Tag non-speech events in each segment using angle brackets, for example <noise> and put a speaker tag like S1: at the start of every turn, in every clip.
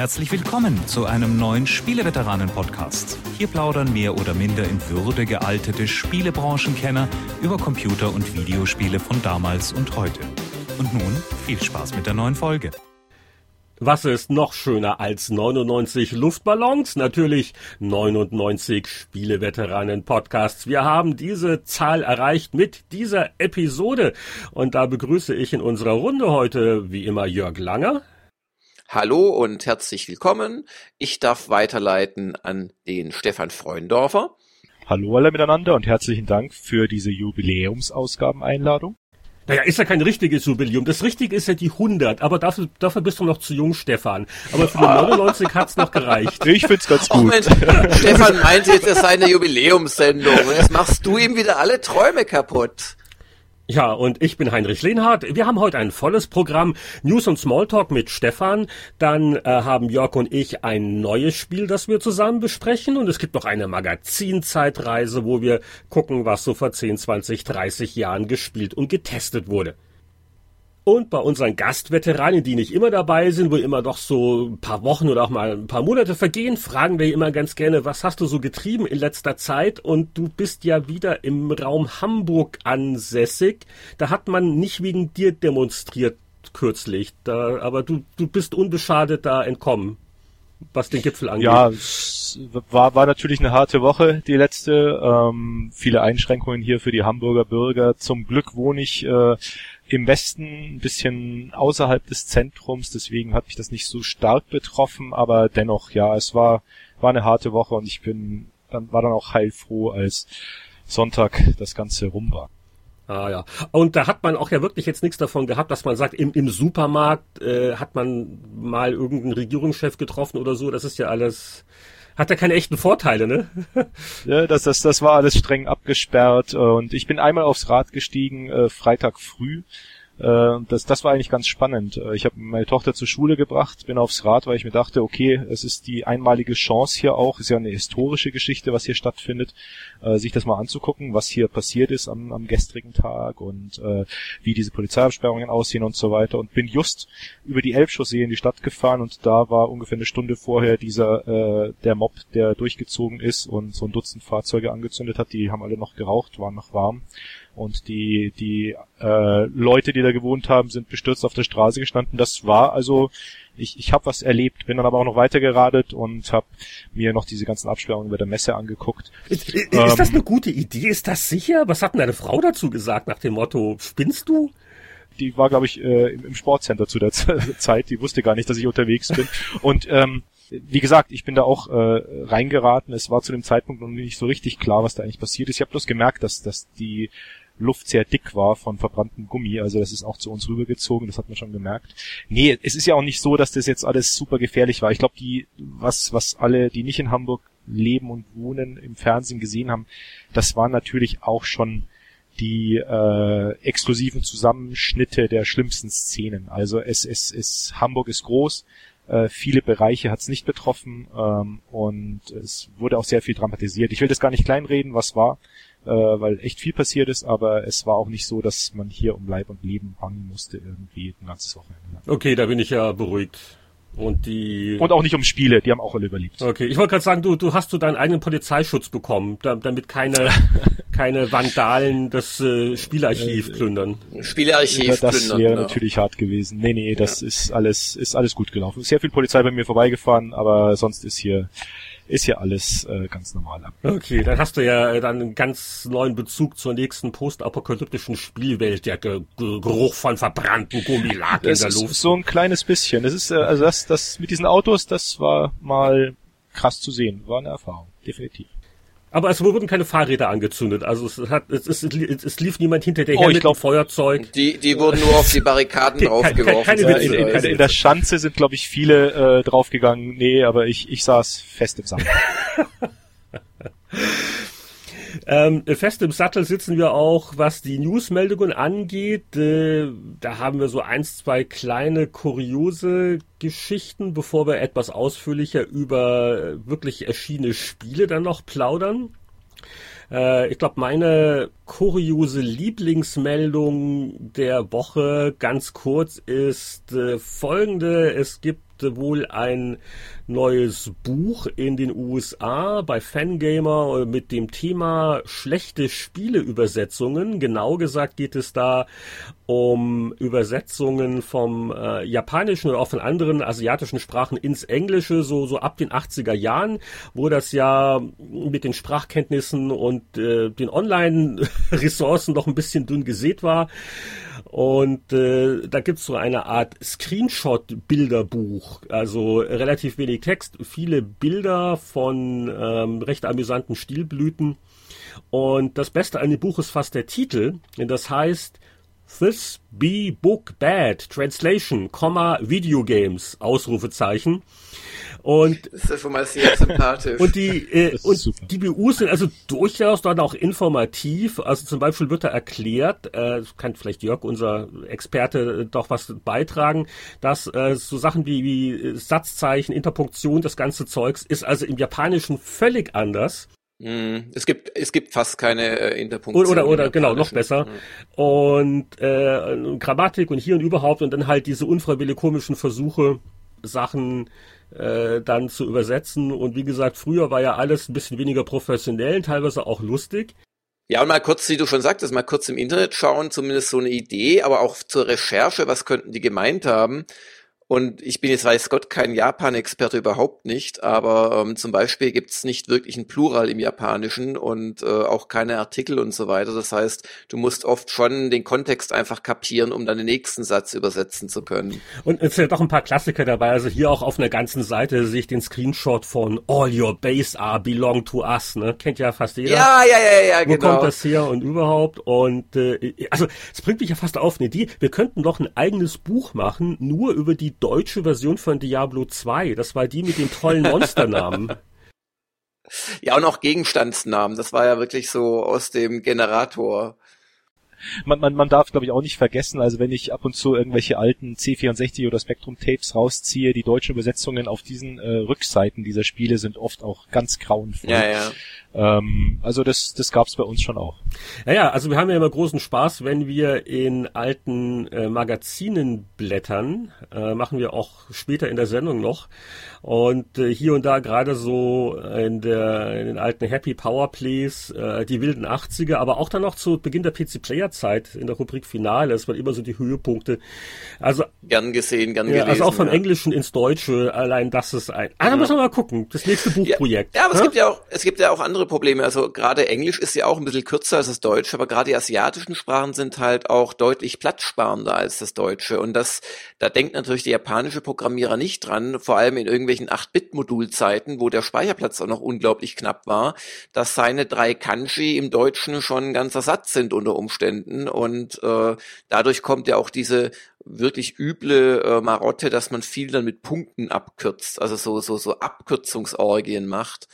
S1: Herzlich willkommen zu einem neuen Spieleveteranen-Podcast. Hier plaudern mehr oder minder in Würde gealtete Spielebranchenkenner über Computer- und Videospiele von damals und heute. Und nun viel Spaß mit der neuen Folge.
S2: Was ist noch schöner als 99 Luftballons? Natürlich 99 Spieleveteranen-Podcasts. Wir haben diese Zahl erreicht mit dieser Episode. Und da begrüße ich in unserer Runde heute wie immer Jörg Langer.
S3: Hallo und herzlich willkommen. Ich darf weiterleiten an den Stefan Freundorfer.
S4: Hallo alle miteinander und herzlichen Dank für diese Jubiläumsausgabeneinladung.
S2: Naja, ist ja kein richtiges Jubiläum. Das Richtige ist ja die 100, aber dafür, dafür bist du noch zu jung, Stefan. Aber für die 99 hat's noch gereicht.
S4: Ich find's ganz gut.
S3: Stefan meint jetzt, es sei eine Jubiläumssendung. Jetzt machst du ihm wieder alle Träume kaputt.
S2: Ja, und ich bin Heinrich Lehnhardt. Wir haben heute ein volles Programm. News und Smalltalk mit Stefan. Dann äh, haben Jörg und ich ein neues Spiel, das wir zusammen besprechen. Und es gibt noch eine Magazinzeitreise, wo wir gucken, was so vor 10, 20, 30 Jahren gespielt und getestet wurde. Und bei unseren Gastveteranen, die nicht immer dabei sind, wo immer doch so ein paar Wochen oder auch mal ein paar Monate vergehen, fragen wir immer ganz gerne, was hast du so getrieben in letzter Zeit? Und du bist ja wieder im Raum Hamburg ansässig. Da hat man nicht wegen dir demonstriert kürzlich, da, aber du, du bist unbeschadet da entkommen was den Gipfel angeht.
S4: Ja, es war, war natürlich eine harte Woche, die letzte. Ähm, viele Einschränkungen hier für die Hamburger Bürger. Zum Glück wohne ich äh, im Westen, ein bisschen außerhalb des Zentrums, deswegen hat mich das nicht so stark betroffen, aber dennoch, ja, es war, war eine harte Woche und ich bin, dann war dann auch heilfroh, als Sonntag das Ganze rum war.
S2: Ah ja. Und da hat man auch ja wirklich jetzt nichts davon gehabt, dass man sagt, im, im Supermarkt äh, hat man mal irgendeinen Regierungschef getroffen oder so. Das ist ja alles, hat ja keine echten Vorteile, ne? <laughs>
S4: ja, das, das, das war alles streng abgesperrt und ich bin einmal aufs Rad gestiegen, äh, Freitag früh äh, das, das war eigentlich ganz spannend. Äh, ich habe meine Tochter zur Schule gebracht, bin aufs Rad, weil ich mir dachte, okay, es ist die einmalige Chance hier auch, ist ja eine historische Geschichte, was hier stattfindet, äh, sich das mal anzugucken, was hier passiert ist am, am gestrigen Tag und äh, wie diese Polizeiabsperrungen aussehen und so weiter. Und bin just über die Elbchaussee in die Stadt gefahren und da war ungefähr eine Stunde vorher dieser äh, der Mob, der durchgezogen ist und so ein Dutzend Fahrzeuge angezündet hat. Die haben alle noch geraucht, waren noch warm. Und die, die äh, Leute, die da gewohnt haben, sind bestürzt auf der Straße gestanden. Das war also, ich, ich habe was erlebt, bin dann aber auch noch weitergeradet und habe mir noch diese ganzen Absperrungen über der Messe angeguckt.
S2: Ist, ist ähm, das eine gute Idee? Ist das sicher? Was hat denn deine Frau dazu gesagt nach dem Motto, spinnst du?
S4: Die war, glaube ich, äh, im Sportcenter zu der <laughs> Zeit. Die wusste gar nicht, dass ich unterwegs bin. Und ähm, wie gesagt, ich bin da auch äh, reingeraten. Es war zu dem Zeitpunkt noch nicht so richtig klar, was da eigentlich passiert ist. Ich habe bloß gemerkt, dass, dass die Luft sehr dick war von verbranntem Gummi. Also das ist auch zu uns rübergezogen, das hat man schon gemerkt. Nee, es ist ja auch nicht so, dass das jetzt alles super gefährlich war. Ich glaube, die, was, was alle, die nicht in Hamburg leben und wohnen, im Fernsehen gesehen haben, das waren natürlich auch schon die äh, exklusiven Zusammenschnitte der schlimmsten Szenen. Also es, es, es Hamburg ist groß, äh, viele Bereiche hat es nicht betroffen ähm, und es wurde auch sehr viel dramatisiert. Ich will das gar nicht kleinreden, was war äh, weil echt viel passiert ist, aber es war auch nicht so, dass man hier um Leib und Leben bangen musste irgendwie ein ganzes Wochenende.
S2: Okay, da bin ich ja beruhigt. Und die.
S4: Und auch nicht um Spiele, die haben auch alle überlebt.
S2: Okay, ich wollte gerade sagen, du, du hast du deinen eigenen Polizeischutz bekommen, damit keine, <laughs> keine Vandalen das äh, Spielarchiv äh, plündern.
S3: Spielarchiv
S4: das plündern. Das wäre ja. natürlich hart gewesen. Nee, nee, das ja. ist alles, ist alles gut gelaufen. Sehr viel Polizei bei mir vorbeigefahren, aber sonst ist hier ist ja alles äh, ganz normal.
S2: Okay, dann hast du ja äh, dann einen ganz neuen Bezug zur nächsten postapokalyptischen Spielwelt. Der Ge Geruch von verbrannten Gummilack in der Luft.
S4: So ein kleines bisschen. Das ist äh, also das, das mit diesen Autos, das war mal krass zu sehen. War eine Erfahrung, definitiv.
S2: Aber es wurden keine Fahrräder angezündet. Also es hat, es, es, es lief niemand hinter der oh, mit glaub, Feuerzeug.
S3: Die, die wurden nur auf die Barrikaden draufgeworfen.
S4: Keine, keine Witze, in, in, in, der Schanze sind, glaube ich, viele äh, draufgegangen. Nee, aber ich, ich saß fest im Sattel. <laughs>
S2: Ähm, fest im Sattel sitzen wir auch, was die Newsmeldungen angeht. Äh, da haben wir so eins, zwei kleine kuriose Geschichten, bevor wir etwas ausführlicher über wirklich erschienene Spiele dann noch plaudern. Äh, ich glaube, meine kuriose Lieblingsmeldung der Woche ganz kurz ist äh, folgende. Es gibt wohl ein neues Buch in den USA bei Fangamer mit dem Thema schlechte Spieleübersetzungen. Genau gesagt geht es da um Übersetzungen vom äh, Japanischen oder auch von anderen asiatischen Sprachen ins Englische, so, so ab den 80er Jahren, wo das ja mit den Sprachkenntnissen und äh, den Online-Ressourcen <laughs> noch ein bisschen dünn gesät war. Und äh, da gibt's so eine Art Screenshot-Bilderbuch, also relativ wenig Text, viele Bilder von ähm, recht amüsanten Stilblüten. Und das Beste an dem Buch ist fast der Titel. Das heißt This Be Book Bad Translation, Video Games Ausrufezeichen. Und
S3: das ist schon mal sehr sympathisch.
S2: Und die <laughs> äh, und die BUs sind also durchaus dann auch informativ. Also zum Beispiel wird da erklärt, äh, kann vielleicht Jörg, unser Experte, doch was beitragen, dass äh, so Sachen wie, wie Satzzeichen, Interpunktion, das ganze Zeugs ist also im Japanischen völlig anders.
S3: Hm, es gibt, es gibt fast keine äh, Interpunktion.
S2: Oder, oder, oder genau, noch besser. Mhm. Und äh, Grammatik und hier und überhaupt und dann halt diese unfreiwillig komischen Versuche, Sachen äh, dann zu übersetzen. Und wie gesagt, früher war ja alles ein bisschen weniger professionell, teilweise auch lustig.
S3: Ja, und mal kurz, wie du schon sagtest, mal kurz im Internet schauen, zumindest so eine Idee, aber auch zur Recherche, was könnten die gemeint haben. Und ich bin jetzt, weiß Gott, kein Japan-Experte überhaupt nicht, aber ähm, zum Beispiel gibt es nicht wirklich ein Plural im Japanischen und äh, auch keine Artikel und so weiter. Das heißt, du musst oft schon den Kontext einfach kapieren, um dann den nächsten Satz übersetzen zu können.
S2: Und es sind doch ein paar Klassiker dabei. Also hier auch auf einer ganzen Seite sehe ich den Screenshot von All Your Base are belong to us. Ne? Kennt ja fast jeder.
S3: Ja, ja, ja, ja,
S2: Wo genau. Wo kommt das her und überhaupt? Und äh, also es bringt mich ja fast auf eine Idee. Wir könnten doch ein eigenes Buch machen, nur über die deutsche Version von Diablo 2. Das war die mit den tollen Monsternamen. <laughs>
S3: ja, und auch Gegenstandsnamen. Das war ja wirklich so aus dem Generator
S4: man, man, man darf, glaube ich, auch nicht vergessen, also wenn ich ab und zu irgendwelche alten C64 oder Spectrum-Tapes rausziehe, die deutschen Übersetzungen auf diesen äh, Rückseiten dieser Spiele sind oft auch ganz grauenvoll.
S3: Ja, ja.
S4: Ähm, also das, das gab's bei uns schon auch.
S2: Ja, ja, also wir haben ja immer großen Spaß, wenn wir in alten äh, Magazinen blättern. Äh, machen wir auch später in der Sendung noch. Und äh, hier und da gerade so in, der, in den alten Happy Power Plays, äh, die wilden 80er, aber auch dann noch zu Beginn der PC Player Zeit in der Rubrik Finale. Das waren immer so die Höhepunkte. Also
S3: gern gesehen, gern
S2: ja,
S3: gelesen.
S2: Also auch vom ja. Englischen ins Deutsche. Allein das ist ein. Ah, da ja. müssen wir mal gucken. Das nächste Buchprojekt.
S3: Ja, ja aber es gibt ja auch es gibt ja auch andere Probleme. Also gerade Englisch ist ja auch ein bisschen kürzer als das Deutsche, aber gerade die asiatischen Sprachen sind halt auch deutlich platzsparender als das Deutsche. Und das da denkt natürlich der japanische Programmierer nicht dran, vor allem in irgendwelchen 8-Bit-Modulzeiten, wo der Speicherplatz auch noch unglaublich knapp war, dass seine drei Kanji im Deutschen schon ein ganzer Satz sind unter Umständen und äh, dadurch kommt ja auch diese wirklich üble äh, Marotte, dass man viel dann mit Punkten abkürzt, also so so so Abkürzungsorgien macht.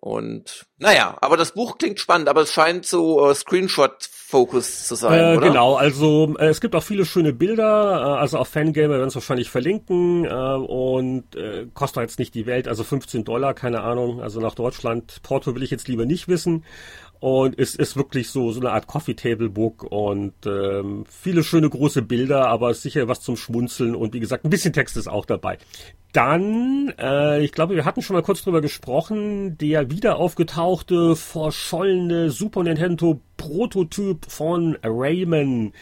S3: Und naja, aber das Buch klingt spannend, aber es scheint so äh, Screenshot-Focus zu sein, äh, oder?
S2: Genau, also äh, es gibt auch viele schöne Bilder, äh, also auf Fangamer werden es wahrscheinlich verlinken äh, und äh, kostet jetzt nicht die Welt, also 15 Dollar, keine Ahnung, also nach Deutschland. Porto will ich jetzt lieber nicht wissen. Und es ist wirklich so, so eine Art Coffee Table Book und ähm, viele schöne große Bilder, aber sicher was zum Schmunzeln und wie gesagt, ein bisschen Text ist auch dabei. Dann, äh, ich glaube, wir hatten schon mal kurz drüber gesprochen, der wieder aufgetauchte, verschollene Super Nintendo Prototyp von Rayman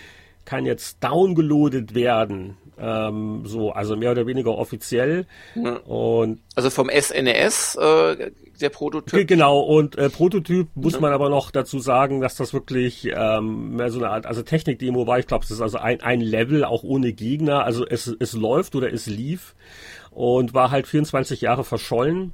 S2: kann jetzt downgeloadet werden. Ähm, so, also mehr oder weniger offiziell.
S3: Ja. Und also vom SNES, äh, der Prototyp.
S2: Genau, und äh, Prototyp muss ja. man aber noch dazu sagen, dass das wirklich ähm, mehr so eine Art, also Technik-Demo war, ich glaube, es ist also ein, ein Level, auch ohne Gegner. Also es, es läuft oder es lief und war halt 24 Jahre verschollen.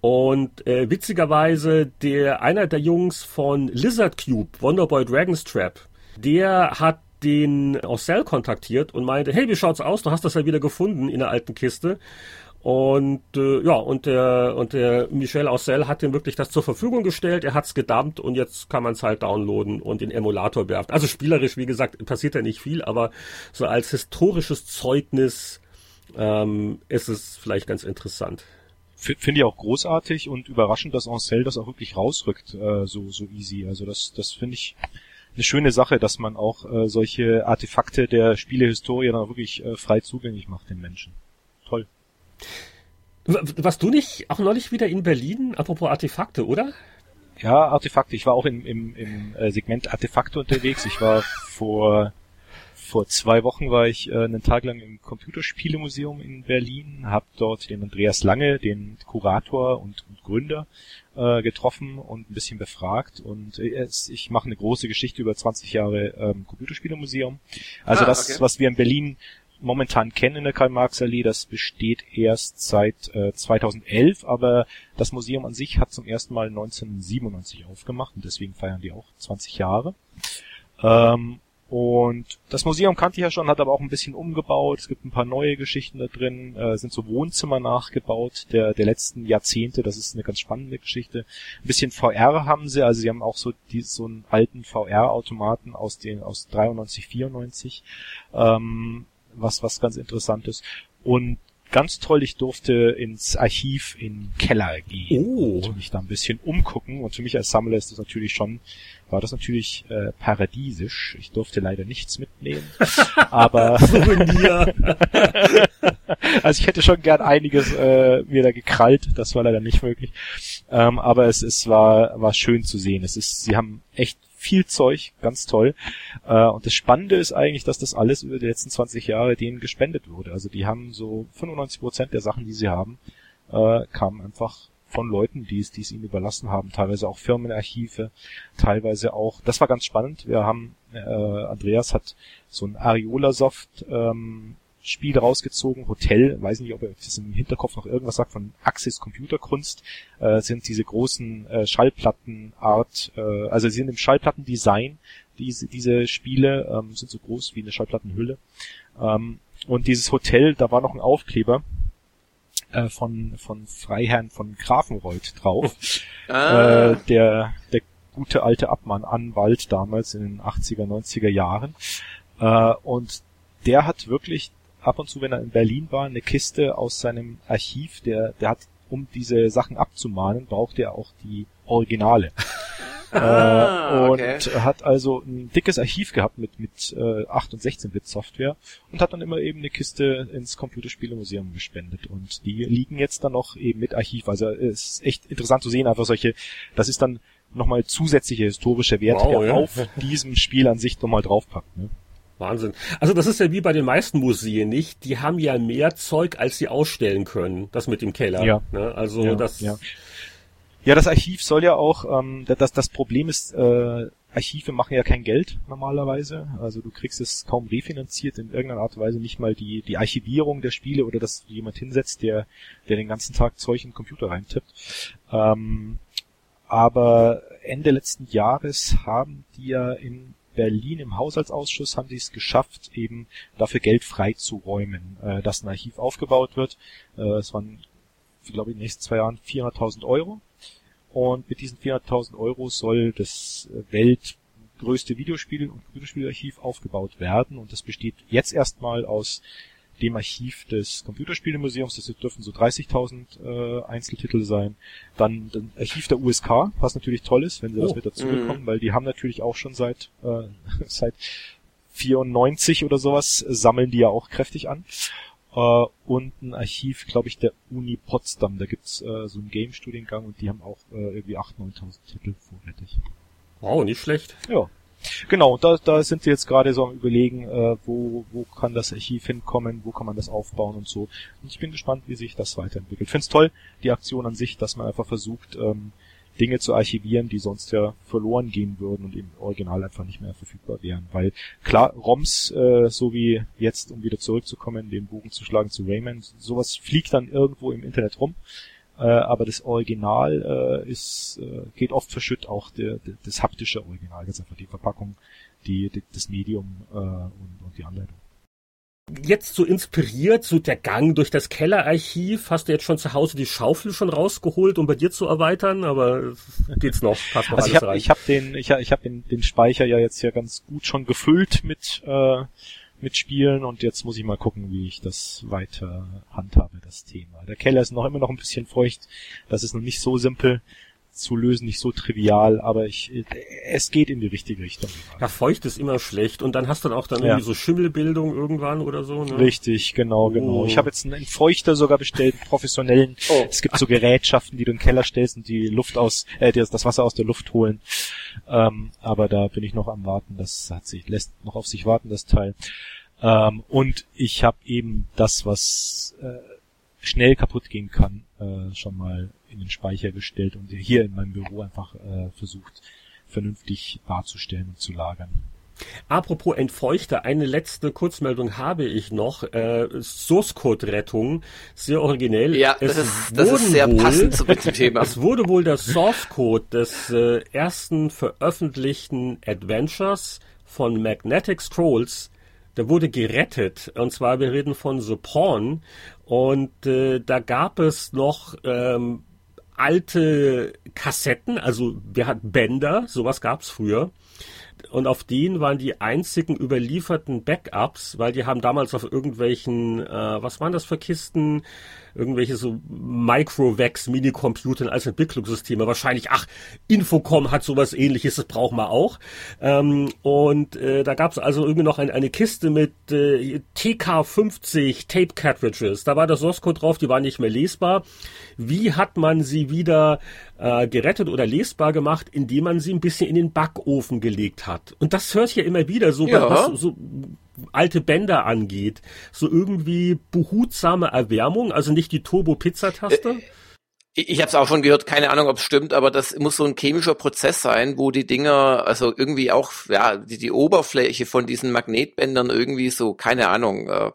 S2: Und äh, witzigerweise, der einer der Jungs von Lizard Cube, Wonderboy Dragon's Trap, der hat den Ocel kontaktiert und meinte, hey, wie schaut's aus? Du hast das ja wieder gefunden in der alten Kiste. Und äh, ja, und der und der Michel Aussel hat ihm wirklich das zur Verfügung gestellt. Er hat's gedumpt und jetzt kann man es halt downloaden und den Emulator werfen. Also spielerisch, wie gesagt, passiert ja nicht viel, aber so als historisches Zeugnis ähm, ist es vielleicht ganz interessant.
S4: Finde ich auch großartig und überraschend, dass Ancel das auch wirklich rausrückt, äh, so, so easy. Also das, das finde ich eine schöne Sache, dass man auch äh, solche Artefakte der Spielehistorie dann wirklich äh, frei zugänglich macht den Menschen. Toll.
S2: Warst du nicht auch neulich wieder in Berlin, apropos Artefakte, oder?
S4: Ja, Artefakte. Ich war auch im, im, im äh, Segment Artefakte unterwegs. Ich war vor vor zwei Wochen war ich äh, einen Tag lang im Computerspielemuseum in Berlin, habe dort den Andreas Lange, den Kurator und, und Gründer, äh, getroffen und ein bisschen befragt. Und äh, ich mache eine große Geschichte über 20 Jahre ähm, Computerspielemuseum. Also ah, das, okay. was wir in Berlin momentan kennen in der Karl-Marx-Allee, das besteht erst seit äh, 2011, aber das Museum an sich hat zum ersten Mal 1997 aufgemacht und deswegen feiern die auch 20 Jahre. Ähm, und das Museum kannte ich ja schon, hat aber auch ein bisschen umgebaut. Es gibt ein paar neue Geschichten da drin, äh, sind so Wohnzimmer nachgebaut der, der letzten Jahrzehnte. Das ist eine ganz spannende Geschichte. Ein bisschen VR haben sie, also sie haben auch so, die, so einen alten VR-Automaten aus den, aus 93, 94, ähm, was, was ganz interessant ist. Und ganz toll, ich durfte ins Archiv in Keller gehen oh. und mich da ein bisschen umgucken. Und für mich als Sammler ist das natürlich schon, war das natürlich äh, paradiesisch. Ich durfte leider nichts mitnehmen. <laughs> aber <laughs> also ich hätte schon gern einiges äh, mir da gekrallt, das war leider nicht möglich. Ähm, aber es, es war, war schön zu sehen. Es ist, sie haben echt viel Zeug, ganz toll. Äh, und das Spannende ist eigentlich, dass das alles über die letzten 20 Jahre denen gespendet wurde. Also die haben so 95 Prozent der Sachen, die sie haben, äh, kamen einfach von Leuten, die es, die es ihnen überlassen haben, teilweise auch Firmenarchive, teilweise auch, das war ganz spannend, wir haben, äh, Andreas hat so ein Ariola-Soft ähm, Spiel rausgezogen. Hotel, weiß nicht, ob er das im Hinterkopf noch irgendwas sagt von Axis Computerkunst, äh, sind diese großen äh, Schallplattenart, äh, also sie sind im Schallplattendesign, diese, diese Spiele ähm, sind so groß wie eine Schallplattenhülle. Ähm, und dieses Hotel, da war noch ein Aufkleber äh, von, von Freiherrn von Grafenreuth drauf. <laughs> Ah. Äh, der, der gute alte Abmann, Anwalt damals in den 80er, 90er Jahren. Äh, und der hat wirklich ab und zu, wenn er in Berlin war, eine Kiste aus seinem Archiv, der, der hat, um diese Sachen abzumahnen, braucht er auch die Originale. <laughs> ah, äh, und okay. hat also ein dickes Archiv gehabt mit, mit äh, 8 und 16-Bit Software und hat dann immer eben eine Kiste ins Computerspielemuseum gespendet. Und die liegen jetzt dann noch eben mit Archiv. Also es ist echt interessant zu sehen, einfach solche, das ist dann nochmal zusätzliche historische Werte, wow, der ja. auf diesem Spiel an sich nochmal draufpackt. Ne?
S2: Wahnsinn. Also das ist ja wie bei den meisten Museen nicht. Die haben ja mehr Zeug, als sie ausstellen können. Das mit dem Keller. Ja. Ne? Also
S4: ja,
S2: das.
S4: Ja. ja, das Archiv soll ja auch. Ähm, das, das Problem ist, äh, Archive machen ja kein Geld normalerweise. Also du kriegst es kaum refinanziert in irgendeiner Art und Weise. Nicht mal die die Archivierung der Spiele oder dass jemand hinsetzt, der der den ganzen Tag Zeug in den Computer reintippt. Ähm, aber Ende letzten Jahres haben die ja in Berlin im Haushaltsausschuss haben sie es geschafft, eben dafür Geld freizuräumen, äh, dass ein Archiv aufgebaut wird. Äh, es waren, glaube ich, in den nächsten zwei Jahren 400.000 Euro. Und mit diesen 400.000 Euro soll das weltgrößte Videospiel- und Computerspielarchiv aufgebaut werden. Und das besteht jetzt erstmal aus dem Archiv des Computerspielemuseums, das dürfen so 30.000 äh, Einzeltitel sein. Dann das Archiv der USK, was natürlich toll ist, wenn sie oh. das mit dazu bekommen, mhm. weil die haben natürlich auch schon seit äh, <laughs> seit 94 oder sowas sammeln die ja auch kräftig an. Uh, und ein Archiv, glaube ich, der Uni Potsdam. Da gibt's uh, so einen Game-Studiengang und die haben auch uh, irgendwie 8.000, 9.000 Titel vorrätig.
S2: Wow, nicht schlecht.
S4: Ja. Genau, da, da sind sie jetzt gerade so am überlegen, äh, wo, wo kann das Archiv hinkommen, wo kann man das aufbauen und so. Und ich bin gespannt, wie sich das weiterentwickelt. Ich finde es toll, die Aktion an sich, dass man einfach versucht, ähm, Dinge zu archivieren, die sonst ja verloren gehen würden und im Original einfach nicht mehr verfügbar wären. Weil klar, ROMs, äh, so wie jetzt, um wieder zurückzukommen, den Bogen zu schlagen zu Rayman, sowas fliegt dann irgendwo im Internet rum. Äh, aber das Original äh, ist, äh, geht oft verschütt, auch der, der, das haptische Original, ganz einfach die Verpackung, die, die das Medium äh, und, und die Anleitung.
S2: Jetzt so inspiriert, so der Gang durch das Kellerarchiv, hast du jetzt schon zu Hause die Schaufel schon rausgeholt, um bei dir zu erweitern, aber geht's noch,
S4: passt noch also alles ich hab, rein. Ich habe den, ich, ich hab den, den Speicher ja jetzt ja ganz gut schon gefüllt mit äh, mitspielen und jetzt muss ich mal gucken, wie ich das weiter handhabe, das Thema. Der Keller ist noch immer noch ein bisschen feucht, das ist noch nicht so simpel zu lösen nicht so trivial, aber ich, es geht in die richtige Richtung.
S2: Ja, feucht ist immer schlecht und dann hast du dann auch dann ja. irgendwie so Schimmelbildung irgendwann oder so. Ne?
S4: Richtig, genau, genau. Oh. Ich habe jetzt einen Entfeuchter sogar bestellt, einen professionellen. <laughs> Oh. Es gibt so Gerätschaften, die du in den Keller stellst und die Luft aus, äh, das Wasser aus der Luft holen. Ähm, aber da bin ich noch am warten. Das hat sich lässt noch auf sich warten, das Teil. Ähm, und ich habe eben das, was äh, schnell kaputt gehen kann, äh, schon mal in den Speicher gestellt und hier in meinem Büro einfach äh, versucht, vernünftig darzustellen und zu lagern.
S2: Apropos Entfeuchter, eine letzte Kurzmeldung habe ich noch. Äh, Source Code Rettung, sehr originell.
S3: Ja, es das ist, das ist sehr wohl, passend zu dem <laughs> Thema.
S2: Es wurde wohl der Source Code des äh, ersten veröffentlichten Adventures von Magnetic Scrolls der wurde gerettet. Und zwar, wir reden von The Pawn. Und äh, da gab es noch ähm, alte Kassetten, also wir hatten Bänder, sowas gab's früher. Und auf denen waren die einzigen überlieferten Backups, weil die haben damals auf irgendwelchen, äh, was waren das für Kisten? irgendwelche so Microvax Minicomputern als Entwicklungssysteme. Wahrscheinlich, ach, Infocom hat sowas ähnliches, das brauchen wir auch. Ähm, und äh, da gab es also irgendwie noch ein, eine Kiste mit äh, TK50 Tape Cartridges. Da war der Source Code drauf, die waren nicht mehr lesbar. Wie hat man sie wieder äh, gerettet oder lesbar gemacht, indem man sie ein bisschen in den Backofen gelegt hat? Und das hört ja immer wieder so, ja. was so alte Bänder angeht. So irgendwie behutsame Erwärmung, also nicht die Turbo-Pizza-Taste. Äh,
S3: ich habe es auch schon gehört, keine Ahnung, ob es stimmt, aber das muss so ein chemischer Prozess sein, wo die Dinger, also irgendwie auch, ja, die, die Oberfläche von diesen Magnetbändern irgendwie so, keine Ahnung, äh,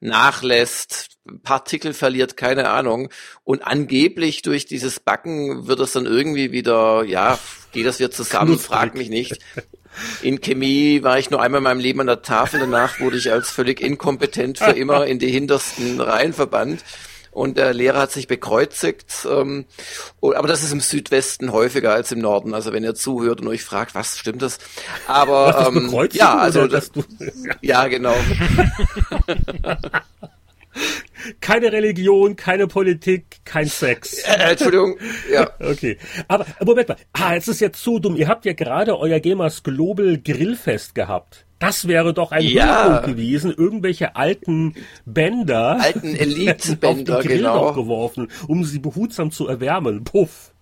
S3: nachlässt, Partikel verliert, keine Ahnung. Und angeblich durch dieses Backen wird es dann irgendwie wieder, ja, geht das wieder zusammen, frag mich nicht. In Chemie war ich nur einmal in meinem Leben an der Tafel, danach wurde ich als völlig inkompetent für immer in die hintersten Reihen verbannt. Und der Lehrer hat sich bekreuzigt. Ähm, aber das ist im Südwesten häufiger als im Norden. Also wenn ihr zuhört und euch fragt, was stimmt das? Aber ähm, ja, also das, <laughs> ja, genau. <laughs>
S2: keine Religion, keine Politik, kein Sex.
S3: Äh, Entschuldigung, ja. <laughs>
S2: Okay. Aber Moment mal. Ah, jetzt ist jetzt so dumm. Ihr habt ja gerade euer Gamers Global Grillfest gehabt. Das wäre doch ein ja. gewesen, irgendwelche alten Bänder,
S3: alten <laughs> Elite-Bänder, genau.
S2: geworfen, um sie behutsam zu erwärmen. Puff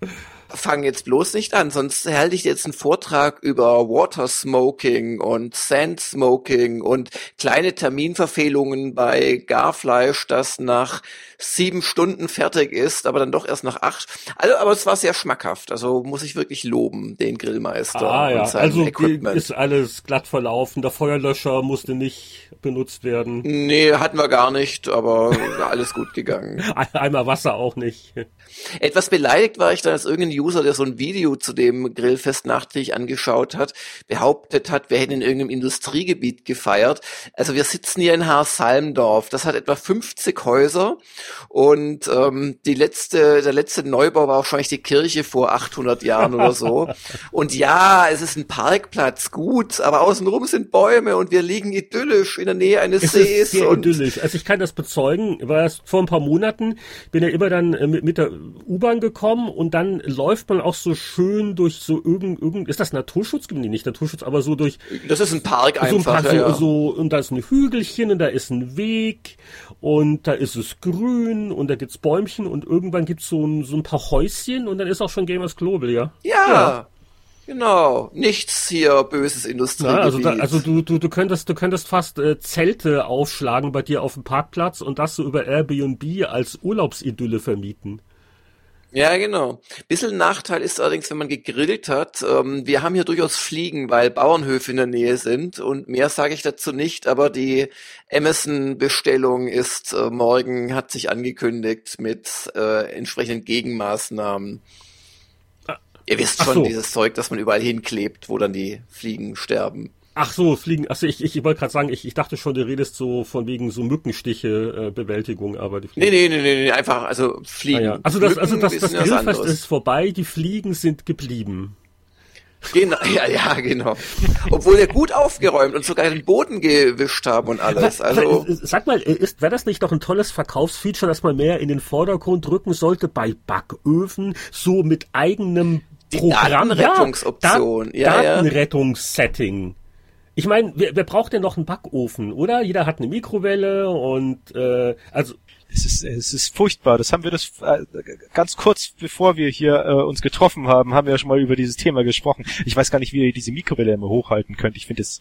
S3: fang jetzt bloß nicht an, sonst halte ich jetzt einen Vortrag über Water Smoking und Sand Smoking und kleine Terminverfehlungen bei Garfleisch, das nach sieben Stunden fertig ist, aber dann doch erst nach acht. Also, aber es war sehr schmackhaft. Also muss ich wirklich loben, den Grillmeister.
S2: Ah, ja. also Equipment. ist alles glatt verlaufen. Der Feuerlöscher musste nicht benutzt werden.
S3: Nee, hatten wir gar nicht, aber <laughs> alles gut gegangen.
S2: Einmal Wasser auch nicht.
S3: Etwas beleidigt war ich dann, als irgendein User, der so ein Video zu dem Grillfest nachträglich angeschaut hat, behauptet hat, wir hätten in irgendeinem Industriegebiet gefeiert. Also wir sitzen hier in Haarsalmdorf. Das hat etwa 50 Häuser und ähm, die letzte, der letzte Neubau war wahrscheinlich die Kirche vor 800 Jahren oder so. <laughs> Und ja, es ist ein Parkplatz, gut, aber außenrum sind Bäume und wir liegen idyllisch in der Nähe eines es Sees. Ist
S2: sehr idyllisch. Also ich kann das bezeugen, war erst vor ein paar Monaten, bin ja immer dann äh, mit, mit der U-Bahn gekommen und dann läuft man auch so schön durch so irgend, irgend ist das Naturschutz? Nee, nicht Naturschutz, aber so durch.
S3: Das ist ein Park
S2: so
S3: einfach.
S2: Ein Park, ja, so, so, und da ist ein Hügelchen und da ist ein Weg und da ist es grün und da gibt's Bäumchen und irgendwann gibt's so ein, so ein paar Häuschen und dann ist auch schon Gamers Global, ja?
S3: Ja. ja. Genau, nichts hier böses Industriegebiet. Ja,
S2: also, da, also du, du, du könntest, du könntest fast äh, Zelte aufschlagen bei dir auf dem Parkplatz und das so über Airbnb als Urlaubsidylle vermieten.
S3: Ja, genau. Bisschen Nachteil ist allerdings, wenn man gegrillt hat. Ähm, wir haben hier durchaus Fliegen, weil Bauernhöfe in der Nähe sind und mehr sage ich dazu nicht, aber die Amazon-Bestellung ist äh, morgen, hat sich angekündigt mit äh, entsprechenden Gegenmaßnahmen. Ah. Ihr wisst schon, so. dieses Zeug, das man überall hinklebt, wo dann die Fliegen sterben.
S2: Ach so, Fliegen. Also ich, ich, ich wollte gerade sagen, ich, ich dachte schon, du redest so von wegen so Mückenstiche äh, Bewältigung, aber die
S3: Fliegen. Nee, nee, nee, nee, einfach also Fliegen. Ah,
S2: ja. Also das, also das, das Grillfest ist vorbei, die Fliegen sind geblieben.
S3: Genau, <laughs> ja, ja, genau. Obwohl wir gut aufgeräumt und sogar den Boden gewischt haben und alles. Also
S2: sag mal, ist wäre das nicht doch ein tolles Verkaufsfeature, dass man mehr in den Vordergrund rücken sollte bei Backöfen, so mit eigenem Programm,
S3: Datenrettungsoption,
S2: ja, ja, Datenrettungssetting. Ich meine, wer, wer braucht denn noch einen Backofen, oder? Jeder hat eine Mikrowelle und äh, also
S4: es ist, es ist furchtbar. Das haben wir das äh, ganz kurz bevor wir hier äh, uns getroffen haben, haben wir ja schon mal über dieses Thema gesprochen. Ich weiß gar nicht, wie ihr diese Mikrowelle immer hochhalten könnt. Ich finde es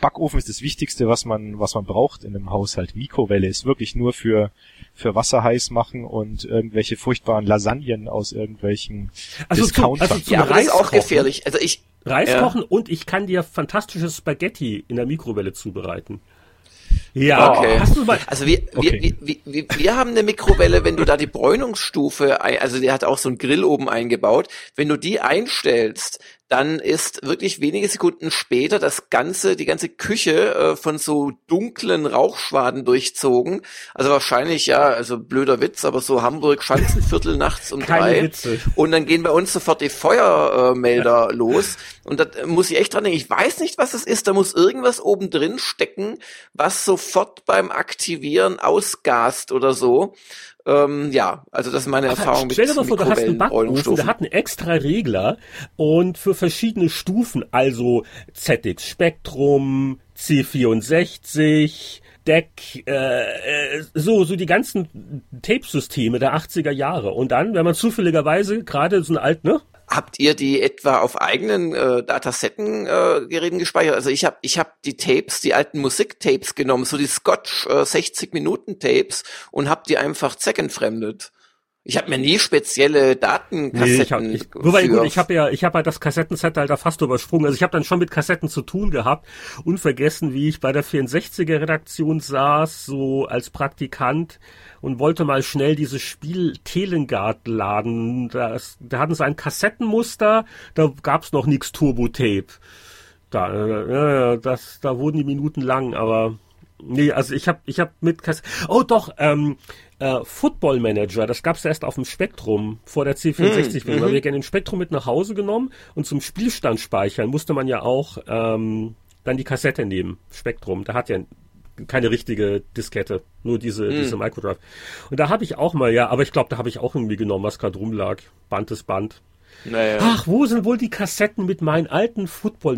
S4: Backofen ist das Wichtigste, was man, was man braucht in einem Haushalt. Mikrowelle ist wirklich nur für, für Wasser heiß machen und irgendwelche furchtbaren Lasagnen aus irgendwelchen
S3: also Discountern. Zu, also zum ja, aber das ist auch gefährlich. Also ich,
S2: Reis ja. kochen und ich kann dir fantastisches Spaghetti in der Mikrowelle zubereiten. Ja,
S3: okay. hast du mal. Also wir, okay. wir, wir, wir, wir haben eine Mikrowelle, wenn du da die Bräunungsstufe, also die hat auch so ein Grill oben eingebaut, wenn du die einstellst, dann ist wirklich wenige Sekunden später das ganze, die ganze Küche äh, von so dunklen Rauchschwaden durchzogen. Also wahrscheinlich, ja, also blöder Witz, aber so Hamburg Schanzenviertel nachts um Keine drei. Witze. Und dann gehen bei uns sofort die Feuermelder ja. los. Und da muss ich echt dran denken, ich weiß nicht, was das ist. Da muss irgendwas oben drin stecken, was sofort beim Aktivieren ausgast oder so. Ähm, ja, also das ist meine Erfahrung
S2: mit Stell dir mal vor, du hast einen Backofen, der hat einen extra Regler und für verschiedene Stufen, also ZX Spectrum, C64, Deck, äh, äh, so, so die ganzen Tape-Systeme der 80er Jahre. Und dann, wenn man zufälligerweise gerade so ein alt, ne?
S3: Habt ihr die etwa auf eigenen äh, Datasetten-Geräten äh, gespeichert? Also ich habe ich hab die Tapes, die alten Musiktapes genommen, so die Scotch äh, 60-Minuten-Tapes und hab die einfach zweckentfremdet. Ich habe mir nie spezielle Datenkassetten. Nee, ich hab,
S2: ich, wobei gut, ich habe ja, ich habe halt das Kassettenset halt da fast übersprungen. Also ich habe dann schon mit Kassetten zu tun gehabt. Unvergessen, wie ich bei der 64er Redaktion saß, so als Praktikant und wollte mal schnell dieses Spiel Telengard laden. Das, da hatten sie ein Kassettenmuster, da gab's noch nix Turbo-Tape. Da, äh, das, da wurden die Minuten lang, aber nee, also ich habe ich hab mit Kassetten. Oh doch, ähm, äh, Football Manager, das gab's erst auf dem Spektrum vor der C64. Mhm. Wir gerne den Spektrum mit nach Hause genommen und zum Spielstand speichern musste man ja auch ähm, dann die Kassette nehmen. Spektrum, da hat ja keine richtige Diskette, nur diese, mm. diese Microdrive. Und da habe ich auch mal, ja, aber ich glaube, da habe ich auch irgendwie genommen, was gerade rumlag. Band ist Band. Naja. Ach, wo sind wohl die Kassetten mit meinen alten Football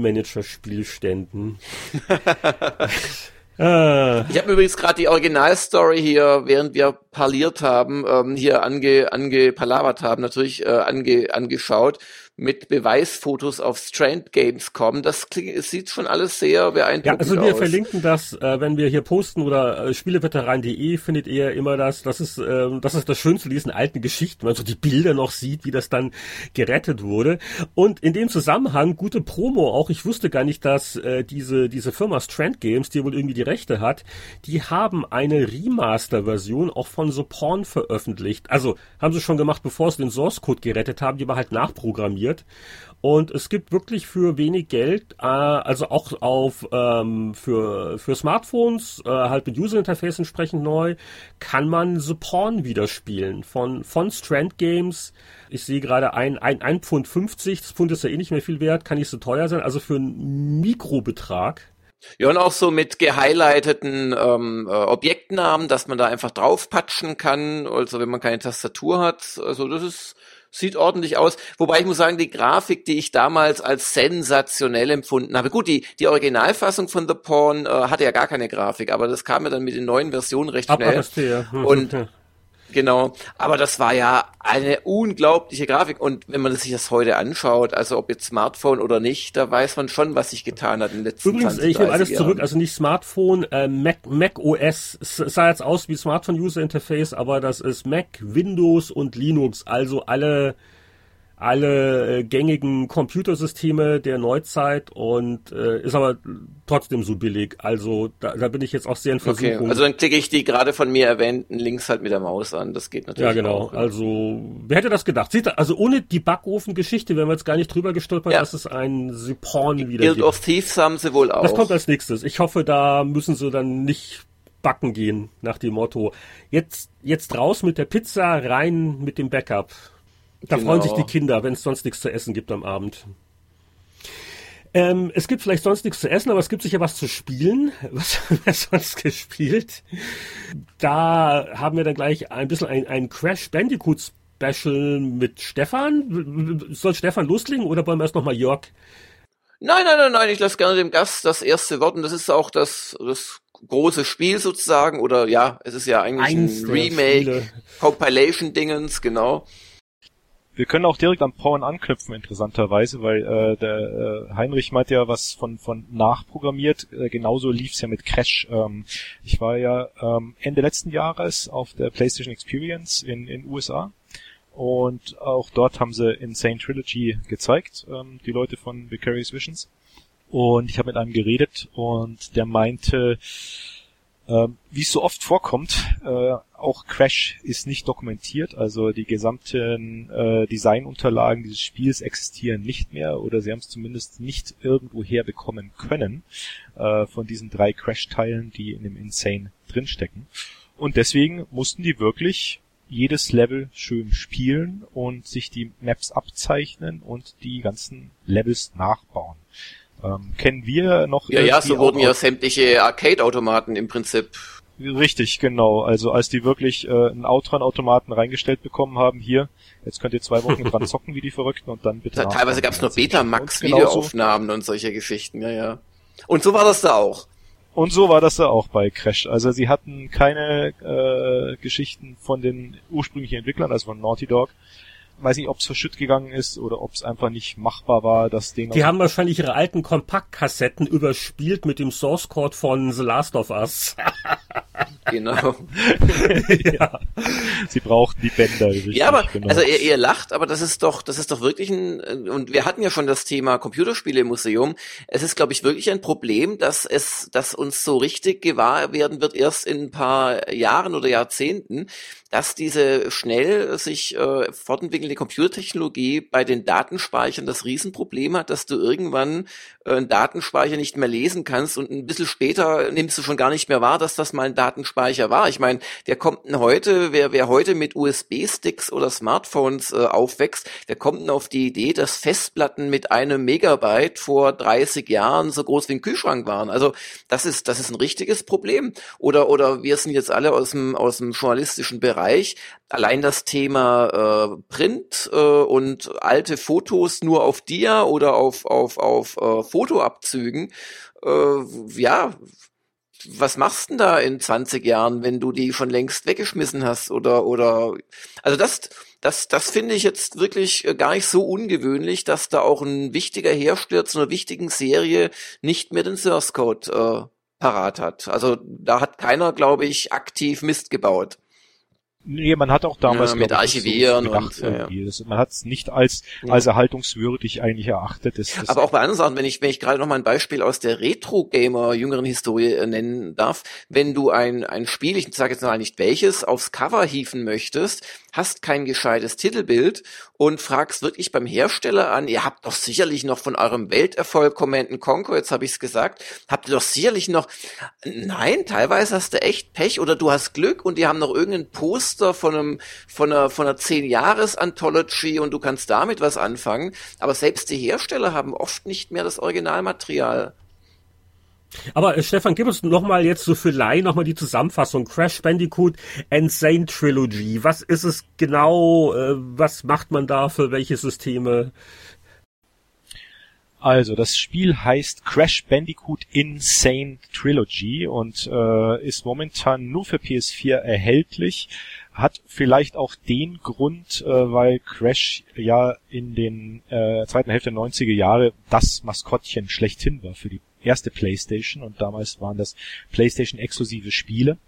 S2: <laughs>
S3: Ah. Ich habe mir übrigens gerade die Originalstory hier, während wir parliert haben, ähm, hier ange, angepalavert haben, natürlich äh, ange, angeschaut mit Beweisfotos auf Strand Games kommen. Das klingt, es sieht schon alles sehr beeindruckend aus.
S2: Ja, also wir aus. verlinken das, äh, wenn wir hier posten oder äh, spieleveteran.de findet ihr immer das. Das ist, äh, das ist das Schönste diesen alten Geschichten, wenn man so die Bilder noch sieht, wie das dann gerettet wurde. Und in dem Zusammenhang gute Promo auch. Ich wusste gar nicht, dass äh, diese diese Firma Strand Games, die wohl irgendwie die Rechte hat, die haben eine Remaster-Version auch von The Porn veröffentlicht. Also haben sie schon gemacht, bevor sie den Source Code gerettet haben. Die war halt nachprogrammiert programmiert. Und es gibt wirklich für wenig Geld, äh, also auch auf ähm, für für Smartphones, äh, halt mit User Interface entsprechend neu, kann man The Porn wieder spielen von von Strand Games. Ich sehe gerade ein, ein, ein Pfund 50, das Pfund ist ja eh nicht mehr viel wert, kann nicht so teuer sein, also für einen Mikrobetrag.
S3: Ja, und auch so mit gehighlighteten ähm, äh, Objektnamen, dass man da einfach draufpatschen kann, also wenn man keine Tastatur hat. Also das ist sieht ordentlich aus. Wobei ich muss sagen, die Grafik, die ich damals als sensationell empfunden habe. Gut, die, die Originalfassung von The Pawn äh, hatte ja gar keine Grafik, aber das kam ja dann mit den neuen Versionen recht schnell. Ab, und <laughs> Genau, aber das war ja eine unglaubliche Grafik. Und wenn man sich das heute anschaut, also ob jetzt Smartphone oder nicht, da weiß man schon, was sich getan hat in den letzten
S2: Übrigens, 20, ich nehme alles Jahren. zurück, also nicht Smartphone, äh, Mac, Mac OS, es sah jetzt aus wie Smartphone User Interface, aber das ist Mac, Windows und Linux, also alle alle äh, gängigen Computersysteme der Neuzeit und äh, ist aber trotzdem so billig. Also da, da bin ich jetzt auch sehr in Versuchung. Okay,
S3: also dann klicke ich die gerade von mir erwähnten Links halt mit der Maus an. Das geht natürlich.
S2: Ja, genau. Auch. Also wer hätte das gedacht? Sieht, also ohne die Backofen-Geschichte wären wir jetzt gar nicht drüber gestolpert, ja. dass es ein Siporn wieder
S3: Guild gibt. of Thieves haben sie wohl auch.
S2: Das kommt als nächstes. Ich hoffe, da müssen sie dann nicht backen gehen nach dem Motto. Jetzt, jetzt raus mit der Pizza, rein mit dem Backup. Da genau. freuen sich die Kinder, wenn es sonst nichts zu essen gibt am Abend. Ähm, es gibt vielleicht sonst nichts zu essen, aber es gibt sicher was zu spielen. <laughs> Was haben wir sonst gespielt? Da haben wir dann gleich ein bisschen ein, ein Crash Bandicoot Special mit Stefan. Soll Stefan loslegen oder wollen wir erst nochmal Jörg?
S3: Nein, nein, nein, nein, ich lasse gerne dem Gast das erste Wort und das ist auch das, das große Spiel sozusagen oder ja, es ist ja eigentlich Eins ein Remake, Compilation-Dingens, genau.
S4: Wir können auch direkt am Porn anknüpfen, interessanterweise, weil äh, der äh, Heinrich meint ja was von von nachprogrammiert. Äh, genauso lief's ja mit Crash. Ähm, ich war ja ähm, Ende letzten Jahres auf der PlayStation Experience in in USA und auch dort haben sie Insane Trilogy gezeigt, ähm, die Leute von Vicarious Visions. Und ich habe mit einem geredet und der meinte, äh, wie es so oft vorkommt, äh, auch Crash ist nicht dokumentiert, also die gesamten äh, Designunterlagen dieses Spiels existieren nicht mehr oder sie haben es zumindest nicht irgendwo herbekommen können äh, von diesen drei Crash-Teilen, die in dem Insane drinstecken. Und deswegen mussten die wirklich jedes Level schön spielen und sich die Maps abzeichnen und die ganzen Levels nachbauen. Ähm, kennen wir noch?
S3: Ja, ja, so wurden ja sämtliche Arcade-Automaten im Prinzip.
S4: Richtig, genau. Also als die wirklich äh, einen Outrun-Automaten reingestellt bekommen haben, hier, jetzt könnt ihr zwei Wochen dran <laughs> zocken wie die Verrückten und dann bitte.
S3: Teilweise gab es noch Betamax-Videoaufnahmen und solche Geschichten, ja, ja. Und so war das da auch.
S4: Und so war das da auch bei Crash. Also sie hatten keine äh, Geschichten von den ursprünglichen Entwicklern, also von Naughty Dog, weiß nicht, ob es verschütt gegangen ist oder ob es einfach nicht machbar war, das Ding.
S2: Die haben wahrscheinlich ihre alten Kompaktkassetten überspielt mit dem Source Code von The Last of Us. <laughs>
S3: genau. <laughs>
S4: ja. Sie brauchten die Bänder.
S3: Richtig, ja, aber genau. also ihr, ihr lacht, aber das ist doch, das ist doch wirklich ein und wir hatten ja schon das Thema Computerspiele im Museum. Es ist, glaube ich, wirklich ein Problem, dass es, dass uns so richtig gewahr werden wird erst in ein paar Jahren oder Jahrzehnten, dass diese schnell sich äh, fortentwickelnde Computertechnologie bei den Datenspeichern das Riesenproblem hat, dass du irgendwann äh, einen Datenspeicher nicht mehr lesen kannst und ein bisschen später nimmst du schon gar nicht mehr wahr, dass das mal ein Datenspeicher war. Ich meine, der kommt denn heute, wer, wer heute mit USB-Sticks oder Smartphones äh, aufwächst, der kommt denn auf die Idee, dass Festplatten mit einem Megabyte vor 30 Jahren so groß wie ein Kühlschrank waren. Also das ist, das ist ein richtiges Problem. Oder, oder wir sind jetzt alle aus dem, aus dem journalistischen Bereich Bereich. Allein das Thema äh, Print äh, und alte Fotos nur auf Dia oder auf, auf, auf äh, Fotoabzügen, äh, ja, was machst denn da in 20 Jahren, wenn du die schon längst weggeschmissen hast oder oder also das das das finde ich jetzt wirklich äh, gar nicht so ungewöhnlich, dass da auch ein wichtiger Hersteller zu einer wichtigen Serie nicht mehr den Source Code äh, parat hat. Also da hat keiner, glaube ich, aktiv Mist gebaut.
S4: Nee, man hat auch damals
S3: ja, mit Archivieren
S4: so gedacht, und ja, ja. Das, man hat es nicht als als erhaltungswürdig eigentlich erachtet. Das,
S3: das Aber auch bei anderen Sachen, wenn ich wenn ich gerade noch mal ein Beispiel aus der Retro Gamer jüngeren Historie äh, nennen darf, wenn du ein ein Spiel, ich sage jetzt mal nicht welches, aufs Cover hieven möchtest, hast kein gescheites Titelbild und fragst wirklich beim Hersteller an, ihr habt doch sicherlich noch von eurem Welterfolg Command Conquer, jetzt habe ich es gesagt, habt ihr doch sicherlich noch Nein, teilweise hast du echt Pech oder du hast Glück und die haben noch irgendeinen Post Poster von einem, von einer, von einer 10-Jahres-Anthology und du kannst damit was anfangen. Aber selbst die Hersteller haben oft nicht mehr das Originalmaterial.
S2: Aber äh, Stefan, gib uns nochmal jetzt so für Laien nochmal die Zusammenfassung. Crash Bandicoot Insane Trilogy. Was ist es genau? Äh, was macht man da für welche Systeme?
S4: Also, das Spiel heißt Crash Bandicoot Insane Trilogy und äh, ist momentan nur für PS4 erhältlich. Hat vielleicht auch den Grund, äh, weil Crash ja in den äh, zweiten Hälfte der 90er Jahre das Maskottchen schlechthin war für die erste PlayStation und damals waren das PlayStation exklusive Spiele.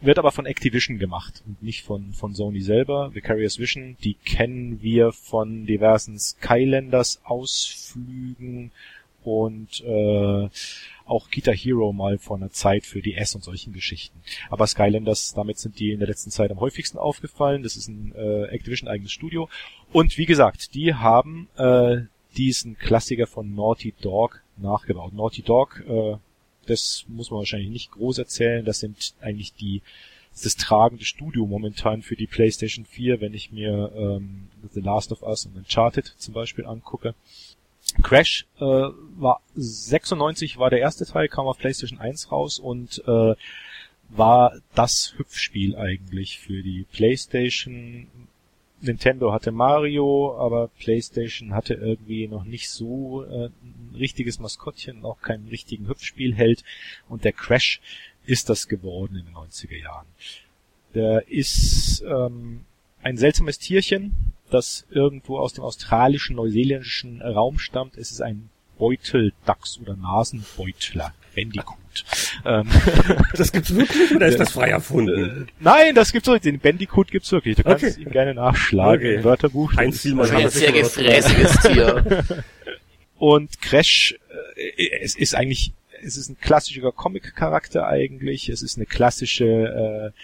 S4: Wird aber von Activision gemacht und nicht von, von Sony selber. Vicarious Vision, die kennen wir von diversen Skylanders Ausflügen und äh, auch Guitar Hero mal vor einer Zeit für die S und solchen Geschichten. Aber Skylanders, damit sind die in der letzten Zeit am häufigsten aufgefallen. Das ist ein äh, Activision eigenes Studio. Und wie gesagt, die haben äh, diesen Klassiker von Naughty Dog nachgebaut. Naughty Dog, äh, das muss man wahrscheinlich nicht groß erzählen. Das sind eigentlich die das tragende Studio momentan für die PlayStation 4, wenn ich mir ähm, The Last of Us und Uncharted zum Beispiel angucke. Crash äh, war 96 war der erste Teil, kam auf PlayStation 1 raus und äh, war das Hüpfspiel eigentlich für die PlayStation. Nintendo hatte Mario, aber PlayStation hatte irgendwie noch nicht so äh, richtiges Maskottchen, auch keinen richtigen Hüpfspielheld und der Crash ist das geworden in den 90er Jahren. Der ist ähm, ein seltsames Tierchen, das irgendwo aus dem australischen, neuseeländischen Raum stammt. Es ist ein Beuteldachs oder Nasenbeutler. Bandicoot. <laughs>
S2: Ähm, das gibt's wirklich oder ist das frei erfunden?
S4: Äh, nein, das gibt's wirklich. Den Bandicoot gibt's wirklich. Du kannst okay. ihn gerne nachschlagen okay. im Wörterbuch.
S3: Ein Zielmann ein sehr gefräßiges Tier. <laughs>
S4: Und Crash, äh, es ist eigentlich, es ist ein klassischer Comic-Charakter eigentlich. Es ist eine klassische äh,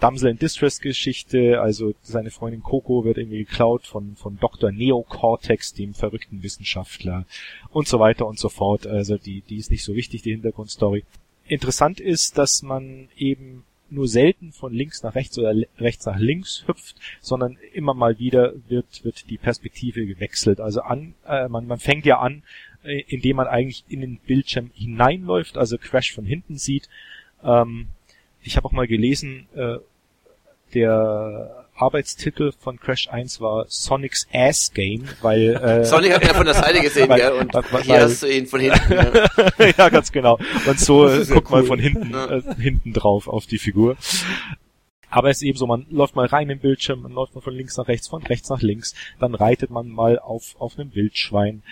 S4: Damsel in Distress Geschichte, also seine Freundin Coco wird irgendwie geklaut von, von Dr. Neocortex, dem verrückten Wissenschaftler und so weiter und so fort. Also die, die ist nicht so wichtig, die Hintergrundstory. Interessant ist, dass man eben nur selten von links nach rechts oder rechts nach links hüpft, sondern immer mal wieder wird, wird die Perspektive gewechselt. Also an, äh, man, man fängt ja an, äh, indem man eigentlich in den Bildschirm hineinläuft, also Crash von hinten sieht. Ähm, ich habe auch mal gelesen, äh, der Arbeitstitel von Crash 1 war Sonic's Ass Game, weil <laughs>
S3: äh, Sonic hat ja von der Seite gesehen, <laughs> weil, gell? Und weil, hier hast du ihn von hinten.
S4: Ja, <laughs> ja ganz genau. Und so guckt cool. man von hinten ja. äh, hinten drauf auf die Figur. Aber es ist eben so, man läuft mal rein im Bildschirm, man läuft mal von links nach rechts, von rechts nach links, dann reitet man mal auf auf einem Wildschwein,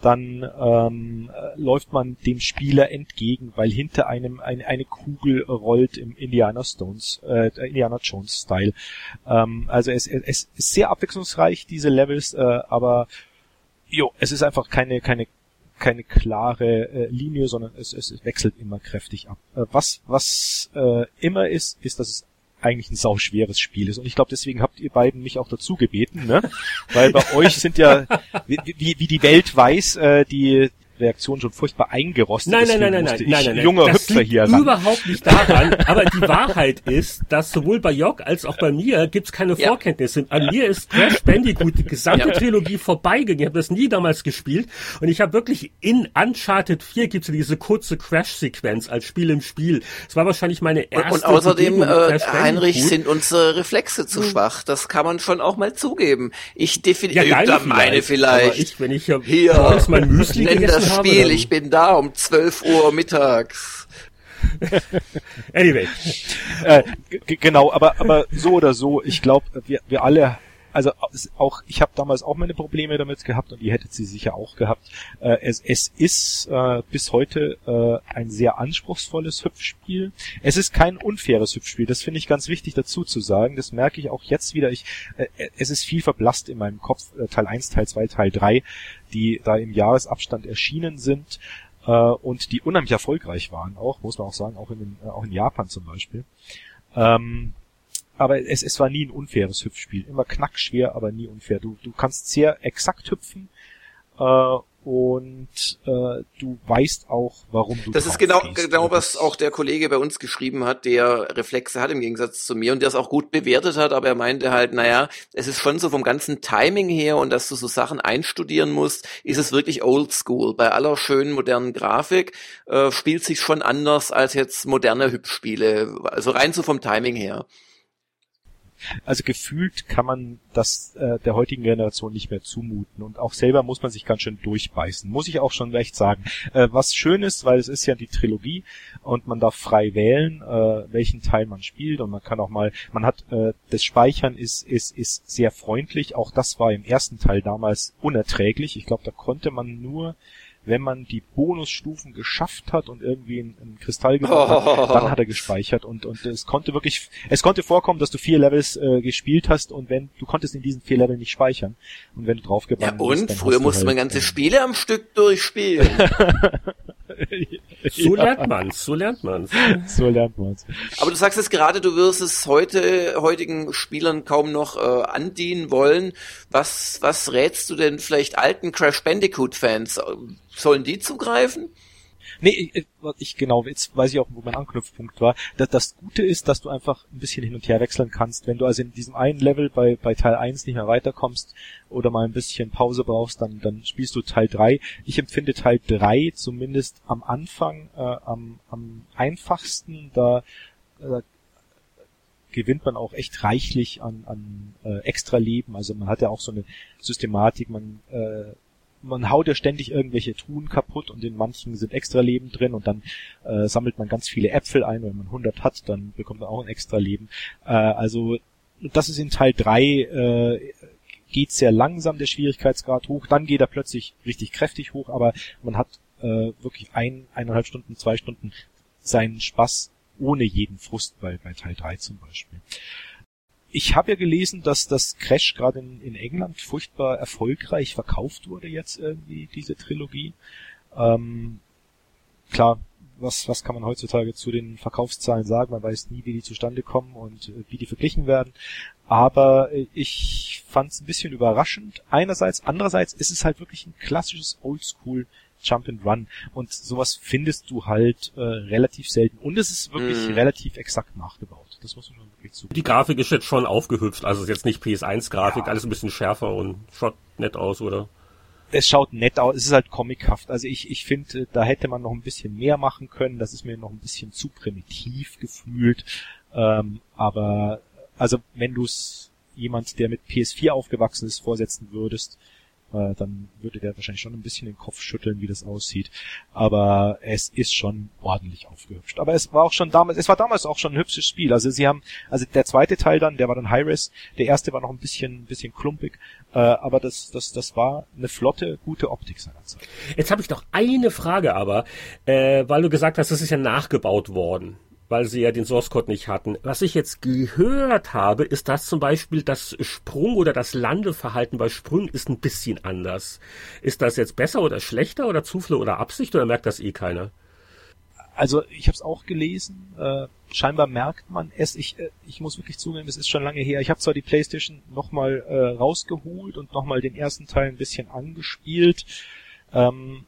S4: dann ähm, läuft man dem Spieler entgegen, weil hinter einem ein, eine Kugel rollt im Indiana Stones, äh, Indiana Jones Style. Ähm, also es, es ist sehr abwechslungsreich diese Levels, äh, aber jo, es ist einfach keine keine keine klare äh, Linie, sondern es, es wechselt immer kräftig ab. Äh, was was äh, immer ist, ist, dass es eigentlich ein sauschweres Spiel ist. Und ich glaube, deswegen habt ihr beiden mich auch dazu gebeten, ne? Weil bei euch sind ja, wie, wie, die Welt weiß, äh, die Reaktion schon furchtbar eingerostet.
S2: Nein, nein, nein, nein, nein, nein, nein,
S4: junger das Hüpfer hier ran.
S2: überhaupt nicht daran. aber die Wahrheit ist, dass sowohl bei Jock als auch bei mir gibt's keine ja. Vorkenntnisse. An mir ist Crash Bandicoot die gesamte ja. Trilogie vorbeigegangen. Ich habe das nie damals gespielt und ich habe wirklich in Uncharted 4 gibt's diese kurze Crash-Sequenz als Spiel im Spiel. Es war wahrscheinlich meine erste.
S3: Und, und außerdem, äh, Heinrich, sind unsere Reflexe zu hm. schwach. Das kann man schon auch mal zugeben. Ich definiere
S2: ja,
S3: meine vielleicht.
S2: vielleicht. Ich, wenn ich hier, hier
S3: mein Müsli gegessen Spiel, ich bin da um 12 Uhr mittags. <laughs>
S2: anyway.
S4: Äh, genau, aber, aber so oder so, ich glaube, wir, wir alle also auch ich habe damals auch meine Probleme damit gehabt und ihr hättet sie sicher auch gehabt. Äh, es, es ist äh, bis heute äh, ein sehr anspruchsvolles Hüpfspiel. Es ist kein unfaires Hüpfspiel, das finde ich ganz wichtig dazu zu sagen. Das merke ich auch jetzt wieder. Ich, äh, es ist viel verblasst in meinem Kopf, äh, Teil 1, Teil 2, Teil 3, die da im Jahresabstand erschienen sind äh, und die unheimlich erfolgreich waren, auch, muss man auch sagen, auch in, den, äh, auch in Japan zum Beispiel. Ähm, aber es, es war nie ein unfaires Hüpfspiel. Immer knackschwer, aber nie unfair. Du, du kannst sehr exakt hüpfen äh, und äh, du weißt auch, warum du
S3: Das ist genau, gehst. genau was auch der Kollege bei uns geschrieben hat, der Reflexe hat im Gegensatz zu mir und der es auch gut bewertet hat, aber er meinte halt, naja, es ist schon so vom ganzen Timing her und dass du so Sachen einstudieren musst, ist es wirklich oldschool. Bei aller schönen modernen Grafik äh, spielt sich schon anders als jetzt moderne Hüpfspiele. Also rein so vom Timing her.
S4: Also gefühlt kann man das äh, der heutigen Generation nicht mehr zumuten und auch selber muss man sich ganz schön durchbeißen, muss ich auch schon recht sagen. Äh, was schön ist, weil es ist ja die Trilogie und man darf frei wählen, äh, welchen Teil man spielt und man kann auch mal, man hat äh, das Speichern ist ist ist sehr freundlich. Auch das war im ersten Teil damals unerträglich. Ich glaube, da konnte man nur wenn man die Bonusstufen geschafft hat und irgendwie einen, einen Kristall gewonnen oh. hat, <laughs> dann hat er gespeichert und und es konnte wirklich, es konnte vorkommen, dass du vier Levels äh, gespielt hast und wenn du konntest in diesen vier Leveln nicht speichern und wenn du draufgebannt
S3: ja, und bist, früher musste man halt, ganze äh, Spiele am Stück durchspielen. <laughs> <laughs>
S2: So ja. lernt man's, so lernt man's.
S4: So lernt man's.
S3: Aber du sagst jetzt gerade, du wirst es heute, heutigen Spielern kaum noch äh, andienen wollen. Was, was rätst du denn vielleicht alten Crash Bandicoot Fans? Sollen die zugreifen?
S4: Nee, ich, ich genau, jetzt weiß ich auch, wo mein Anknüpfpunkt war. Das, das Gute ist, dass du einfach ein bisschen hin und her wechseln kannst. Wenn du also in diesem einen Level bei, bei Teil 1 nicht mehr weiterkommst oder mal ein bisschen Pause brauchst, dann, dann spielst du Teil 3. Ich empfinde Teil 3 zumindest am Anfang äh, am, am einfachsten. Da, äh, gewinnt man auch echt reichlich an, an äh, Extra-Leben. Also man hat ja auch so eine Systematik, man äh, man haut ja ständig irgendwelche Truhen kaputt und in manchen sind extra Leben drin und dann äh, sammelt man ganz viele Äpfel ein. Wenn man 100 hat, dann bekommt man auch ein extra Leben. Äh, also das ist in Teil 3 äh, geht sehr langsam der Schwierigkeitsgrad hoch, dann geht er plötzlich richtig kräftig hoch, aber man hat äh, wirklich ein, eineinhalb Stunden, zwei Stunden seinen Spaß ohne jeden Frust bei, bei Teil 3 zum Beispiel. Ich habe ja gelesen, dass das Crash gerade in, in, England furchtbar erfolgreich verkauft wurde jetzt irgendwie, diese Trilogie. Ähm, klar, was, was kann man heutzutage zu den Verkaufszahlen sagen? Man weiß nie, wie die zustande kommen und äh, wie die verglichen werden. Aber äh, ich fand es ein bisschen überraschend. Einerseits, andererseits ist es halt wirklich ein klassisches Oldschool Jump and Run und sowas findest du halt äh, relativ selten und es ist wirklich mm. relativ exakt nachgebaut. Das muss man
S2: wirklich zu. Die Grafik ist jetzt schon aufgehübscht, also ist jetzt nicht PS1-Grafik, ja. alles ein bisschen schärfer und schaut nett aus, oder?
S4: Es schaut nett aus, es ist halt comichaft. Also ich, ich finde, da hätte man noch ein bisschen mehr machen können. Das ist mir noch ein bisschen zu primitiv gefühlt. Ähm, aber also wenn du es jemand, der mit PS4 aufgewachsen ist, vorsetzen würdest, äh, dann würde der wahrscheinlich schon ein bisschen den Kopf schütteln, wie das aussieht. Aber es ist schon ordentlich aufgehübscht. Aber es war auch schon damals, es war damals auch schon ein hübsches Spiel. Also sie haben, also der zweite Teil dann, der war dann High-Res, der erste war noch ein bisschen, bisschen klumpig, äh, aber das, das, das war eine flotte, gute Optik seinerzeit.
S2: Jetzt habe ich noch eine Frage aber, äh, weil du gesagt hast, das ist ja nachgebaut worden weil sie ja den Source Code nicht hatten. Was ich jetzt gehört habe, ist, dass zum Beispiel das Sprung- oder das Landeverhalten bei Sprüngen ist ein bisschen anders. Ist das jetzt besser oder schlechter oder Zufall oder Absicht oder merkt das eh keiner?
S4: Also ich habe es auch gelesen. Äh, scheinbar merkt man es. Ich, äh, ich muss wirklich zugeben, es ist schon lange her. Ich habe zwar die PlayStation nochmal äh, rausgeholt und nochmal den ersten Teil ein bisschen angespielt, ähm,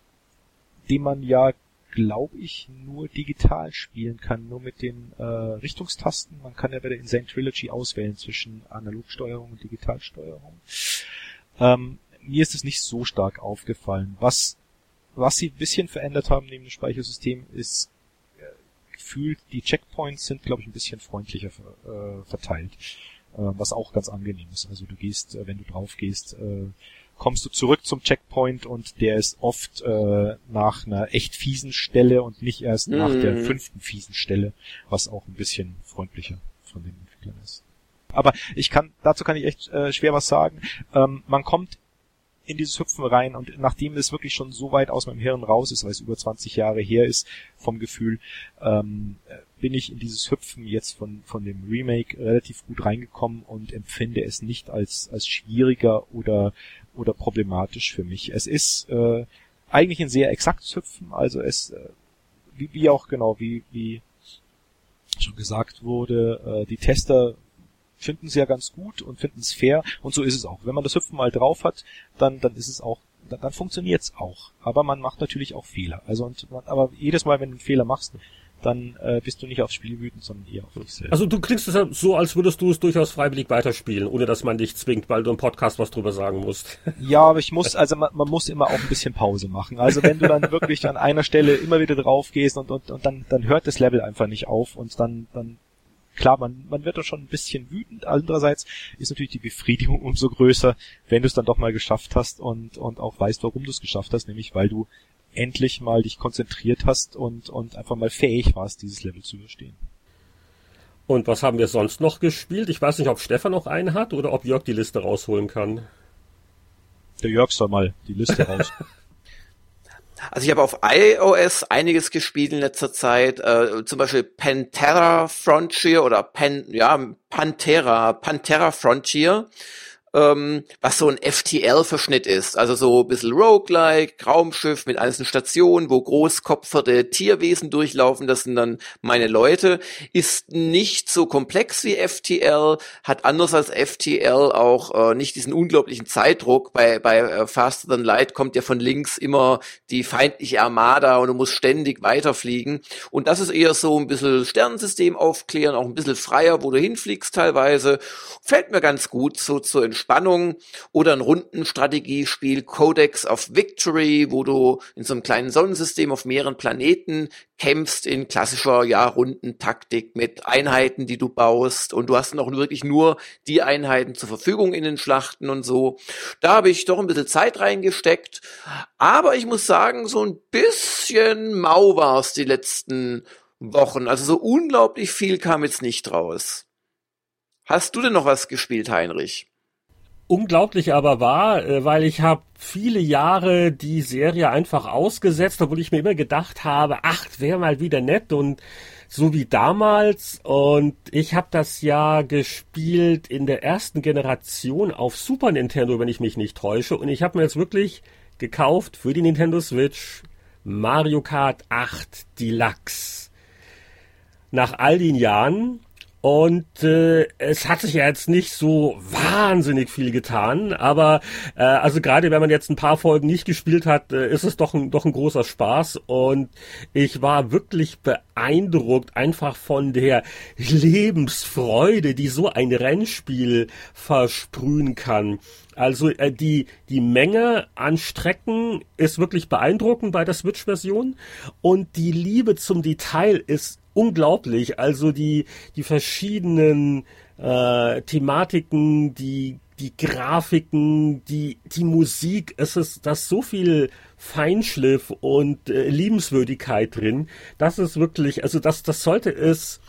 S4: den man ja glaube ich, nur digital spielen kann, nur mit den äh, Richtungstasten. Man kann ja bei der Insane Trilogy auswählen zwischen Analogsteuerung und Digitalsteuerung. Ähm, mir ist es nicht so stark aufgefallen. Was, was sie ein bisschen verändert haben neben dem Speichersystem ist äh, gefühlt, die Checkpoints sind, glaube ich, ein bisschen freundlicher äh, verteilt. Äh, was auch ganz angenehm ist. Also du gehst, äh, wenn du drauf gehst, äh, kommst du zurück zum Checkpoint und der ist oft äh, nach einer echt fiesen Stelle und nicht erst mm. nach der mhm. fünften fiesen Stelle, was auch ein bisschen freundlicher von den Entwicklern ist. Aber ich kann, dazu kann ich echt äh, schwer was sagen. Ähm, man kommt in dieses Hüpfen rein und nachdem es wirklich schon so weit aus meinem Hirn raus ist, weil es über 20 Jahre her ist, vom Gefühl, ähm, bin ich in dieses Hüpfen jetzt von, von dem Remake relativ gut reingekommen und empfinde es nicht als, als schwieriger oder oder problematisch für mich. Es ist äh, eigentlich ein sehr exaktes Hüpfen, also es, äh, wie, wie auch genau, wie, wie schon gesagt wurde, äh, die Tester finden es ja ganz gut und finden es fair und so ist es auch. Wenn man das Hüpfen mal drauf hat, dann, dann ist es auch, dann, dann funktioniert es auch. Aber man macht natürlich auch Fehler. Also und man, aber jedes Mal, wenn du einen Fehler machst, dann äh, bist du nicht aufs Spiel wütend, sondern eher auf dich selbst.
S2: Also du kriegst es ja so, als würdest du es durchaus freiwillig weiterspielen, ohne dass man dich zwingt, weil du im Podcast was drüber sagen musst. <laughs>
S4: Ja, aber ich muss, also man, man muss immer auch ein bisschen Pause machen. Also wenn du dann wirklich an einer Stelle immer wieder drauf gehst und, und, und dann, dann hört das Level einfach nicht auf und dann, dann klar, man, man wird doch schon ein bisschen wütend. Andererseits ist natürlich die Befriedigung umso größer, wenn du es dann doch mal geschafft hast und, und auch weißt, warum du es geschafft hast, nämlich weil du endlich mal dich konzentriert hast und, und einfach mal fähig warst, dieses Level zu überstehen.
S2: Und was haben wir sonst noch gespielt? Ich weiß nicht, ob Stefan noch einen hat oder ob Jörg die Liste rausholen kann.
S4: Der Jörg soll mal die Liste raus. <laughs>
S3: Also ich habe auf iOS einiges gespielt in letzter Zeit, äh, zum Beispiel Pantera Frontier oder Pan, ja, Pantera, Pantera Frontier. Ähm, was so ein FTL-Verschnitt ist. Also so ein bisschen Roguelike, Raumschiff mit einzelnen Stationen, wo großkopferte Tierwesen durchlaufen, das sind dann meine Leute. Ist nicht so komplex wie FTL, hat anders als FTL auch äh, nicht diesen unglaublichen Zeitdruck. Bei, bei äh, Faster Than Light kommt ja von links immer die feindliche Armada und du musst ständig weiterfliegen. Und das ist eher so ein bisschen Sternensystem aufklären, auch ein bisschen freier, wo du hinfliegst teilweise. Fällt mir ganz gut so zur Entspannung oder ein Rundenstrategiespiel Codex of Victory, wo du in so einem kleinen Sonnensystem auf mehreren Planeten kämpfst in klassischer ja Rundentaktik mit Einheiten, die du baust und du hast noch wirklich nur die Einheiten zur Verfügung in den Schlachten und so. Da habe ich doch ein bisschen Zeit reingesteckt, aber ich muss sagen, so ein bisschen mau war es die letzten Wochen. Also so unglaublich viel kam jetzt nicht raus. Hast du denn noch was gespielt, Heinrich?
S2: Unglaublich aber wahr, äh, weil ich habe viele Jahre die Serie einfach ausgesetzt, obwohl ich mir immer gedacht habe, ach, wäre mal wieder nett und so wie damals. Und ich habe das ja gespielt in der ersten Generation auf Super Nintendo, wenn ich mich nicht täusche. Und ich habe mir jetzt wirklich gekauft für die Nintendo Switch Mario Kart 8 Deluxe. Nach all den Jahren und äh, es hat sich ja jetzt nicht so wahnsinnig viel getan, aber äh, also gerade wenn man jetzt ein paar Folgen nicht gespielt hat, äh, ist es doch ein, doch ein großer Spaß. Und ich war wirklich beeindruckt einfach von der Lebensfreude, die so ein Rennspiel versprühen kann. Also äh, die, die Menge an Strecken ist wirklich beeindruckend bei der Switch-Version und die Liebe zum Detail ist unglaublich. Also die, die verschiedenen äh, Thematiken, die, die Grafiken, die, die Musik, es ist da so viel Feinschliff und äh, Liebenswürdigkeit drin. Das ist wirklich, also das, das sollte es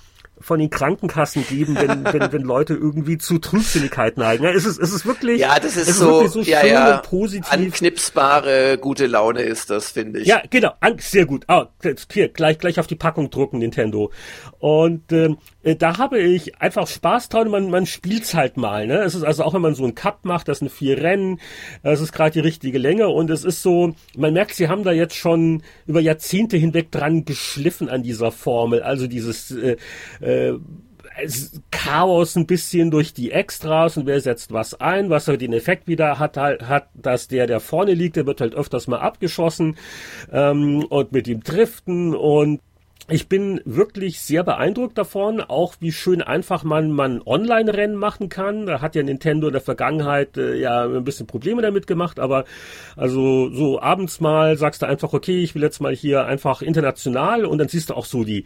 S2: von den Krankenkassen geben, wenn, <laughs> wenn, wenn Leute irgendwie zu Trübseligkeit neigen. Es ist, es ist wirklich,
S3: ja, das ist, ist so, so ja, ja, positiv. Anknipsbare gute Laune ist das, finde ich.
S2: Ja, genau, sehr gut. Ah, hier, gleich, gleich auf die Packung drucken, Nintendo. Und ähm, äh, da habe ich einfach Spaß dran, man, man spielt's halt mal. Ne? Es ist also auch, wenn man so einen Cup macht, das sind vier Rennen, es ist gerade die richtige Länge und es ist so, man merkt, sie haben da jetzt schon über Jahrzehnte hinweg dran geschliffen an dieser Formel. Also dieses äh, äh, Chaos ein bisschen durch die Extras und wer setzt was ein, was halt den Effekt wieder hat, halt, hat, dass der, der vorne liegt, der wird halt öfters mal abgeschossen ähm, und mit ihm driften und ich bin wirklich sehr beeindruckt davon, auch wie schön einfach man man Online-Rennen machen kann. Da hat ja Nintendo in der Vergangenheit äh, ja ein bisschen Probleme damit gemacht, aber also so abends mal sagst du einfach, okay, ich will jetzt mal hier einfach international und dann siehst du auch so die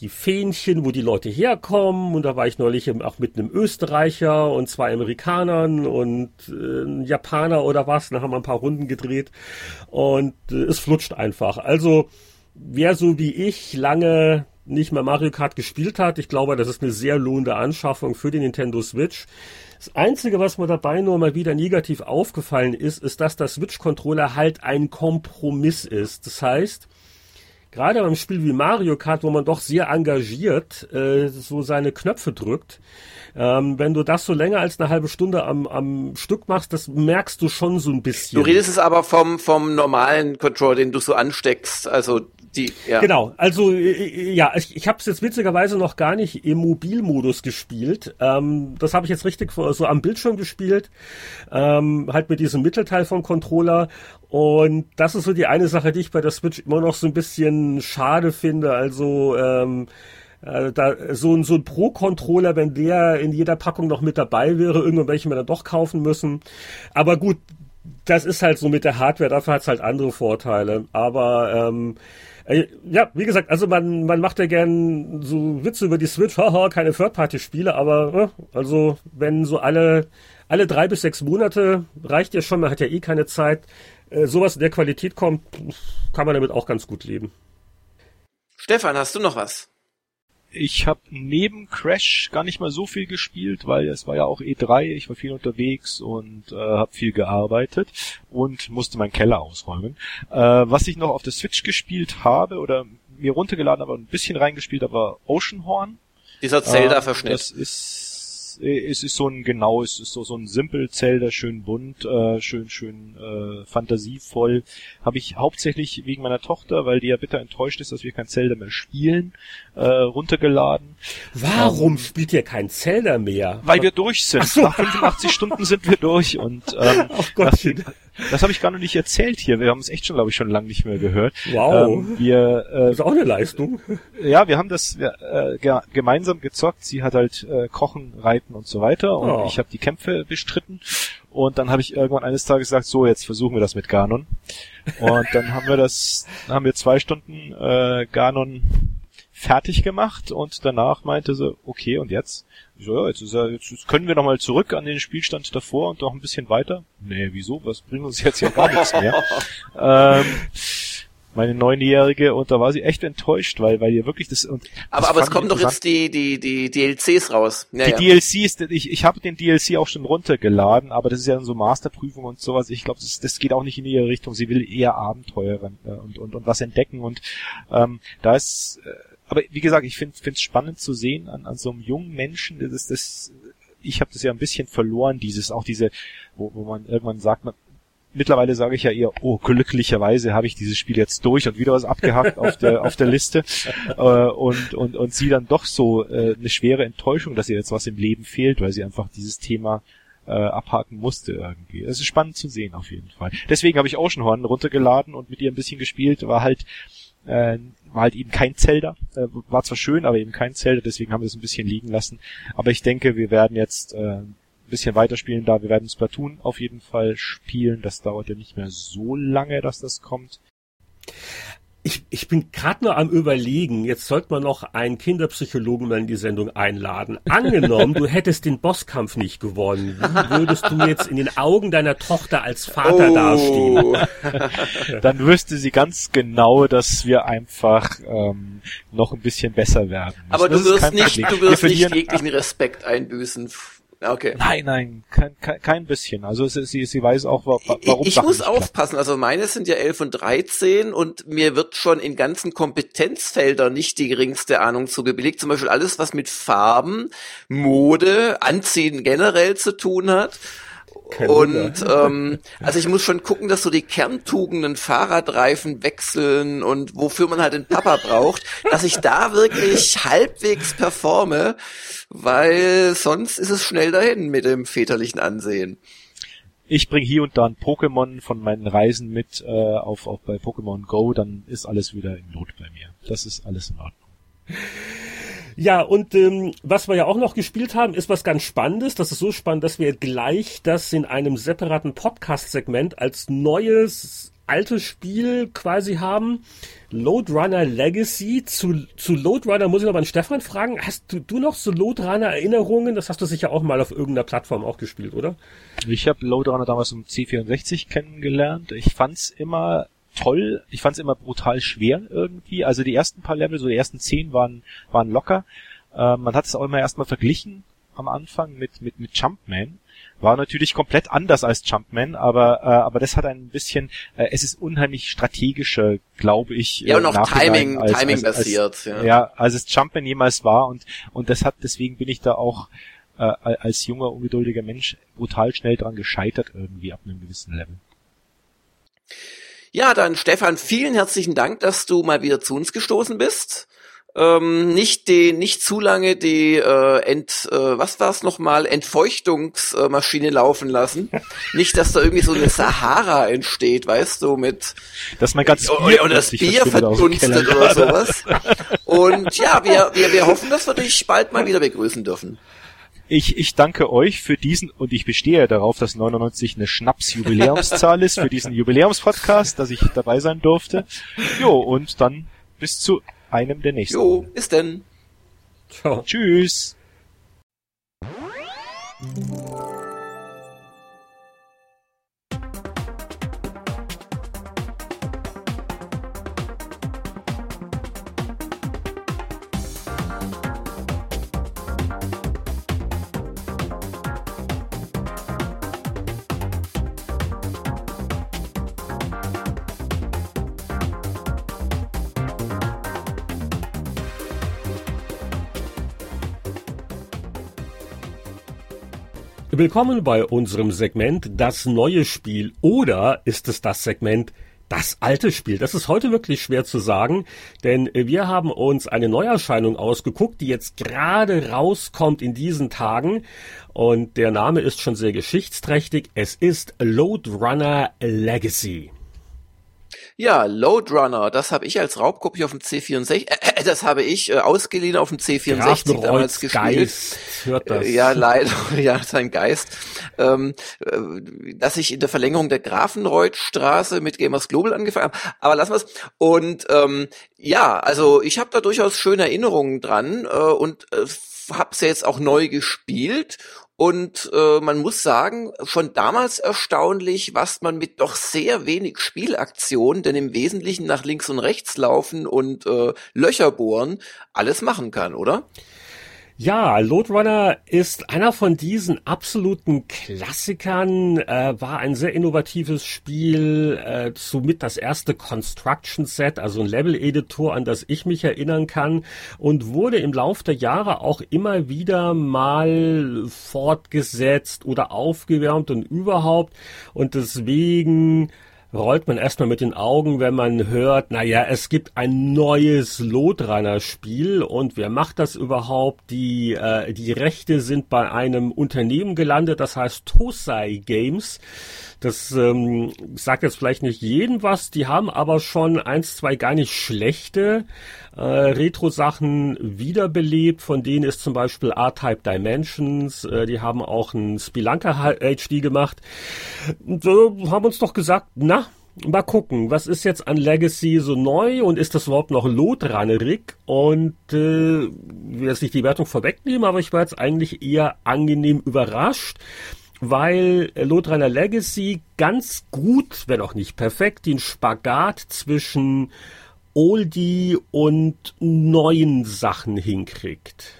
S2: die Fähnchen, wo die Leute herkommen. Und da war ich neulich auch mit einem Österreicher und zwei Amerikanern und äh, Japaner oder was. Da haben wir ein paar Runden gedreht und äh, es flutscht einfach. Also wer so wie ich lange nicht mehr Mario Kart gespielt hat, ich glaube, das ist eine sehr lohnende Anschaffung für die Nintendo Switch. Das Einzige, was mir dabei nur mal wieder negativ aufgefallen ist, ist, dass der Switch-Controller halt ein Kompromiss ist. Das heißt, gerade beim Spiel wie Mario Kart, wo man doch sehr engagiert äh, so seine Knöpfe drückt, ähm, wenn du das so länger als eine halbe Stunde am, am Stück machst, das merkst du schon so ein bisschen.
S3: Du redest es aber vom, vom normalen Controller, den du so ansteckst, also die,
S2: ja. Genau, also äh, äh, ja, ich, ich habe es jetzt witzigerweise noch gar nicht im Mobilmodus gespielt. Ähm, das habe ich jetzt richtig so am Bildschirm gespielt, ähm, halt mit diesem Mittelteil vom Controller. Und das ist so die eine Sache, die ich bei der Switch immer noch so ein bisschen schade finde. Also ähm, äh, da, so, ein so ein Pro-Controller, wenn der in jeder Packung noch mit dabei wäre, irgendwann welche wir dann doch kaufen müssen. Aber gut, das ist halt so mit der Hardware, dafür hat's halt andere Vorteile. Aber ähm, äh, ja, wie gesagt, also man, man macht ja gern so Witze über die Switch, haha, keine Third-Party-Spiele, aber äh, also wenn so alle, alle drei bis sechs Monate reicht ja schon, man hat ja eh keine Zeit, äh, sowas in der Qualität kommt, kann man damit auch ganz gut leben.
S3: Stefan, hast du noch was?
S4: Ich habe neben Crash gar nicht mal so viel gespielt, weil es war ja auch E3, ich war viel unterwegs und äh, habe viel gearbeitet und musste meinen Keller ausräumen. Äh, was ich noch auf der Switch gespielt habe oder mir runtergeladen, aber ein bisschen reingespielt, aber Oceanhorn.
S3: Dieser Zelda-Verschnitt.
S4: Äh, das ist es, es ist so ein genau, es ist so so ein simpel Zelda, schön bunt, äh, schön schön äh, fantasievoll. Habe ich hauptsächlich wegen meiner Tochter, weil die ja bitter enttäuscht ist, dass wir kein Zelda mehr spielen, äh, runtergeladen.
S2: Warum ähm, spielt ihr kein Zelda mehr?
S4: Weil wir durch sind. So. Nach 85 Stunden sind wir durch und ähm, <laughs> oh Gott. Das habe ich gar noch nicht erzählt hier. Wir haben es echt schon, glaube ich, schon lange nicht mehr gehört.
S2: Wow. Ähm, wir, äh, das ist auch eine Leistung.
S4: Ja, wir haben das äh, ge gemeinsam gezockt. Sie hat halt äh, Kochen, Reiten und so weiter und oh. ich habe die Kämpfe bestritten. Und dann habe ich irgendwann eines Tages gesagt, so, jetzt versuchen wir das mit Ganon. Und dann haben wir das, haben wir zwei Stunden äh, Ganon fertig gemacht und danach meinte sie, okay, und jetzt? Ich so, ja, jetzt, ist er, jetzt können wir nochmal zurück an den Spielstand davor und noch ein bisschen weiter. Nee, wieso? Was bringt uns jetzt ja gar nichts mehr? <laughs> ähm, meine neunjährige und da war sie echt enttäuscht, weil weil ihr wirklich das und
S3: aber
S4: das
S3: aber es kommen doch jetzt die die die DLCs raus.
S4: Ja, die ja. DLCs, ich ich habe den DLC auch schon runtergeladen, aber das ist ja so Masterprüfung und sowas. Ich glaube, das das geht auch nicht in ihre Richtung. Sie will eher Abenteuer äh, und und und was entdecken und ähm, da ist äh, aber wie gesagt, ich finde es spannend zu sehen an, an so einem jungen Menschen, das ist das, ich habe das ja ein bisschen verloren, dieses, auch diese, wo, wo man irgendwann sagt, man, mittlerweile sage ich ja eher, oh, glücklicherweise habe ich dieses Spiel jetzt durch und wieder was abgehakt auf der auf der Liste <laughs> äh, und und und sie dann doch so äh, eine schwere Enttäuschung, dass ihr jetzt was im Leben fehlt, weil sie einfach dieses Thema äh, abhaken musste irgendwie. Es ist spannend zu sehen auf jeden Fall. Deswegen habe ich Oceanhorn runtergeladen und mit ihr ein bisschen gespielt. War halt äh, war halt eben kein Zelda. Äh, war zwar schön, aber eben kein Zelda, deswegen haben wir es ein bisschen liegen lassen. Aber ich denke, wir werden jetzt äh, ein bisschen weiterspielen da. Wir werden Splatoon auf jeden Fall spielen. Das dauert ja nicht mehr so lange, dass das kommt.
S2: Ich, ich bin gerade nur am überlegen, jetzt sollte man noch einen Kinderpsychologen mal in die Sendung einladen. Angenommen, du hättest den Bosskampf nicht gewonnen, wie würdest du jetzt in den Augen deiner Tochter als Vater oh. dastehen? <laughs> <laughs>
S4: Dann wüsste sie ganz genau, dass wir einfach ähm, noch ein bisschen besser werden.
S3: Müssen. Aber du wirst nicht, du wirst nicht jeglichen Respekt einbüßen Okay.
S4: Nein, nein, kein, kein, kein bisschen. Also sie, sie, sie weiß auch, warum.
S3: Ich, ich muss aufpassen. Also meine sind ja 11 und 13 und mir wird schon in ganzen Kompetenzfeldern nicht die geringste Ahnung zugebilligt. Zum Beispiel alles, was mit Farben, Mode, Anziehen generell zu tun hat. Kein und ähm, also ich muss schon gucken, dass so die Kerntugenden Fahrradreifen wechseln und wofür man halt den Papa braucht, dass ich da wirklich halbwegs performe, weil sonst ist es schnell dahin mit dem väterlichen Ansehen.
S4: Ich bringe hier und da ein Pokémon von meinen Reisen mit äh, auf, auf bei Pokémon Go, dann ist alles wieder in Not bei mir. Das ist alles in Ordnung.
S2: Ja, und ähm, was wir ja auch noch gespielt haben, ist was ganz Spannendes. Das ist so spannend, dass wir gleich das in einem separaten Podcast-Segment als neues altes Spiel quasi haben. Load Runner Legacy. Zu, zu Load Runner muss ich noch mal einen Stefan fragen. Hast du, du noch so Load Runner Erinnerungen? Das hast du sicher auch mal auf irgendeiner Plattform auch gespielt, oder?
S4: Ich habe Load Runner damals um C64 kennengelernt. Ich fand's immer toll. Ich fand es immer brutal schwer irgendwie. Also die ersten paar Level, so die ersten zehn waren, waren locker. Äh, man hat es auch immer erstmal verglichen am Anfang mit, mit, mit Jumpman. War natürlich komplett anders als Jumpman, aber, äh, aber das hat ein bisschen, äh, es ist unheimlich strategischer, glaube ich.
S3: Ja, und auch Timing, als, Timing als, als, basiert,
S4: ja. Ja, als es Jumpman jemals war und, und das hat, deswegen bin ich da auch, äh, als junger, ungeduldiger Mensch brutal schnell dran gescheitert irgendwie ab einem gewissen Level.
S3: Ja, dann Stefan, vielen herzlichen Dank, dass du mal wieder zu uns gestoßen bist. Ähm, nicht die, nicht zu lange die äh, Ent, äh, was war's nochmal, Entfeuchtungsmaschine laufen lassen. <laughs> nicht, dass da irgendwie so eine Sahara entsteht, weißt du, mit
S4: dass man ganz
S3: Bier oder das Bier verdunstet oder sowas. Und ja, wir, wir, wir hoffen, dass wir dich bald mal <laughs> wieder begrüßen dürfen.
S4: Ich, ich danke euch für diesen, und ich bestehe darauf, dass 99 eine Schnaps-Jubiläumszahl ist für diesen Jubiläumspodcast, dass ich dabei sein durfte. Jo, und dann bis zu einem der nächsten. Jo,
S3: bis denn.
S4: Ciao. Tschüss.
S2: Willkommen bei unserem Segment Das neue Spiel oder ist es das Segment das alte Spiel? Das ist heute wirklich schwer zu sagen, denn wir haben uns eine Neuerscheinung ausgeguckt, die jetzt gerade rauskommt in diesen Tagen und der Name ist schon sehr geschichtsträchtig. Es ist Load Runner Legacy.
S3: Ja, Load Runner, das habe ich als Raubkopie auf dem C64, äh, äh, das habe ich äh, ausgeliehen auf dem C64 damals gespielt. Geist hört das. Äh, ja, leider, <laughs> ja, sein Geist. Ähm, äh, dass ich in der Verlängerung der Grafenreutstraße mit Gamers Global angefangen habe. Aber lassen wir's. Und ähm, ja, also ich habe da durchaus schöne Erinnerungen dran äh, und äh, habe es ja jetzt auch neu gespielt und äh, man muss sagen, schon damals erstaunlich, was man mit doch sehr wenig Spielaktion, denn im Wesentlichen nach links und rechts laufen und äh, Löcher bohren, alles machen kann, oder?
S2: Ja, Loadrunner ist einer von diesen absoluten Klassikern, äh, war ein sehr innovatives Spiel, äh, somit das erste Construction Set, also ein Level-Editor, an das ich mich erinnern kann und wurde im Lauf der Jahre auch immer wieder mal fortgesetzt oder aufgewärmt und überhaupt. Und deswegen rollt man erstmal mit den Augen, wenn man hört, naja, es gibt ein neues Lodraner-Spiel und wer macht das überhaupt? Die, äh, die Rechte sind bei einem Unternehmen gelandet, das heißt Tosai Games. Das ähm, sagt jetzt vielleicht nicht jedem was, die haben aber schon eins, zwei gar nicht schlechte äh, Retro-Sachen wiederbelebt. Von denen ist zum Beispiel R-Type Dimensions, äh, die haben auch ein Spelunker HD gemacht. Und, äh, haben uns doch gesagt, na, mal gucken, was ist jetzt an Legacy so neu und ist das überhaupt noch lotrannerig? Und äh, will jetzt nicht die Wertung vorwegnehmen, aber ich war jetzt eigentlich eher angenehm überrascht weil Lothraner Legacy ganz gut, wenn auch nicht perfekt, den Spagat zwischen Oldie und neuen Sachen hinkriegt.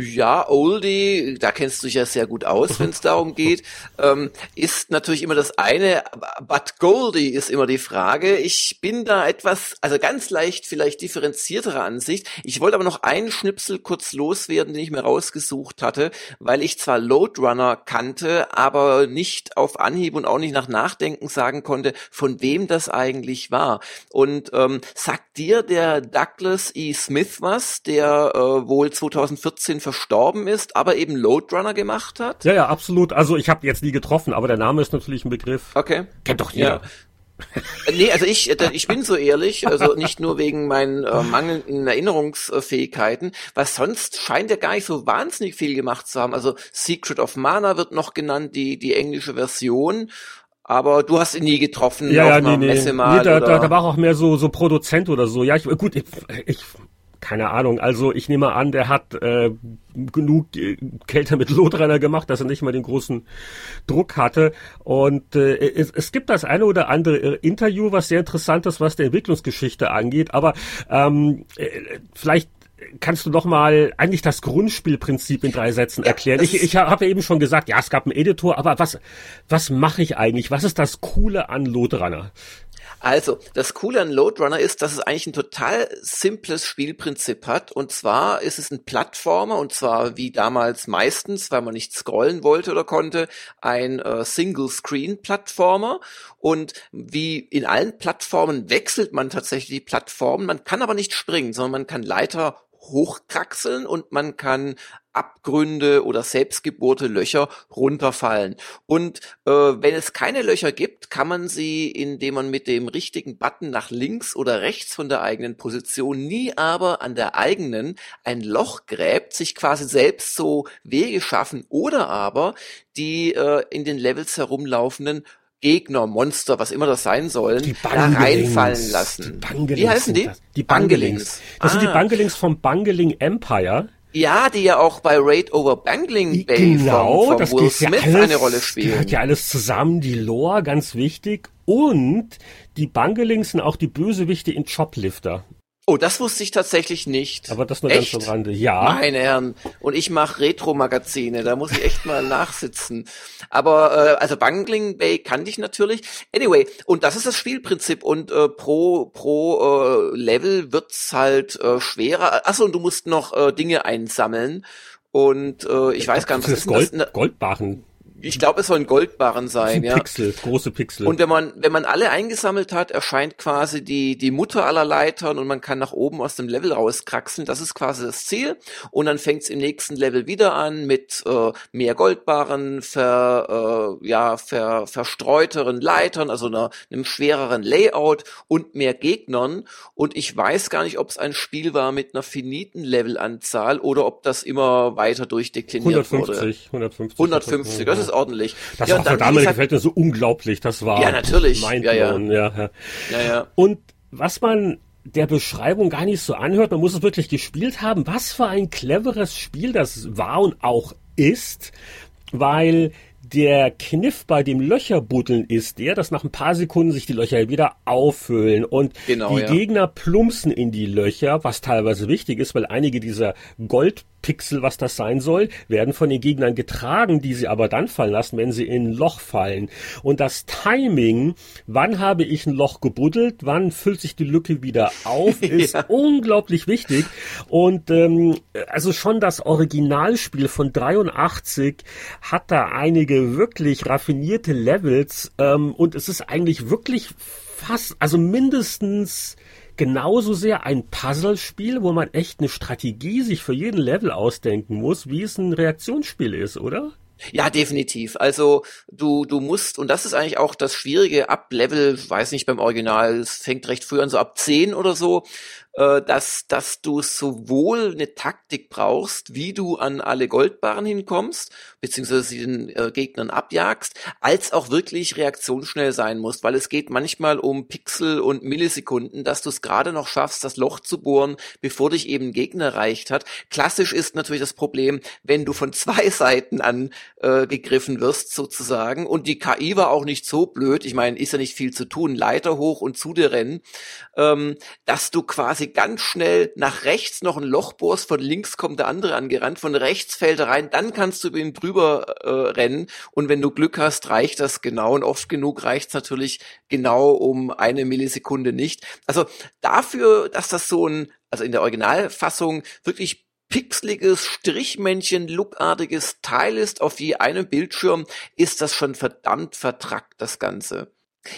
S3: Ja, Oldie, da kennst du dich ja sehr gut aus, wenn es darum geht, <laughs> ähm, ist natürlich immer das eine, but Goldie ist immer die Frage. Ich bin da etwas, also ganz leicht vielleicht differenziertere Ansicht. Ich wollte aber noch einen Schnipsel kurz loswerden, den ich mir rausgesucht hatte, weil ich zwar Loadrunner kannte, aber nicht auf Anhieb und auch nicht nach Nachdenken sagen konnte, von wem das eigentlich war. Und ähm, sagt dir der Douglas E. Smith was, der äh, wohl 2014 verstorben ist, aber eben Loadrunner gemacht hat?
S2: Ja, ja, absolut. Also ich habe jetzt nie getroffen, aber der Name ist natürlich ein Begriff.
S3: Okay.
S2: Kennt doch jeder. Ja.
S3: nee, also ich, äh, ich bin so ehrlich, also nicht nur wegen meinen äh, mangelnden Erinnerungsfähigkeiten, was sonst scheint er gar nicht so wahnsinnig viel gemacht zu haben. Also Secret of Mana wird noch genannt, die, die englische Version. Aber du hast ihn nie getroffen
S2: ja, auf ja, einer nee, Messe mal. Nee, da, da, da war auch mehr so, so Produzent oder so. Ja, ich, gut, ich, ich keine Ahnung. Also ich nehme an, der hat äh, genug äh, Kälte mit Lotrenner gemacht, dass er nicht mal den großen Druck hatte. Und äh, es, es gibt das eine oder andere äh, Interview, was sehr interessant ist, was der Entwicklungsgeschichte angeht. Aber ähm, äh, vielleicht kannst du doch mal eigentlich das Grundspielprinzip in drei Sätzen erklären? Ja, ich ich habe ja eben schon gesagt, ja, es gab einen Editor, aber was was mache ich eigentlich? Was ist das Coole an Lotrunner?
S3: Also, das Coole an Loadrunner ist, dass es eigentlich ein total simples Spielprinzip hat. Und zwar ist es ein Plattformer, und zwar wie damals meistens, weil man nicht scrollen wollte oder konnte, ein äh, Single-Screen-Plattformer. Und wie in allen Plattformen wechselt man tatsächlich die Plattformen. Man kann aber nicht springen, sondern man kann Leiter hochkraxeln und man kann Abgründe oder selbstgebohrte Löcher runterfallen. Und äh, wenn es keine Löcher gibt, kann man sie, indem man mit dem richtigen Button nach links oder rechts von der eigenen Position, nie aber an der eigenen ein Loch gräbt, sich quasi selbst so Wege schaffen oder aber die äh, in den Levels herumlaufenden Gegner, Monster, was immer das sein sollen, da reinfallen lassen.
S2: Wie heißen die? Die Bangelings. Das ah. sind die ah. Bangelings vom Bangeling Empire.
S3: Ja, die ja auch bei Raid over Bangling Bay
S2: genau,
S3: von,
S2: von Will Smith ja alles, eine Rolle spielen. Gehört ja alles zusammen, die Lore, ganz wichtig. Und die Bangelings sind auch die Bösewichte in Choplifter.
S3: Oh, das wusste ich tatsächlich nicht.
S2: Aber das nur echt? ganz am Rande. Ja.
S3: Meine Herren. Und ich mache Retro-Magazine, da muss ich echt mal <laughs> nachsitzen. Aber äh, also Bungling Bay kannte ich natürlich. Anyway, und das ist das Spielprinzip. Und äh, pro pro äh, Level wird's halt äh, schwerer. Achso, und du musst noch äh, Dinge einsammeln. Und äh, ich, ich weiß gar nicht,
S2: was ist Gold, das? Goldbarren
S3: ich glaube, es sollen Goldbarren sein, ja.
S2: Pixel, große Pixel.
S3: Und wenn man, wenn man alle eingesammelt hat, erscheint quasi die, die Mutter aller Leitern und man kann nach oben aus dem Level rauskraxeln. Das ist quasi das Ziel. Und dann fängt es im nächsten Level wieder an mit äh, mehr Goldbarren, ver, äh, ja, ver, verstreuteren Leitern, also einer, einem schwereren Layout und mehr Gegnern. Und ich weiß gar nicht, ob es ein Spiel war mit einer finiten Levelanzahl oder ob das immer weiter durchdekliniert
S2: 150,
S3: wurde.
S2: 150.
S3: 150, das ist ist ordentlich.
S2: Das ja, auch für damals gefällt mir so unglaublich. Das war
S3: ja natürlich.
S2: Ja, ja. Ja,
S3: ja. ja, ja.
S2: Und was man der Beschreibung gar nicht so anhört, man muss es wirklich gespielt haben. Was für ein cleveres Spiel das war und auch ist, weil der Kniff bei dem Löcherbuddeln ist der, dass nach ein paar Sekunden sich die Löcher wieder auffüllen und genau, die ja. Gegner plumpsen in die Löcher, was teilweise wichtig ist, weil einige dieser Gold Pixel, was das sein soll, werden von den Gegnern getragen, die sie aber dann fallen lassen, wenn sie in ein Loch fallen. Und das Timing, wann habe ich ein Loch gebuddelt, wann füllt sich die Lücke wieder auf, <laughs> ist ja. unglaublich wichtig. Und ähm, also schon das Originalspiel von 83 hat da einige wirklich raffinierte Levels ähm, und es ist eigentlich wirklich fast, also mindestens genauso sehr ein Puzzlespiel, wo man echt eine Strategie sich für jeden Level ausdenken muss, wie es ein Reaktionsspiel ist, oder?
S3: Ja, definitiv. Also du, du musst, und das ist eigentlich auch das Schwierige ab Level, weiß nicht beim Original, es fängt recht früh an, so ab 10 oder so, äh, dass, dass du sowohl eine Taktik brauchst, wie du an alle Goldbarren hinkommst, beziehungsweise den äh, Gegnern abjagst, als auch wirklich reaktionsschnell sein musst, weil es geht manchmal um Pixel und Millisekunden, dass du es gerade noch schaffst, das Loch zu bohren, bevor dich eben ein Gegner erreicht hat. Klassisch ist natürlich das Problem, wenn du von <laughs> zwei Seiten an äh, wirst, sozusagen, und die KI war auch nicht so blöd, ich meine, ist ja nicht viel zu tun, Leiter hoch und zu dir rennen, ähm, dass du quasi ganz schnell nach rechts noch ein Loch bohrst, von links kommt der andere angerannt, von rechts fällt er rein, dann kannst du über ihn drüber äh, rennen und wenn du Glück hast, reicht das genau und oft genug reicht es natürlich genau um eine Millisekunde nicht. Also dafür, dass das so ein, also in der Originalfassung wirklich pixeliges, Strichmännchen-lookartiges Teil ist auf je einem Bildschirm, ist das schon verdammt vertrackt, das Ganze.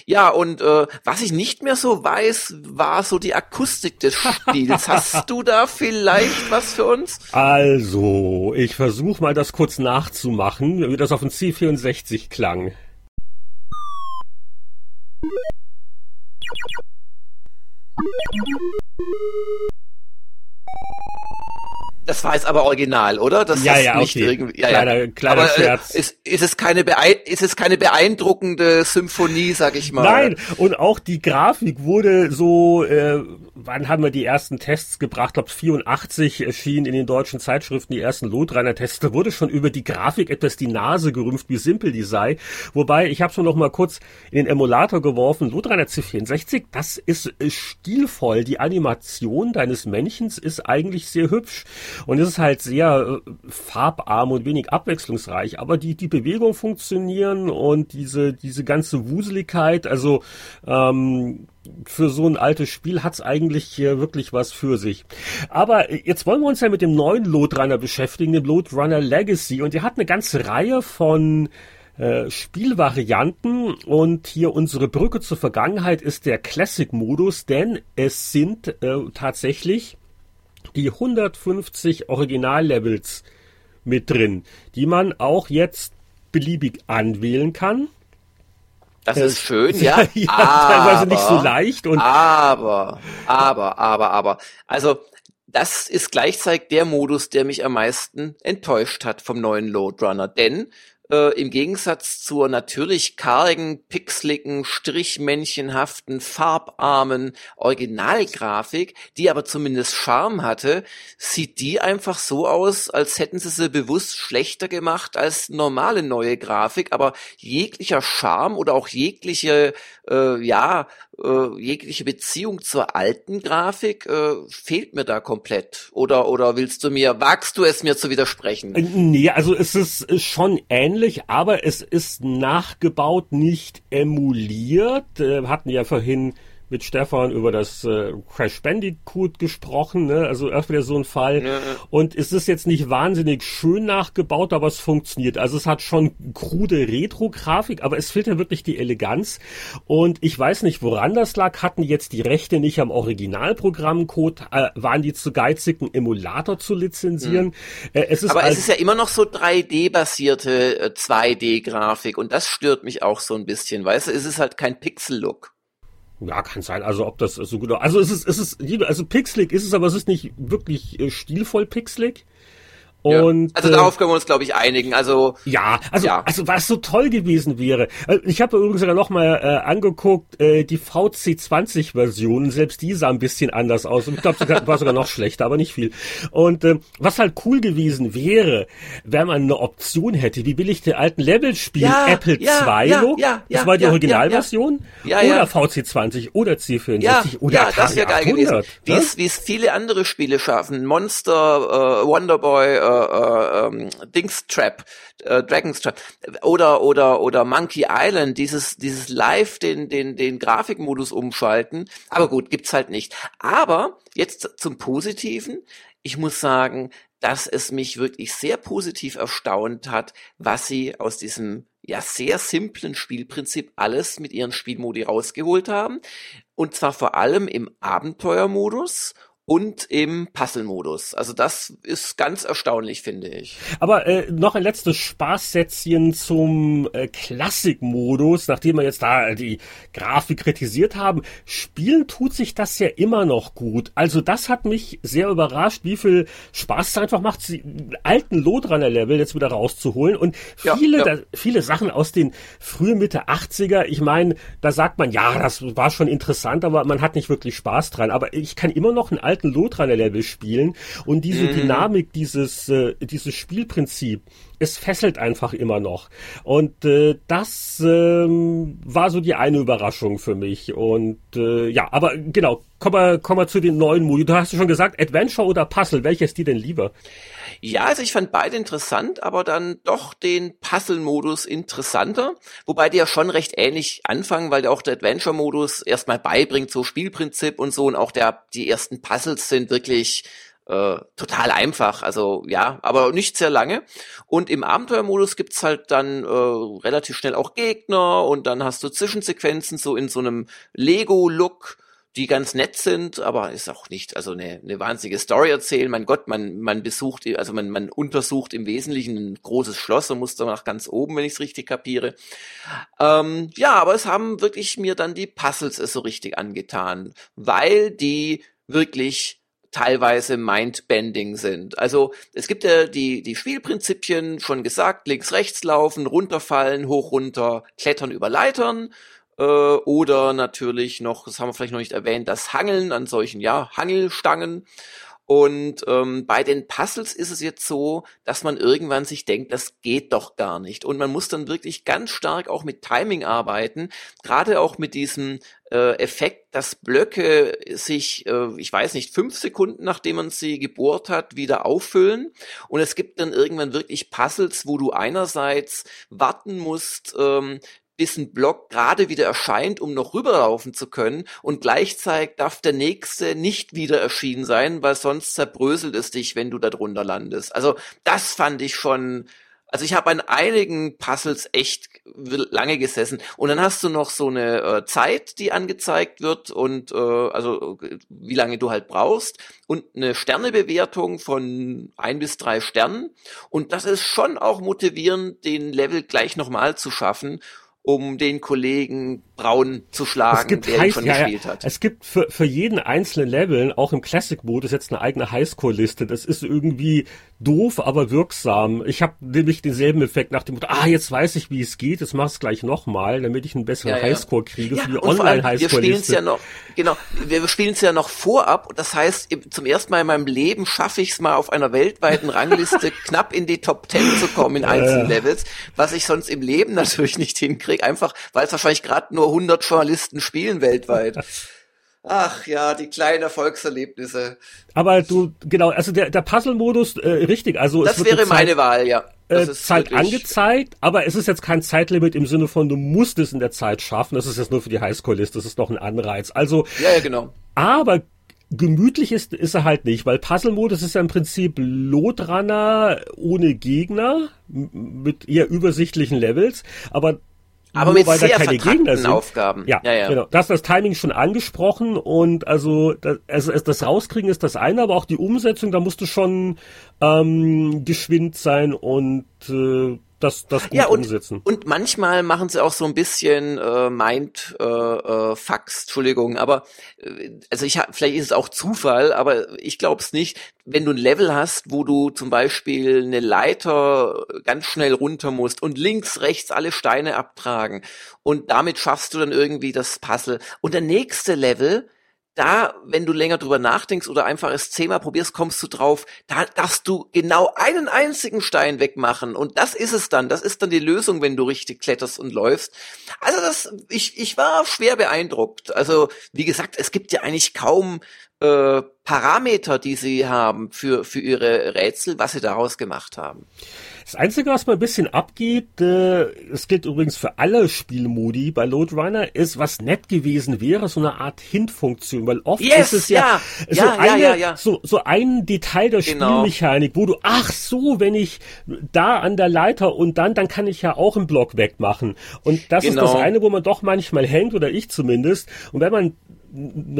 S3: Ja, und äh, was ich nicht mehr so weiß, war so die Akustik des Spiels. <laughs> Hast du da vielleicht was für uns?
S2: Also, ich versuche mal das kurz nachzumachen, wie das auf dem C64 klang.
S3: Das war jetzt aber original, oder? Das
S2: ja, ja, nicht okay. irgendwie. Ja, kleiner, ja. kleiner aber,
S3: äh, Scherz. Ist, ist, es keine ist es keine beeindruckende Symphonie, sag ich mal?
S2: Nein, und auch die Grafik wurde so, äh, wann haben wir die ersten Tests gebracht? Ich glaube 84 erschienen in den deutschen Zeitschriften die ersten Lodrainer Tests. Da wurde schon über die Grafik etwas die Nase gerümpft, wie simpel die sei. Wobei, ich habe schon noch mal kurz in den Emulator geworfen. Lodrainer C64, das ist stilvoll. Die Animation deines Männchens ist eigentlich sehr hübsch. Und es ist halt sehr äh, farbarm und wenig abwechslungsreich, aber die, die Bewegungen funktionieren und diese, diese ganze Wuseligkeit, also ähm, für so ein altes Spiel hat's eigentlich hier wirklich was für sich. Aber jetzt wollen wir uns ja mit dem neuen Loadrunner beschäftigen, dem Loadrunner Legacy. Und der hat eine ganze Reihe von äh, Spielvarianten und hier unsere Brücke zur Vergangenheit ist der Classic-Modus, denn es sind äh, tatsächlich die 150 Originallevels mit drin, die man auch jetzt beliebig anwählen kann.
S3: Das äh, ist schön, ja. <laughs>
S2: ja aber, teilweise nicht so leicht. Und
S3: aber, aber, aber, aber. Also, das ist gleichzeitig der Modus, der mich am meisten enttäuscht hat vom neuen Loadrunner. Denn äh, im Gegensatz zur natürlich kargen, pixeligen, strichmännchenhaften, farbarmen Originalgrafik, die aber zumindest Charme hatte, sieht die einfach so aus, als hätten sie sie bewusst schlechter gemacht als normale neue Grafik, aber jeglicher Charme oder auch jegliche, äh, ja, äh, jegliche Beziehung zur alten Grafik äh, fehlt mir da komplett. Oder, oder willst du mir, wagst du es mir zu widersprechen? Äh,
S2: nee, also es ist schon ähnlich, aber es ist nachgebaut, nicht emuliert. Äh, hatten ja vorhin mit Stefan über das äh, Crash Bandicoot gesprochen, ne? also erst wieder so ein Fall. Ja. Und es ist jetzt nicht wahnsinnig schön nachgebaut, aber es funktioniert. Also es hat schon krude Retro-Grafik, aber es fehlt ja wirklich die Eleganz. Und ich weiß nicht, woran das lag. Hatten jetzt die Rechte nicht am Originalprogrammcode? Äh, waren die zu geizig, einen Emulator zu lizenzieren? Mhm.
S3: Äh, es ist aber es ist ja immer noch so 3D-basierte äh, 2D-Grafik und das stört mich auch so ein bisschen. Weißt du, es ist halt kein Pixel-Look.
S2: Ja, kann sein. Also ob das so gut. Also es ist, es ist, also pixelig ist es, aber es ist nicht wirklich äh, stilvoll pixelig.
S3: Und, ja. Also darauf können wir uns, glaube ich, einigen. Also
S2: ja, also ja. also was so toll gewesen wäre. Äh, ich habe übrigens sogar noch mal äh, angeguckt äh, die VC20-Version. Selbst die sah ein bisschen anders aus. Und ich glaube, sie war sogar noch schlechter, aber nicht viel. Und äh, was halt cool gewesen wäre, wenn man eine Option hätte, wie will ich den alten Level-Spiel ja, Apple ja, 2 ja, Look? Das war die Originalversion. Ja, ja, oder VC20 oder C64
S3: ja,
S2: oder
S3: ja, das wäre geil gewesen. Wie es wie es viele andere Spiele schaffen. Monster, äh, Wonderboy. Äh, äh, ähm, Dings Trap, äh, Dragon's Trap oder oder oder Monkey Island, dieses dieses Live den den den Grafikmodus umschalten. Aber gut, gibt's halt nicht. Aber jetzt zum Positiven. Ich muss sagen, dass es mich wirklich sehr positiv erstaunt hat, was sie aus diesem ja sehr simplen Spielprinzip alles mit ihren Spielmodi rausgeholt haben. Und zwar vor allem im Abenteuermodus und im Puzzle-Modus. Also das ist ganz erstaunlich, finde ich.
S2: Aber äh, noch ein letztes Spaßsätzchen zum äh, Klassik-Modus, nachdem wir jetzt da die Grafik kritisiert haben. Spielen tut sich das ja immer noch gut. Also das hat mich sehr überrascht, wie viel Spaß es einfach macht, die alten Loadrunner-Level jetzt wieder rauszuholen. Und viele, ja, ja. Da, viele Sachen aus den frühen Mitte 80er, ich meine, da sagt man, ja, das war schon interessant, aber man hat nicht wirklich Spaß dran. Aber ich kann immer noch einen alten alten Lotrunner-Level spielen und diese mhm. Dynamik, dieses, äh, dieses Spielprinzip, es fesselt einfach immer noch. Und äh, das ähm, war so die eine Überraschung für mich. Und äh, ja, aber genau, kommen wir, kommen wir zu den neuen Modi. Du hast schon gesagt, Adventure oder Puzzle, welches die denn lieber?
S3: Ja, also ich fand beide interessant, aber dann doch den Puzzle-Modus interessanter, wobei die ja schon recht ähnlich anfangen, weil auch der Adventure-Modus erstmal beibringt, so Spielprinzip und so und auch der, die ersten Puzzles sind wirklich äh, total einfach, also ja, aber nicht sehr lange. Und im Abenteuermodus gibt's halt dann äh, relativ schnell auch Gegner und dann hast du Zwischensequenzen so in so einem Lego-Look die ganz nett sind, aber ist auch nicht, also eine, eine wahnsinnige Story erzählen. Mein Gott, man, man besucht, also man, man untersucht im Wesentlichen ein großes Schloss und muss dann nach ganz oben, wenn ich es richtig kapiere. Ähm, ja, aber es haben wirklich mir dann die Puzzles so richtig angetan, weil die wirklich teilweise Mindbending sind. Also es gibt ja die, die Spielprinzipien schon gesagt, links, rechts laufen, runterfallen, hoch, runter, klettern über Leitern äh, oder natürlich noch, das haben wir vielleicht noch nicht erwähnt, das Hangeln an solchen, ja, Hangelstangen. Und ähm, bei den Puzzles ist es jetzt so, dass man irgendwann sich denkt, das geht doch gar nicht. Und man muss dann wirklich ganz stark auch mit Timing arbeiten, gerade auch mit diesem äh, Effekt, dass Blöcke sich, äh, ich weiß nicht, fünf Sekunden nachdem man sie gebohrt hat, wieder auffüllen. Und es gibt dann irgendwann wirklich Puzzles, wo du einerseits warten musst, ähm, bis ein Block gerade wieder erscheint, um noch rüberlaufen zu können und gleichzeitig darf der nächste nicht wieder erschienen sein, weil sonst zerbröselt es dich, wenn du da drunter landest. Also das fand ich schon also ich habe an einigen Puzzles echt lange gesessen und dann hast du noch so eine äh, Zeit, die angezeigt wird und äh, also wie lange du halt brauchst und eine Sternebewertung von ein bis drei Sternen und das ist schon auch motivierend, den Level gleich nochmal zu schaffen um den Kollegen Braun zu schlagen, der ihn schon ja, gespielt hat.
S2: Es gibt für, für jeden einzelnen Level, auch im Classic-Modus, jetzt eine eigene Highscore-Liste. Das ist irgendwie doof, aber wirksam. Ich habe nämlich denselben Effekt nach dem Motto, ah, jetzt weiß ich, wie es geht, jetzt mach es gleich nochmal, damit ich einen besseren ja, Highscore kriege
S3: ja, für die Online-Highscore-Liste. Wir spielen es ja noch, genau, wir spielen es ja noch vorab. Das heißt, zum ersten Mal in meinem Leben schaffe ich es mal auf einer weltweiten Rangliste <laughs> knapp in die Top 10 zu kommen in einzelnen Levels, was ich sonst im Leben <laughs> natürlich nicht hinkriege, einfach weil es wahrscheinlich gerade nur 100 Journalisten spielen weltweit. <laughs> Ach ja, die kleinen Erfolgserlebnisse.
S2: Aber du, genau, also der, der Puzzle-Modus, äh, richtig, also.
S3: Das wäre meine Wahl, ja.
S2: äh, Zeit angezeigt, aber es ist jetzt kein Zeitlimit im Sinne von, du musst es in der Zeit schaffen. Das ist jetzt nur für die Highscore-Liste, das ist doch ein Anreiz. Also,
S3: ja, ja, genau.
S2: Aber gemütlich ist, ist er halt nicht, weil Puzzle-Modus ist ja im Prinzip Lotrunner ohne Gegner mit eher übersichtlichen Levels, aber
S3: aber Nur mit sehr vertrackten Aufgaben.
S2: Ja, ja, ja, genau. Das das Timing schon angesprochen und also das, also das Rauskriegen ist das eine, aber auch die Umsetzung, da musst du schon ähm, geschwind sein und äh, das, das gut
S3: ja, und,
S2: umsetzen.
S3: Und manchmal machen sie auch so ein bisschen äh, Mind äh, äh, Fax, Entschuldigung, aber äh, also ich hab, vielleicht ist es auch Zufall, aber ich glaube es nicht. Wenn du ein Level hast, wo du zum Beispiel eine Leiter ganz schnell runter musst und links, rechts alle Steine abtragen und damit schaffst du dann irgendwie das Puzzle. Und der nächste Level, da, wenn du länger drüber nachdenkst oder einfach es zehnmal probierst, kommst du drauf, da darfst du genau einen einzigen Stein wegmachen und das ist es dann. Das ist dann die Lösung, wenn du richtig kletterst und läufst. Also das, ich, ich war schwer beeindruckt. Also wie gesagt, es gibt ja eigentlich kaum äh, Parameter, die sie haben für, für ihre Rätsel, was sie daraus gemacht haben.
S2: Das Einzige, was mal ein bisschen abgeht, äh, das gilt übrigens für alle Spielmodi bei Loadrunner, ist, was nett gewesen wäre, so eine Art Hint-Funktion, weil oft yes, ist es ja, ja, so, ja, eine, ja, ja, So, so ein Detail der genau. Spielmechanik, wo du, ach so, wenn ich da an der Leiter und dann, dann kann ich ja auch einen Block wegmachen. Und das genau. ist das eine, wo man doch manchmal hängt, oder ich zumindest. Und wenn man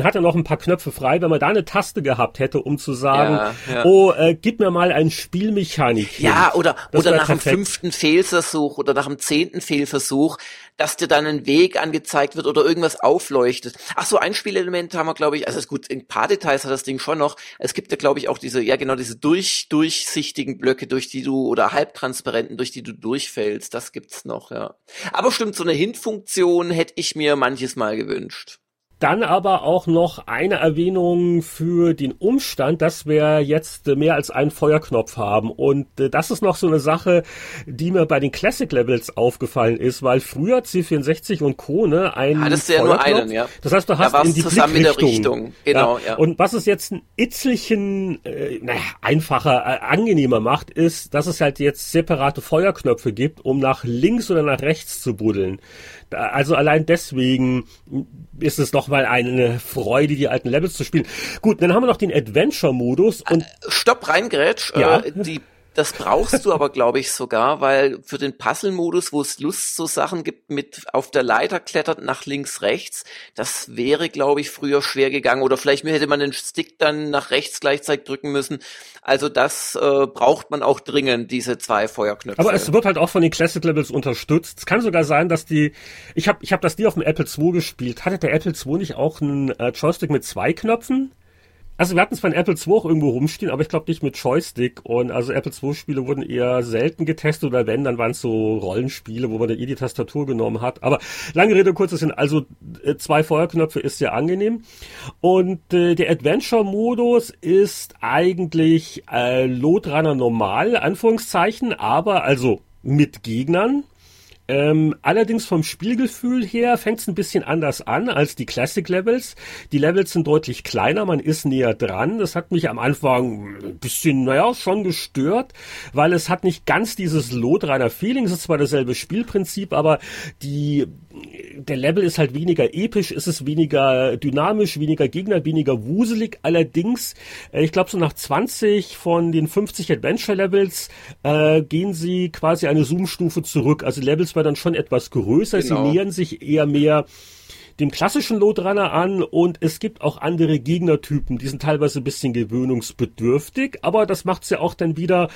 S2: hat er noch ein paar Knöpfe frei, wenn man da eine Taste gehabt hätte, um zu sagen, ja, ja. oh, äh, gib mir mal ein Spielmechanik.
S3: Ja, oder, oder nach perfekt. dem fünften Fehlversuch oder nach dem zehnten Fehlversuch, dass dir dann ein Weg angezeigt wird oder irgendwas aufleuchtet. Ach so, ein Spielelement haben wir, glaube ich, also ist gut, ein paar Details hat das Ding schon noch. Es gibt ja, glaube ich, auch diese, ja genau, diese durch, durchsichtigen Blöcke, durch die du, oder halbtransparenten, durch die du durchfällst. Das gibt's noch, ja. Aber stimmt, so eine Hint-Funktion hätte ich mir manches Mal gewünscht.
S2: Dann aber auch noch eine Erwähnung für den Umstand, dass wir jetzt mehr als einen Feuerknopf haben. Und äh, das ist noch so eine Sache, die mir bei den Classic Levels aufgefallen ist, weil früher C64 und Co. ne ein
S3: Hattest du ja nur einen, ja.
S2: Das heißt, du hast in die
S3: zusammen mit der Richtung.
S2: Genau, ja. ja. Und was es jetzt ein Itzelchen äh, naja, einfacher, äh, angenehmer macht, ist, dass es halt jetzt separate Feuerknöpfe gibt, um nach links oder nach rechts zu buddeln. Also allein deswegen ist es doch mal eine Freude, die alten Levels zu spielen. Gut, dann haben wir noch den Adventure-Modus und. Äh,
S3: stopp, reingrätsch. Ja. Äh, die das brauchst du aber, glaube ich, sogar, weil für den Puzzle-Modus, wo es Lust so Sachen gibt mit auf der Leiter klettert nach links, rechts, das wäre, glaube ich, früher schwer gegangen. Oder vielleicht hätte man den Stick dann nach rechts gleichzeitig drücken müssen. Also das äh, braucht man auch dringend, diese zwei Feuerknöpfe.
S2: Aber es wird halt auch von den Classic Levels unterstützt. Es kann sogar sein, dass die, ich habe ich hab das nie auf dem Apple II gespielt. Hatte der Apple II nicht auch einen äh, Joystick mit zwei Knöpfen? Also wir hatten es bei Apple II auch irgendwo rumstehen, aber ich glaube nicht mit Joystick. Und also Apple II-Spiele wurden eher selten getestet oder wenn, dann waren es so Rollenspiele, wo man dann eh die Tastatur genommen hat. Aber lange Rede, kurzer Sinn, also äh, zwei Feuerknöpfe ist sehr angenehm. Und äh, der Adventure-Modus ist eigentlich äh, Loadrunner normal, Anführungszeichen, aber also mit Gegnern. Ähm, allerdings vom Spielgefühl her fängt es ein bisschen anders an als die Classic Levels. Die Levels sind deutlich kleiner, man ist näher dran. Das hat mich am Anfang ein bisschen, naja, schon gestört, weil es hat nicht ganz dieses Loadrunner-Feeling. Es ist zwar dasselbe Spielprinzip, aber die der Level ist halt weniger episch, ist es weniger dynamisch, weniger Gegner, weniger wuselig. Allerdings, äh, ich glaube, so nach 20 von den 50 Adventure-Levels äh, gehen sie quasi eine Zoom-Stufe zurück. Also Levels war dann schon etwas größer, genau. sie nähern sich eher mehr dem klassischen Loadrunner an und es gibt auch andere Gegnertypen, die sind teilweise ein bisschen gewöhnungsbedürftig, aber das macht's ja auch dann wieder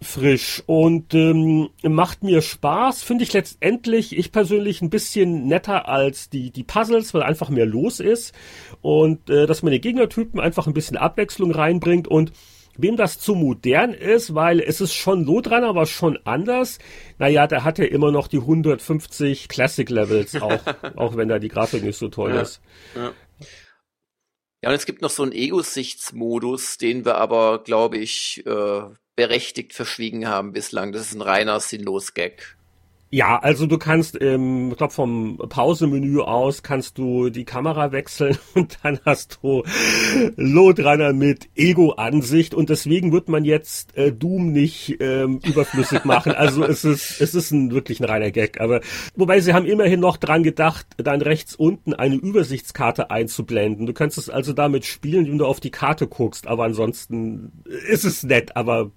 S2: frisch und ähm, macht mir Spaß. Finde ich letztendlich, ich persönlich, ein bisschen netter als die, die Puzzles, weil einfach mehr los ist und äh, dass man die Gegnertypen einfach ein bisschen Abwechslung reinbringt und wem das zu modern ist, weil es ist schon Lotrunner, aber schon anders. Naja, der hat ja immer noch die 150 Classic Levels, <laughs> auch, auch wenn da die Grafik nicht so toll
S3: ja,
S2: ist.
S3: Ja. ja, und es gibt noch so einen Ego-Sichtsmodus, den wir aber, glaube ich, äh, berechtigt verschwiegen haben bislang. Das ist ein reiner sinnlos Gag.
S2: Ja, also du kannst, ähm, ich glaube vom Pausemenü aus kannst du die Kamera wechseln <laughs> und dann hast du Loadrunner mit Ego-Ansicht und deswegen wird man jetzt äh, Doom nicht ähm, überflüssig <laughs> machen. Also es ist es ist ein, wirklich ein reiner Gag. Aber wobei sie haben immerhin noch dran gedacht, dann rechts unten eine Übersichtskarte einzublenden. Du kannst es also damit spielen, wenn du auf die Karte guckst. Aber ansonsten ist es nett. Aber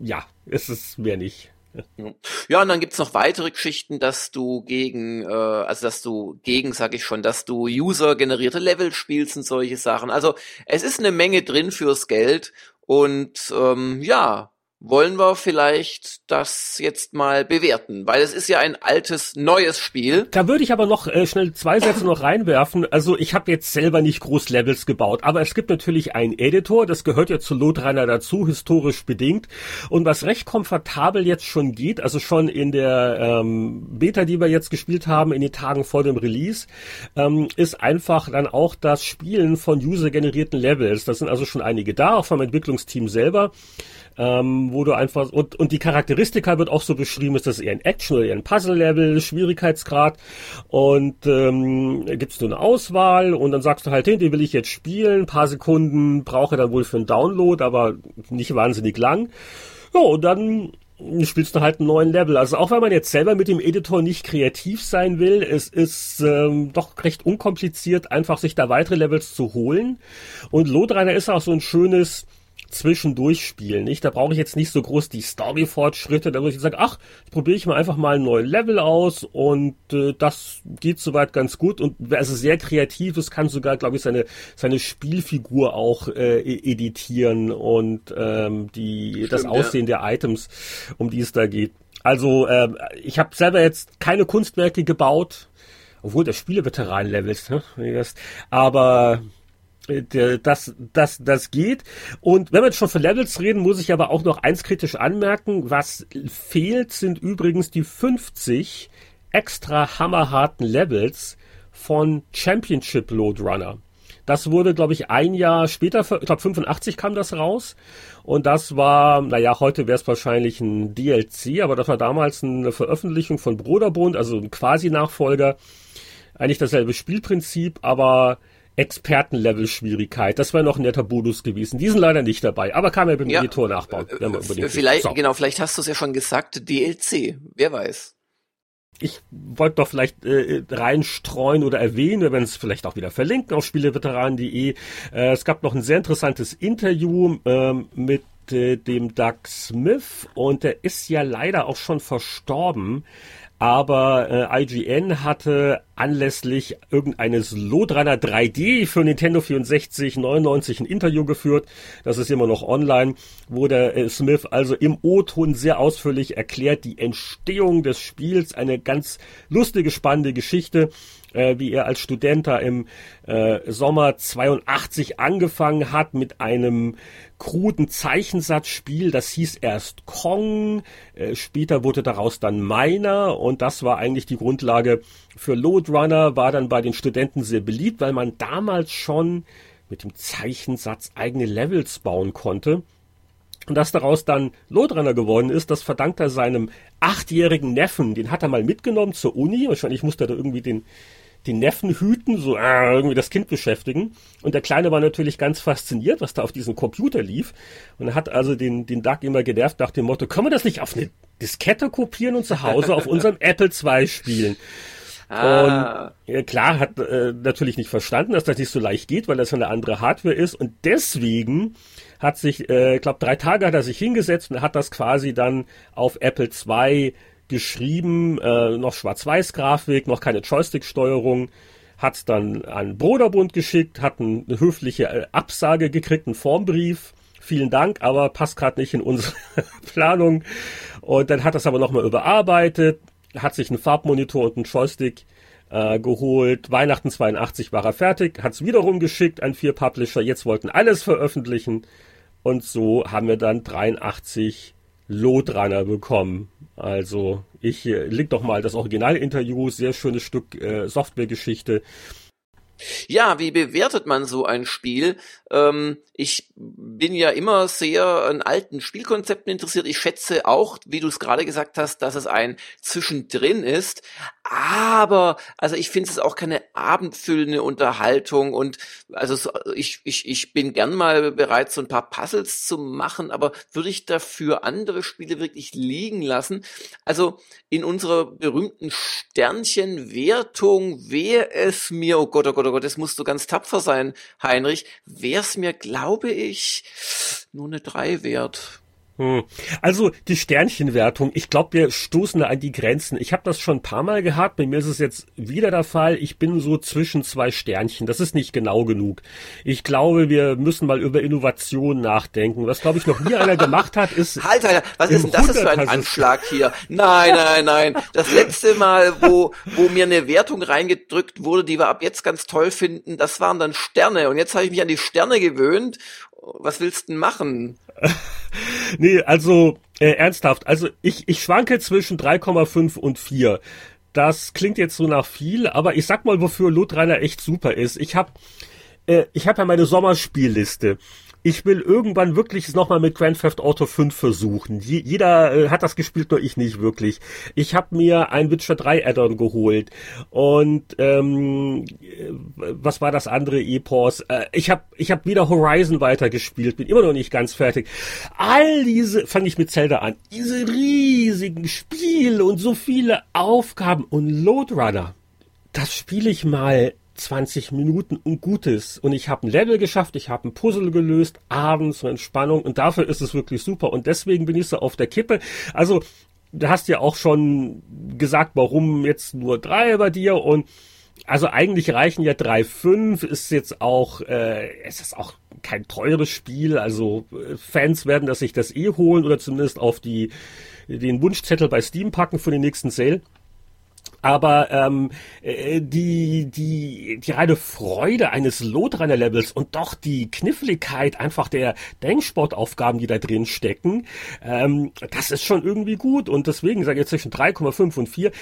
S2: ja, ist es mehr nicht.
S3: Ja, und dann gibt's noch weitere Geschichten, dass du gegen, äh, also dass du gegen, sag ich schon, dass du User-generierte Level spielst und solche Sachen. Also es ist eine Menge drin fürs Geld und ähm, ja, wollen wir vielleicht das jetzt mal bewerten, weil es ist ja ein altes, neues Spiel.
S2: Da würde ich aber noch äh, schnell zwei Sätze noch reinwerfen. Also ich habe jetzt selber nicht groß Levels gebaut, aber es gibt natürlich einen Editor, das gehört ja zu Lotrunner dazu, historisch bedingt. Und was recht komfortabel jetzt schon geht, also schon in der ähm, Beta, die wir jetzt gespielt haben, in den Tagen vor dem Release, ähm, ist einfach dann auch das Spielen von user-generierten Levels. Das sind also schon einige da, auch vom Entwicklungsteam selber ähm, wo du einfach und und die Charakteristika wird auch so beschrieben, ist das eher ein Action oder eher ein Puzzle-Level, Schwierigkeitsgrad und ähm, gibst du eine Auswahl und dann sagst du halt, hey, den will ich jetzt spielen, ein paar Sekunden brauche dann wohl für einen Download, aber nicht wahnsinnig lang. Ja, und dann spielst du halt einen neuen Level. Also auch wenn man jetzt selber mit dem Editor nicht kreativ sein will, es ist ähm, doch recht unkompliziert, einfach sich da weitere Levels zu holen. Und Lodreiner ist auch so ein schönes zwischendurch spielen. Nicht? Da brauche ich jetzt nicht so groß die Story-Fortschritte, da würde ich sagen, ach, probiere ich mal einfach mal einen neuen Level aus und äh, das geht soweit ganz gut und wer also sehr kreativ ist, kann sogar, glaube ich, seine seine Spielfigur auch äh, e-, editieren und ähm, die Stimmt, das Aussehen ja. der Items, um die es da geht. Also äh, ich habe selber jetzt keine Kunstwerke gebaut, obwohl der Spieleveteran-Levels, ne? aber das, das, das geht. Und wenn wir jetzt schon von Levels reden, muss ich aber auch noch eins kritisch anmerken. Was fehlt, sind übrigens die 50 extra hammerharten Levels von Championship Load Runner. Das wurde, glaube ich, ein Jahr später, ich glaube 85 kam das raus. Und das war, naja, heute wäre es wahrscheinlich ein DLC, aber das war damals eine Veröffentlichung von Broderbund, also ein Quasi-Nachfolger. Eigentlich dasselbe Spielprinzip, aber Expertenlevel-Schwierigkeit. Das wäre noch ein netter Bonus gewesen. Die sind leider nicht dabei, aber kann man beim ja, Editor nachbauen.
S3: Äh, vielleicht, so. genau, vielleicht hast du es ja schon gesagt, DLC, wer weiß.
S2: Ich wollte doch vielleicht äh, reinstreuen oder erwähnen, wir werden es vielleicht auch wieder verlinken auf spieleveteranen.de. Äh, es gab noch ein sehr interessantes Interview äh, mit äh, dem Doug Smith und der ist ja leider auch schon verstorben. Aber äh, IGN hatte anlässlich irgendeines Lodrunner 3D für Nintendo 64 99 ein Interview geführt. Das ist immer noch online, wo der äh, Smith also im O-Ton sehr ausführlich erklärt die Entstehung des Spiels. Eine ganz lustige, spannende Geschichte äh, wie er als Student da im äh, Sommer 82 angefangen hat mit einem kruden Zeichensatzspiel. Das hieß erst Kong, äh, später wurde daraus dann Miner und das war eigentlich die Grundlage für Loadrunner, war dann bei den Studenten sehr beliebt, weil man damals schon mit dem Zeichensatz eigene Levels bauen konnte. Und dass daraus dann Loadrunner geworden ist, das verdankt er seinem achtjährigen Neffen. Den hat er mal mitgenommen zur Uni. Wahrscheinlich musste er da irgendwie den, den Neffen hüten, so äh, irgendwie das Kind beschäftigen. Und der Kleine war natürlich ganz fasziniert, was da auf diesem Computer lief. Und er hat also den, den Doug immer genervt nach dem Motto, können wir das nicht auf eine Diskette kopieren und zu Hause auf <laughs> unserem Apple II spielen? Ah. Und klar hat äh, natürlich nicht verstanden, dass das nicht so leicht geht, weil das eine andere Hardware ist. Und deswegen hat sich, äh, ich glaube, drei Tage hat er sich hingesetzt und hat das quasi dann auf Apple II geschrieben, äh, noch Schwarz-Weiß-Grafik, noch keine Joystick-Steuerung, hat dann an Broderbund geschickt, hat eine höfliche äh, Absage gekriegt, einen Formbrief, vielen Dank, aber passt gerade nicht in unsere <laughs> Planung. Und dann hat das aber nochmal überarbeitet, hat sich einen Farbmonitor und einen Joystick äh, geholt. Weihnachten 82 war er fertig, hat es wiederum geschickt an vier Publisher. Jetzt wollten alles veröffentlichen. Und so haben wir dann 83 Lodraner bekommen. Also ich äh, leg doch mal das Originalinterview, sehr schönes Stück äh, Softwaregeschichte.
S3: Ja, wie bewertet man so ein Spiel? Ähm, ich bin ja immer sehr an alten Spielkonzepten interessiert. Ich schätze auch, wie du es gerade gesagt hast, dass es ein Zwischendrin ist. Aber, also ich finde es auch keine abendfüllende Unterhaltung und also ich, ich, ich bin gern mal bereit, so ein paar Puzzles zu machen, aber würde ich dafür andere Spiele wirklich liegen lassen? Also in unserer berühmten Sternchenwertung wäre es mir, oh Gott, oh Gott, oh Gott, das musst du ganz tapfer sein, Heinrich, wäre es mir, glaube ich, nur eine drei wert.
S2: Hm. Also die Sternchenwertung, ich glaube, wir stoßen da an die Grenzen. Ich habe das schon ein paar Mal gehabt, bei mir ist es jetzt wieder der Fall. Ich bin so zwischen zwei Sternchen. Das ist nicht genau genug. Ich glaube, wir müssen mal über Innovation nachdenken. Was, glaube ich, noch nie einer gemacht hat, ist... <laughs>
S3: Halt, halt, was ist denn das für ein Anschlag hier? Nein, nein, nein. Das letzte Mal, wo, wo mir eine Wertung reingedrückt wurde, die wir ab jetzt ganz toll finden, das waren dann Sterne. Und jetzt habe ich mich an die Sterne gewöhnt was willst du denn machen? <laughs>
S2: nee, also äh, ernsthaft, also ich, ich schwanke zwischen 3,5 und 4. Das klingt jetzt so nach viel, aber ich sag mal, wofür Lothrainer echt super ist. Ich habe äh, ich hab ja meine Sommerspielliste ich will irgendwann wirklich es nochmal mit Grand Theft Auto 5 versuchen. jeder äh, hat das gespielt, nur ich nicht wirklich. Ich habe mir ein Witcher 3 Addon geholt und ähm, was war das andere Epos? Äh, ich habe ich hab wieder Horizon weitergespielt, bin immer noch nicht ganz fertig. All diese, fange ich mit Zelda an, diese riesigen Spiele und so viele Aufgaben und Loadrunner, das spiele ich mal 20 Minuten und Gutes. Und ich habe ein Level geschafft, ich habe ein Puzzle gelöst, abends zur Entspannung und dafür ist es wirklich super. Und deswegen bin ich so auf der Kippe. Also, du hast ja auch schon gesagt, warum jetzt nur drei bei dir und also eigentlich reichen ja drei, fünf, ist jetzt auch, äh, es ist auch kein teures Spiel, also äh, Fans werden das sich das eh holen oder zumindest auf die, den Wunschzettel bei Steam packen für den nächsten Sale. Aber ähm, äh, die, die, die reine Freude eines Lotrunner-Levels und doch die Kniffligkeit einfach der Denksportaufgaben, die da drin stecken, ähm, das ist schon irgendwie gut. Und deswegen sage ich jetzt zwischen 3,5 und 4.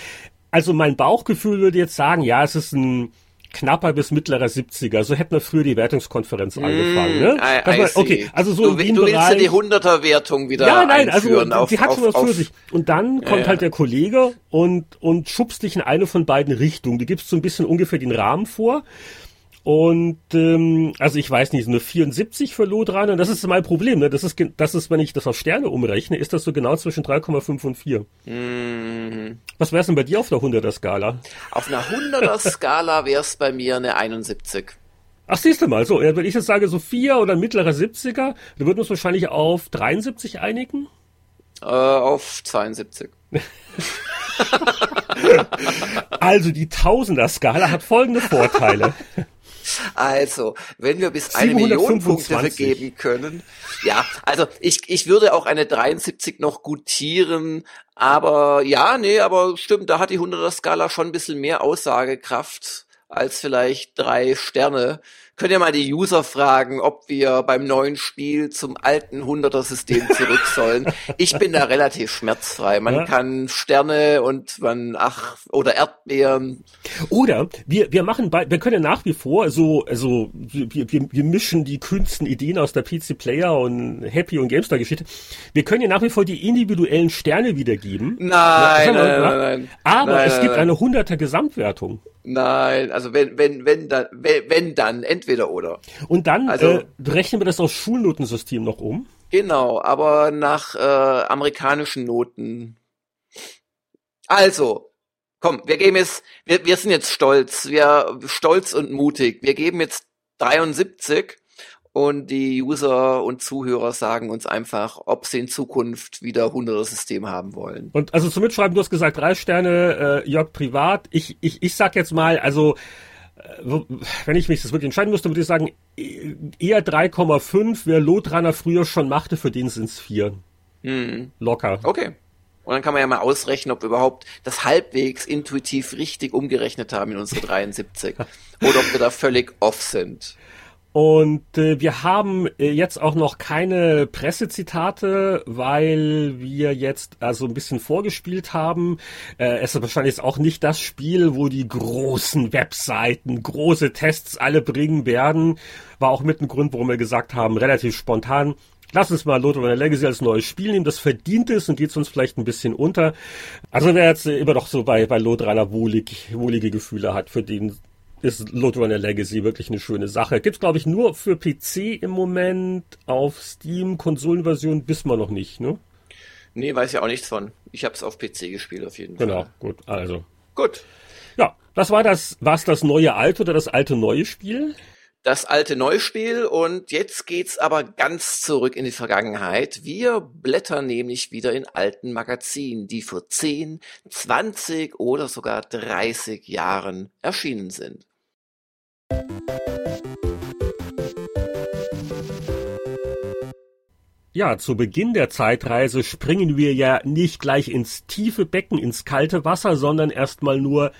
S2: Also mein Bauchgefühl würde jetzt sagen, ja, es ist ein knapper bis mittlerer 70er. So hätten wir früher die Wertungskonferenz mm, angefangen. Ne?
S3: I, I okay, also so du, du willst ja die 100er Wertung wieder Ja, nein, also
S2: auf, die hat schon was für sich. Und dann kommt ja, halt der Kollege und und schubst dich in eine von beiden Richtungen. Du gibst so ein bisschen ungefähr den Rahmen vor und ähm, also ich weiß nicht, so eine 74 für Lodran und das ist mein Problem. Ne? Das ist, das ist, wenn ich das auf Sterne umrechne, ist das so genau zwischen 3,5 und 4. Mhm. Was wär's denn bei dir auf der 100er Skala?
S3: Auf einer 100er Skala wär's bei mir eine 71.
S2: Ach, siehst du mal, so, wenn ich jetzt sage so 4 oder mittlerer 70er, dann würden wir uns wahrscheinlich auf 73 einigen?
S3: Äh, auf 72. <laughs>
S2: also die Tausender-Skala hat folgende Vorteile. <laughs>
S3: Also, wenn wir bis eine Million Punkte vergeben können, ja, also ich, ich würde auch eine 73 noch gutieren, aber ja, nee, aber stimmt, da hat die 100er Skala schon ein bisschen mehr Aussagekraft als vielleicht drei Sterne könnt ihr mal die User fragen, ob wir beim neuen Spiel zum alten 100er-System zurück sollen. ich bin da relativ schmerzfrei. Man ja. kann Sterne und man, ach, oder Erdbeeren.
S2: Oder wir, wir machen bei, wir können nach wie vor so, also wir, wir, wir mischen die kühnsten Ideen aus der PC Player und Happy und GameStar Geschichte. Wir können ja nach wie vor die individuellen Sterne wiedergeben.
S3: Nein, ja, nein, nein, nein,
S2: Aber
S3: nein,
S2: es gibt eine 100er Gesamtwertung.
S3: Nein, also wenn, wenn, wenn dann, wenn, wenn dann, entweder oder.
S2: Und dann also, äh, rechnen wir das aufs Schulnotensystem noch um?
S3: Genau, aber nach äh, amerikanischen Noten. Also, komm, wir geben jetzt, wir, wir sind jetzt stolz, wir stolz und mutig. Wir geben jetzt 73 und die User und Zuhörer sagen uns einfach, ob sie in Zukunft wieder 100er System haben wollen.
S2: Und also zum Mitschreiben, du hast gesagt, drei Sterne, äh, Jörg privat. Ich, ich, ich sag jetzt mal, also wenn ich mich das wirklich entscheiden müsste, würde ich sagen, eher 3,5, wer Lotrunner früher schon machte, für den sind es vier.
S3: Hm.
S2: Locker.
S3: Okay. Und dann kann man ja mal ausrechnen, ob wir überhaupt das halbwegs intuitiv richtig umgerechnet haben in unsere 73. <laughs> oder ob wir da völlig off sind.
S2: Und äh, wir haben äh, jetzt auch noch keine Pressezitate, weil wir jetzt also ein bisschen vorgespielt haben. Äh, es ist wahrscheinlich auch nicht das Spiel, wo die großen Webseiten große Tests alle bringen werden. War auch mit ein Grund, warum wir gesagt haben, relativ spontan. Lass uns mal Lotto Legacy als neues Spiel nehmen, das verdient ist und geht uns vielleicht ein bisschen unter. Also wer jetzt immer doch so bei, bei Lotrainer wohlig, wohlige Gefühle hat, für den ist Loadrunner Legacy wirklich eine schöne Sache. Gibt's glaube ich nur für PC im Moment auf Steam Konsolenversion wissen wir noch nicht, ne?
S3: Nee, weiß ja auch nichts von. Ich habe es auf PC gespielt auf jeden
S2: genau,
S3: Fall.
S2: Genau, gut, also.
S3: Gut.
S2: Ja, das war das war's das neue alte oder das alte neue Spiel?
S3: Das alte Neuspiel und jetzt geht's aber ganz zurück in die Vergangenheit. Wir blättern nämlich wieder in alten Magazinen, die vor 10, 20 oder sogar 30 Jahren erschienen sind.
S2: Ja, zu Beginn der Zeitreise springen wir ja nicht gleich ins tiefe Becken, ins kalte Wasser, sondern erstmal nur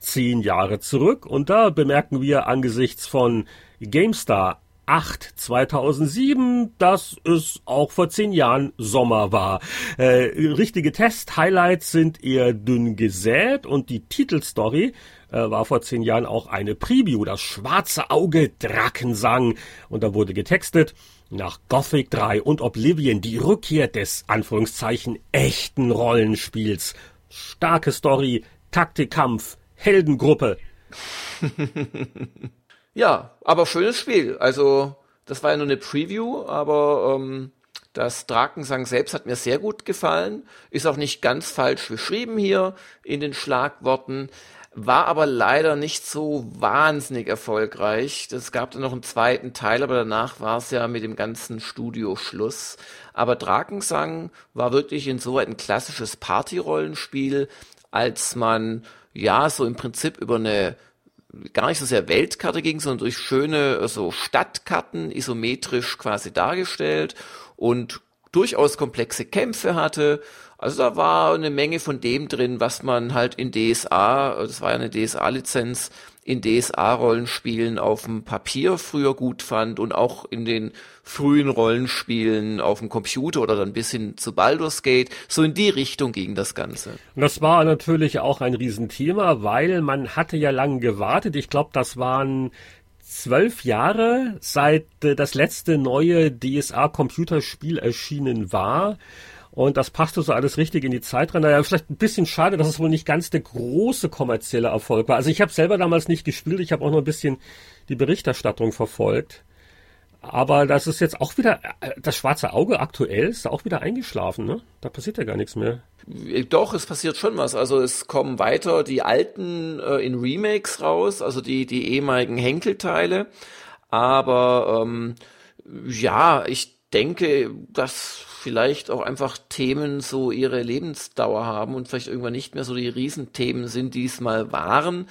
S2: zehn Jahre zurück. Und da bemerken wir angesichts von GameStar 8 2007, dass es auch vor zehn Jahren Sommer war. Äh, richtige Test-Highlights sind eher dünn gesät und die Titelstory äh, war vor zehn Jahren auch eine Preview, das schwarze Auge Drakensang. Und da wurde getextet, nach Gothic 3 und Oblivion die Rückkehr des Anführungszeichen echten Rollenspiels. Starke Story, Taktikkampf, Heldengruppe. <laughs>
S3: ja, aber schönes Spiel. Also, das war ja nur eine Preview, aber ähm, das Drakensang selbst hat mir sehr gut gefallen. Ist auch nicht ganz falsch beschrieben hier in den Schlagworten war aber leider nicht so wahnsinnig erfolgreich. Es gab dann noch einen zweiten Teil, aber danach war es ja mit dem ganzen Studio Schluss. Aber Drakensang war wirklich insoweit ein klassisches Partyrollenspiel, als man ja so im Prinzip über eine gar nicht so sehr Weltkarte ging, sondern durch schöne so Stadtkarten isometrisch quasi dargestellt und durchaus komplexe Kämpfe hatte. Also da war eine Menge von dem drin, was man halt in DSA, das war ja eine DSA-Lizenz, in DSA-Rollenspielen auf dem Papier früher gut fand und auch in den frühen Rollenspielen auf dem Computer oder dann bis hin zu Baldur's Gate. So in die Richtung ging das Ganze.
S2: Und das war natürlich auch ein Riesenthema, weil man hatte ja lange gewartet. Ich glaube, das waren zwölf Jahre, seit äh, das letzte neue DSA-Computerspiel erschienen war. Und das passte so alles richtig in die Zeit rein. Naja, vielleicht ein bisschen schade, dass es wohl nicht ganz der große kommerzielle Erfolg war. Also ich habe selber damals nicht gespielt, ich habe auch noch ein bisschen die Berichterstattung verfolgt. Aber das ist jetzt auch wieder, äh, das schwarze Auge aktuell ist auch wieder eingeschlafen, ne? Da passiert ja gar nichts mehr.
S3: Doch, es passiert schon was. Also es kommen weiter die alten äh, in Remakes raus, also die, die ehemaligen Henkelteile. Aber ähm, ja, ich denke, dass vielleicht auch einfach Themen so ihre Lebensdauer haben und vielleicht irgendwann nicht mehr so die Riesenthemen sind, die es mal waren.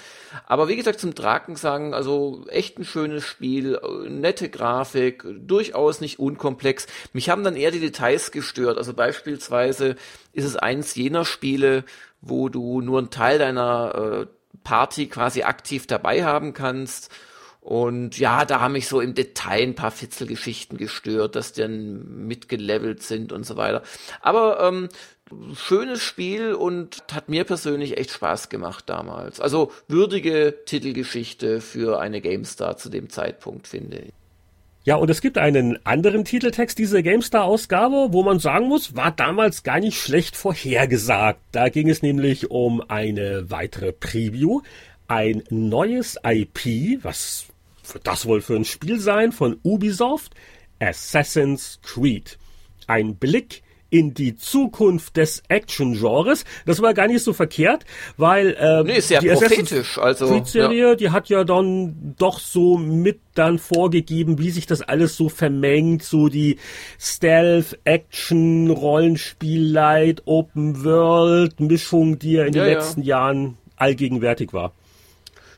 S3: Aber wie gesagt, zum Draken sagen, also echt ein schönes Spiel, nette Grafik, durchaus nicht unkomplex. Mich haben dann eher die Details gestört. Also beispielsweise ist es eins jener Spiele, wo du nur einen Teil deiner äh, Party quasi aktiv dabei haben kannst und ja, da haben mich so im Detail ein paar Fitzelgeschichten gestört, dass die dann mitgelevelt sind und so weiter. Aber ähm, schönes Spiel und hat mir persönlich echt Spaß gemacht damals. Also würdige Titelgeschichte für eine GameStar zu dem Zeitpunkt, finde ich.
S2: Ja, und es gibt einen anderen Titeltext dieser GameStar-Ausgabe, wo man sagen muss, war damals gar nicht schlecht vorhergesagt. Da ging es nämlich um eine weitere Preview, ein neues IP, was wird das wohl für ein Spiel sein von Ubisoft? Assassin's Creed. Ein Blick in die Zukunft des Action-Genres. Das war gar nicht so verkehrt, weil
S3: ähm, nee, sehr die prophetisch. Also
S2: Creed-Serie, ja. die hat ja dann doch so mit dann vorgegeben, wie sich das alles so vermengt, so die Stealth, Action, Rollenspiel, Light, Open World Mischung, die ja in ja, den letzten Jahren allgegenwärtig war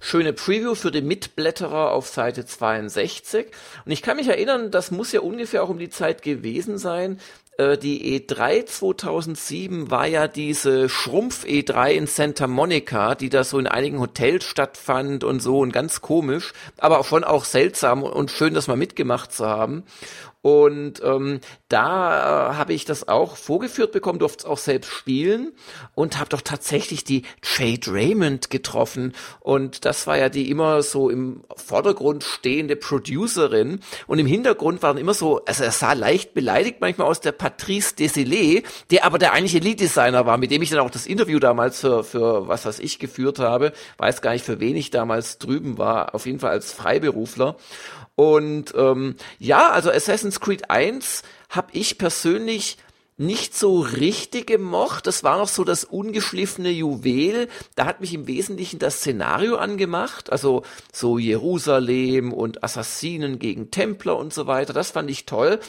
S3: schöne Preview für den Mitblätterer auf Seite 62. Und ich kann mich erinnern, das muss ja ungefähr auch um die Zeit gewesen sein. äh, die E3 2007 war ja diese Schrumpf E3 in Santa Monica, die da so in einigen Hotels stattfand und so und ganz komisch, aber schon auch seltsam und schön, das mal mitgemacht zu haben. Und ähm, da äh, habe ich das auch vorgeführt bekommen, durfte es auch selbst spielen und habe doch tatsächlich die Jade Raymond getroffen. Und das war ja die immer so im Vordergrund stehende Producerin. Und im Hintergrund waren immer so, also er sah leicht beleidigt manchmal aus der Patrice Desilets, der aber der eigentliche Lead-Designer war, mit dem ich dann auch das Interview damals für, für was was ich geführt habe. Weiß gar nicht, für wen ich damals drüben war, auf jeden Fall als Freiberufler. Und ähm, ja, also Assassin's Creed 1 habe ich persönlich nicht so richtig gemocht. Das war noch so das ungeschliffene Juwel. Da hat mich im Wesentlichen das Szenario angemacht. Also so Jerusalem und Assassinen gegen Templer und so weiter. Das fand ich toll.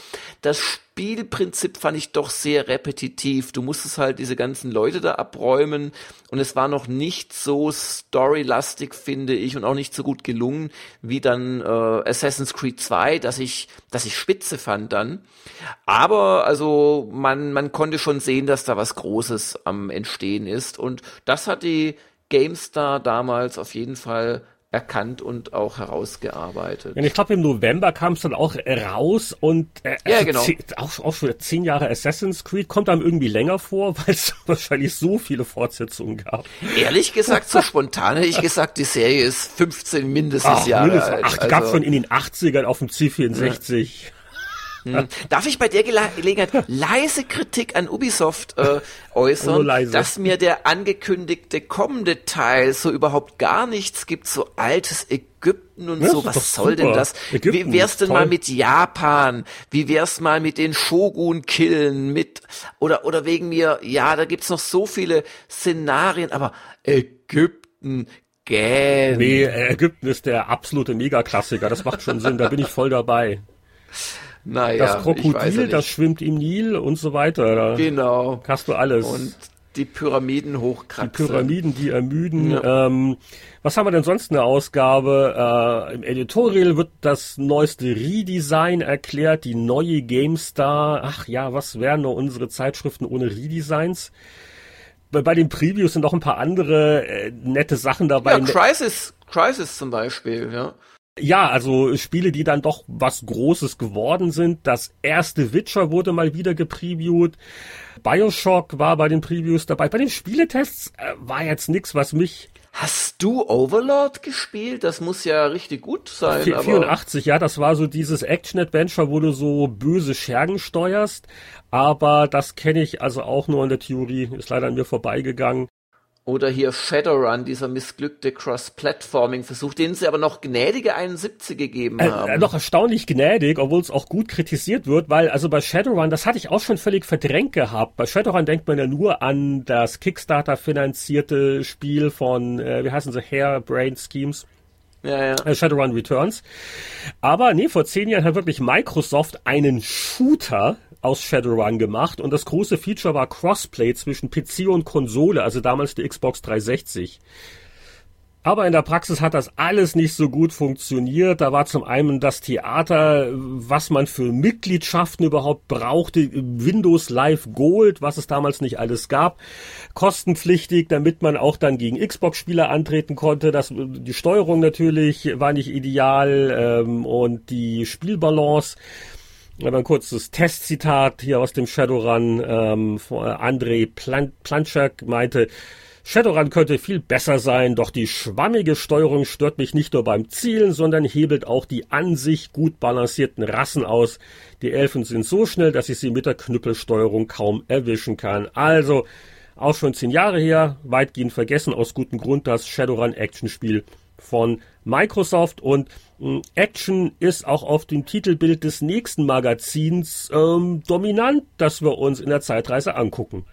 S3: Das Spielprinzip fand ich doch sehr repetitiv. Du musstest halt diese ganzen Leute da abräumen und es war noch nicht so storylastig, finde ich, und auch nicht so gut gelungen wie dann äh, Assassin's Creed 2, dass ich, dass ich spitze fand dann. Aber also man, man konnte schon sehen, dass da was Großes am Entstehen ist und das hat die GameStar damals auf jeden Fall erkannt und auch herausgearbeitet.
S2: Und ich glaube, im November kam es dann auch raus und
S3: äh, ja, also
S2: genau. Zehn, auch, auch schon zehn Jahre Assassin's Creed kommt einem irgendwie länger vor, <laughs> weil es wahrscheinlich so viele Fortsetzungen gab.
S3: Ehrlich gesagt, so spontan hätte ich <laughs> gesagt, die Serie ist 15 mindestens Ach, Jahre mindestens, alt.
S2: Ach, also, gab schon in den 80ern auf dem C64. Ja.
S3: Hm. Darf ich bei der Gelegenheit leise Kritik an Ubisoft äh, äußern, oh, dass mir der angekündigte kommende Teil so überhaupt gar nichts gibt, so altes Ägypten und ja, so, was soll super. denn das? Ägypten, Wie wär's denn toll. mal mit Japan? Wie wär's mal mit den Shogun-Killen? Mit, oder, oder wegen mir, ja, da gibt's noch so viele Szenarien, aber Ägypten, Gähn.
S2: Nee, Ägypten ist der absolute Megaklassiker, das macht schon Sinn, da bin ich voll dabei. Naja, das Krokodil, das schwimmt im Nil und so weiter. Da
S3: genau.
S2: Hast du alles.
S3: Und die Pyramiden hochkraxeln.
S2: Die Pyramiden, die ermüden. Ja. Ähm, was haben wir denn sonst in der Ausgabe? Äh, Im Editorial wird das neueste Redesign erklärt, die neue GameStar. Ach ja, was wären nur unsere Zeitschriften ohne Redesigns? Bei, bei den Previews sind noch ein paar andere äh, nette Sachen dabei. Ja,
S3: Crisis, Crisis zum Beispiel, ja.
S2: Ja, also Spiele, die dann doch was Großes geworden sind. Das erste Witcher wurde mal wieder gepreviewt. Bioshock war bei den Previews dabei. Bei den Spieletests äh, war jetzt nichts, was mich
S3: Hast du Overlord gespielt? Das muss ja richtig gut sein.
S2: 84, ja, das war so dieses Action-Adventure, wo du so böse Schergen steuerst. Aber das kenne ich also auch nur in der Theorie, ist leider an mir vorbeigegangen.
S3: Oder hier Shadowrun, dieser missglückte Cross-Platforming-Versuch, den sie aber noch gnädige 71 gegeben äh, haben.
S2: Äh, noch erstaunlich gnädig, obwohl es auch gut kritisiert wird, weil also bei Shadowrun, das hatte ich auch schon völlig verdrängt gehabt. Bei Shadowrun denkt man ja nur an das Kickstarter-finanzierte Spiel von, äh, wie heißen sie, Hairbrain Schemes. Ja, ja. Äh, Shadowrun Returns. Aber nee, vor zehn Jahren hat wirklich Microsoft einen Shooter aus Shadowrun gemacht und das große Feature war Crossplay zwischen PC und Konsole, also damals die Xbox 360. Aber in der Praxis hat das alles nicht so gut funktioniert. Da war zum einen das Theater, was man für Mitgliedschaften überhaupt brauchte, Windows Live Gold, was es damals nicht alles gab, kostenpflichtig, damit man auch dann gegen Xbox-Spieler antreten konnte. Das, die Steuerung natürlich war nicht ideal ähm, und die Spielbalance aber ein kurzes Testzitat hier aus dem Shadowrun. Ähm, André Plan Planchak meinte, Shadowrun könnte viel besser sein, doch die schwammige Steuerung stört mich nicht nur beim Zielen, sondern hebelt auch die an sich gut balancierten Rassen aus. Die Elfen sind so schnell, dass ich sie mit der Knüppelsteuerung kaum erwischen kann. Also, auch schon zehn Jahre her, weitgehend vergessen, aus gutem Grund das Shadowrun Actionspiel von Microsoft und äh, Action ist auch auf dem Titelbild des nächsten Magazins ähm, dominant, das wir uns in der Zeitreise angucken.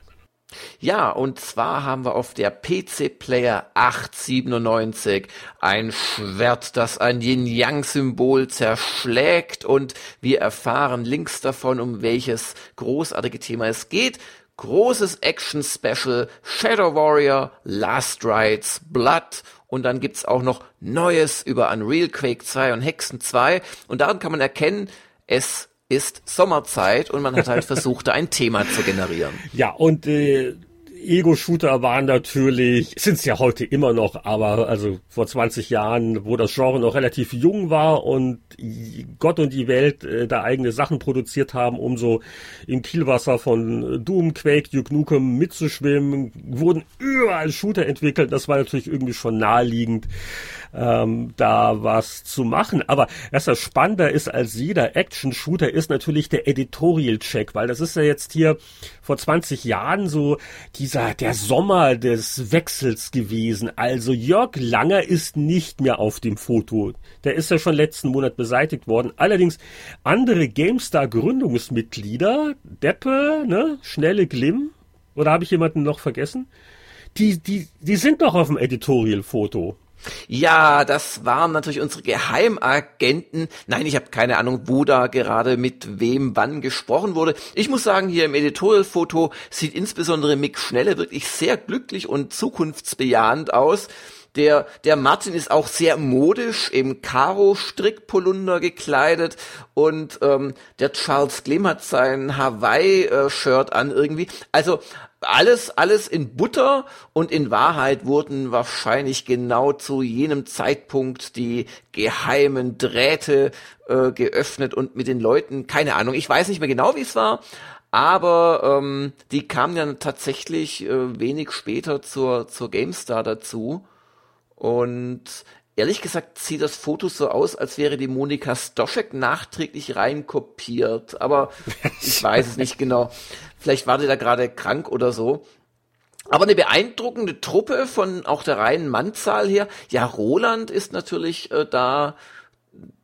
S3: Ja, und zwar haben wir auf der PC Player 897 ein Schwert, das ein Yin-Yang-Symbol zerschlägt und wir erfahren links davon, um welches großartige Thema es geht. Großes Action-Special, Shadow Warrior, Last Rides, Blood und dann gibt's auch noch Neues über Unreal Quake 2 und Hexen 2 und daran kann man erkennen, es ist Sommerzeit und man hat halt <laughs> versucht, da ein Thema zu generieren.
S2: Ja, und äh, Ego-Shooter waren natürlich, sind es ja heute immer noch, aber also vor 20 Jahren, wo das Genre noch relativ jung war und Gott und die Welt äh, da eigene Sachen produziert haben, um so im Kielwasser von Doom, Quake, Duke Nukem mitzuschwimmen, wurden überall Shooter entwickelt. Das war natürlich irgendwie schon naheliegend, ähm, da was zu machen. Aber was das spannender ist als jeder Action-Shooter, ist natürlich der Editorial-Check, weil das ist ja jetzt hier vor 20 Jahren so dieser, der Sommer des Wechsels gewesen. Also Jörg Langer ist nicht mehr auf dem Foto. Der ist ja schon letzten Monat beseitigt worden. Allerdings andere GameStar-Gründungsmitglieder, Deppe, ne, Schnelle Glimm, oder habe ich jemanden noch vergessen? Die, die, die sind doch auf dem Editorial-Foto.
S3: Ja, das waren natürlich unsere Geheimagenten. Nein, ich habe keine Ahnung, wo da gerade mit wem wann gesprochen wurde. Ich muss sagen, hier im Editorial-Foto sieht insbesondere Mick Schnelle wirklich sehr glücklich und zukunftsbejahend aus. Der, der Martin ist auch sehr modisch im Karo-Strickpolunder gekleidet und ähm, der Charles Gleam hat sein Hawaii-Shirt an irgendwie. Also alles, alles in Butter und in Wahrheit wurden wahrscheinlich genau zu jenem Zeitpunkt die geheimen Drähte äh, geöffnet und mit den Leuten, keine Ahnung, ich weiß nicht mehr genau, wie es war, aber ähm, die kamen dann tatsächlich äh, wenig später zur, zur GameStar dazu und ehrlich gesagt sieht das Foto so aus, als wäre die Monika Stoschek nachträglich reinkopiert, aber <laughs> ich weiß es nicht genau. Vielleicht war die da gerade krank oder so. Aber eine beeindruckende Truppe von auch der reinen Mannzahl her. Ja, Roland ist natürlich äh, da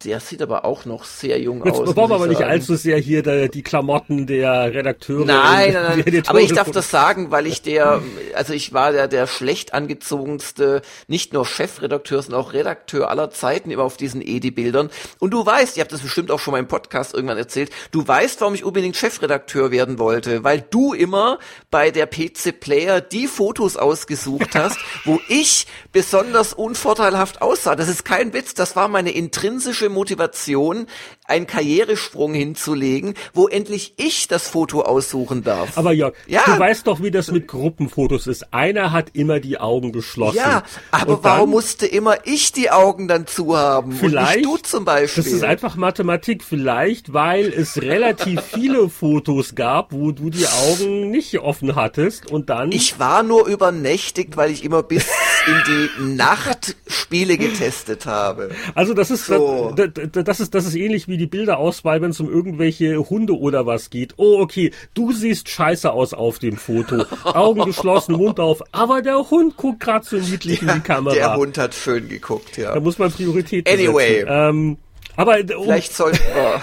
S3: der sieht aber auch noch sehr jung
S2: Jetzt
S3: aus.
S2: Wollen wir aber nicht allzu sehr hier der, die Klamotten der Redakteure.
S3: Nein, nein, <laughs> nein. aber ich darf das sagen, weil ich der, also ich war der, der schlecht angezogenste, nicht nur Chefredakteur, sondern auch Redakteur aller Zeiten immer auf diesen Edi-Bildern. Und du weißt, ihr habt das bestimmt auch schon mal im Podcast irgendwann erzählt, du weißt, warum ich unbedingt Chefredakteur werden wollte, weil du immer bei der PC Player die Fotos ausgesucht <laughs> hast, wo ich besonders unvorteilhaft aussah. Das ist kein Witz, das war meine intrinsische Motivation, einen Karrieresprung hinzulegen, wo endlich ich das Foto aussuchen darf.
S2: Aber Jörg, ja. du weißt doch, wie das mit Gruppenfotos ist. Einer hat immer die Augen geschlossen.
S3: Ja, aber warum musste immer ich die Augen dann zu haben?
S2: Vielleicht,
S3: und nicht du zum Beispiel.
S2: Das ist einfach Mathematik. Vielleicht, weil es relativ viele <laughs> Fotos gab, wo du die Augen nicht offen hattest und dann.
S3: Ich war nur übernächtigt, weil ich immer bis <laughs> in die Nacht Spiele getestet habe.
S2: Also das ist so. das, das ist das ist ähnlich wie die Bilderauswahl, wenn es um irgendwelche Hunde oder was geht. Oh okay, du siehst scheiße aus auf dem Foto, Augen geschlossen, Mund auf, aber der Hund guckt gerade so niedlich ja, in die Kamera.
S3: Der Hund hat schön geguckt, ja.
S2: Da muss man Priorität
S3: Anyway,
S2: ähm, aber
S3: um, vielleicht sollten wir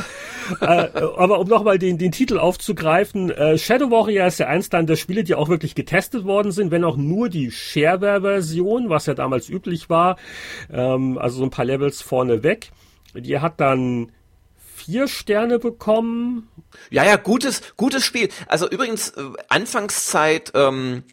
S3: <laughs>
S2: äh, aber um nochmal den, den Titel aufzugreifen, äh, Shadow Warrior ist ja eins dann der Spiele, die auch wirklich getestet worden sind, wenn auch nur die Shareware-Version, was ja damals üblich war, ähm, also so ein paar Levels vorne weg. Die hat dann vier Sterne bekommen.
S3: Ja, ja, gutes, gutes Spiel. Also übrigens, äh, Anfangszeit, ähm,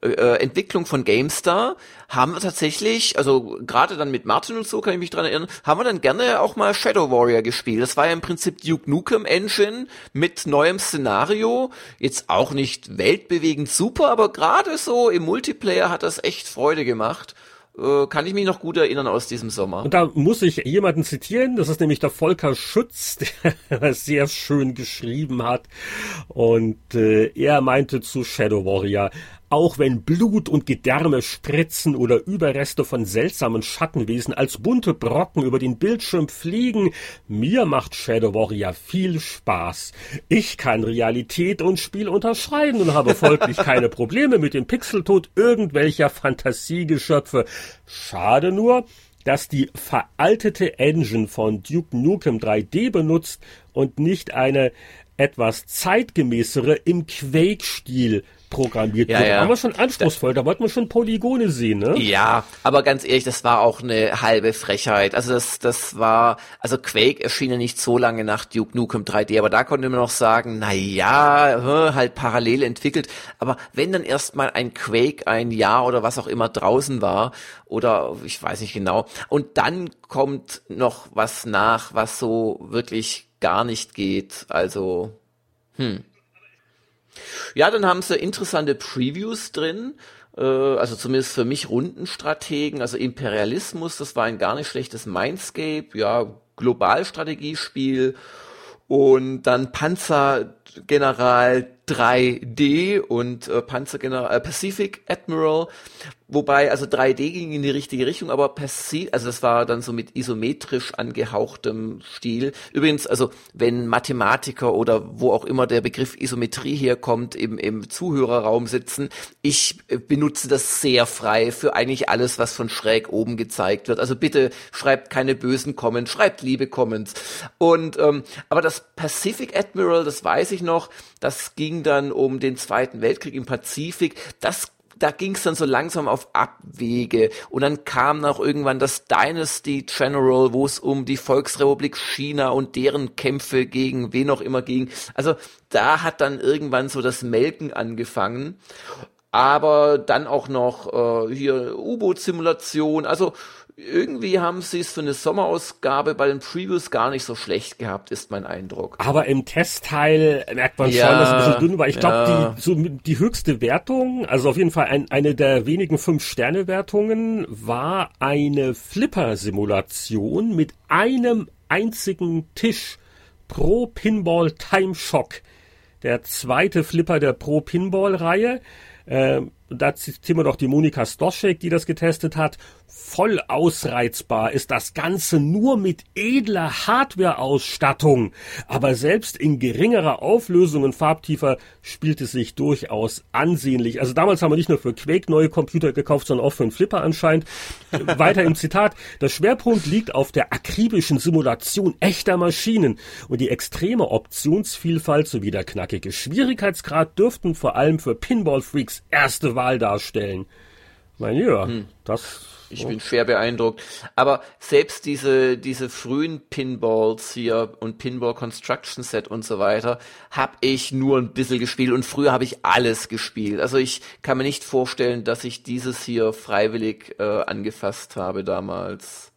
S3: äh, äh, Entwicklung von GameStar haben wir tatsächlich, also gerade dann mit Martin und so kann ich mich dran erinnern, haben wir dann gerne auch mal Shadow Warrior gespielt. Das war ja im Prinzip Duke Nukem Engine mit neuem Szenario. Jetzt auch nicht weltbewegend super, aber gerade so im Multiplayer hat das echt Freude gemacht kann ich mich noch gut erinnern aus diesem Sommer.
S2: Und da muss ich jemanden zitieren, das ist nämlich der Volker Schütz, <laughs> der sehr schön geschrieben hat. Und äh, er meinte zu Shadow Warrior, auch wenn Blut und Gedärme spritzen oder Überreste von seltsamen Schattenwesen als bunte Brocken über den Bildschirm fliegen, mir macht Shadow Warrior viel Spaß. Ich kann Realität und Spiel unterscheiden und habe folglich <laughs> keine Probleme mit dem Pixeltod irgendwelcher Fantasiegeschöpfe. Schade nur, dass die veraltete Engine von Duke Nukem 3D benutzt und nicht eine etwas zeitgemäßere im Quake-Stil programmiert
S3: ja, wurde. Ja.
S2: Aber schon anspruchsvoll, da, da wollten wir schon Polygone sehen, ne?
S3: Ja, aber ganz ehrlich, das war auch eine halbe Frechheit. Also das, das war, also Quake erschien ja nicht so lange nach Duke Nukem 3D, aber da konnte man noch sagen, na ja, halt parallel entwickelt. Aber wenn dann erstmal ein Quake ein Jahr oder was auch immer draußen war, oder ich weiß nicht genau, und dann kommt noch was nach, was so wirklich gar nicht geht. Also, hm. Ja, dann haben sie interessante Previews drin äh, also zumindest für mich Rundenstrategen, also Imperialismus, das war ein gar nicht schlechtes Mindscape, ja, Globalstrategiespiel und dann Panzergeneral 3D und äh, Panzergeneral äh, Pacific Admiral Wobei, also 3D ging in die richtige Richtung, aber per se, also das war dann so mit isometrisch angehauchtem Stil. Übrigens, also wenn Mathematiker oder wo auch immer der Begriff Isometrie herkommt, im, im Zuhörerraum sitzen, ich benutze das sehr frei für eigentlich alles, was von schräg oben gezeigt wird. Also bitte schreibt keine bösen Comments, schreibt liebe Comments. Und ähm, aber das Pacific Admiral, das weiß ich noch, das ging dann um den Zweiten Weltkrieg im Pazifik. Das da ging es dann so langsam auf Abwege und dann kam noch irgendwann das Dynasty General, wo es um die Volksrepublik China und deren Kämpfe gegen wen auch immer ging. Also da hat dann irgendwann so das Melken angefangen aber dann auch noch äh, hier U-Boot-Simulation. Also irgendwie haben sie es für eine Sommerausgabe bei den Previews gar nicht so schlecht gehabt, ist mein Eindruck.
S2: Aber im Testteil merkt man ja, schon, dass es ein bisschen dünn war. Ich glaube, ja. die, so, die höchste Wertung, also auf jeden Fall ein, eine der wenigen Fünf-Sterne-Wertungen, war eine Flipper-Simulation mit einem einzigen Tisch pro Pinball Time Shock. Der zweite Flipper der Pro Pinball-Reihe. Äh, da zitieren wir doch die Monika Stoschek, die das getestet hat voll ausreizbar ist das Ganze nur mit edler Hardware-Ausstattung. Aber selbst in geringerer Auflösung und farbtiefer spielt es sich durchaus ansehnlich. Also damals haben wir nicht nur für Quake neue Computer gekauft, sondern auch für einen Flipper anscheinend. <laughs> Weiter im Zitat. Der Schwerpunkt liegt auf der akribischen Simulation echter Maschinen und die extreme Optionsvielfalt sowie der knackige Schwierigkeitsgrad dürften vor allem für Pinball-Freaks erste Wahl darstellen. Mein Lieber, hm. das
S3: ich bin schwer beeindruckt. Aber selbst diese, diese frühen Pinballs hier und Pinball Construction Set und so weiter, habe ich nur ein bisschen gespielt und früher habe ich alles gespielt. Also ich kann mir nicht vorstellen, dass ich dieses hier freiwillig äh, angefasst habe damals.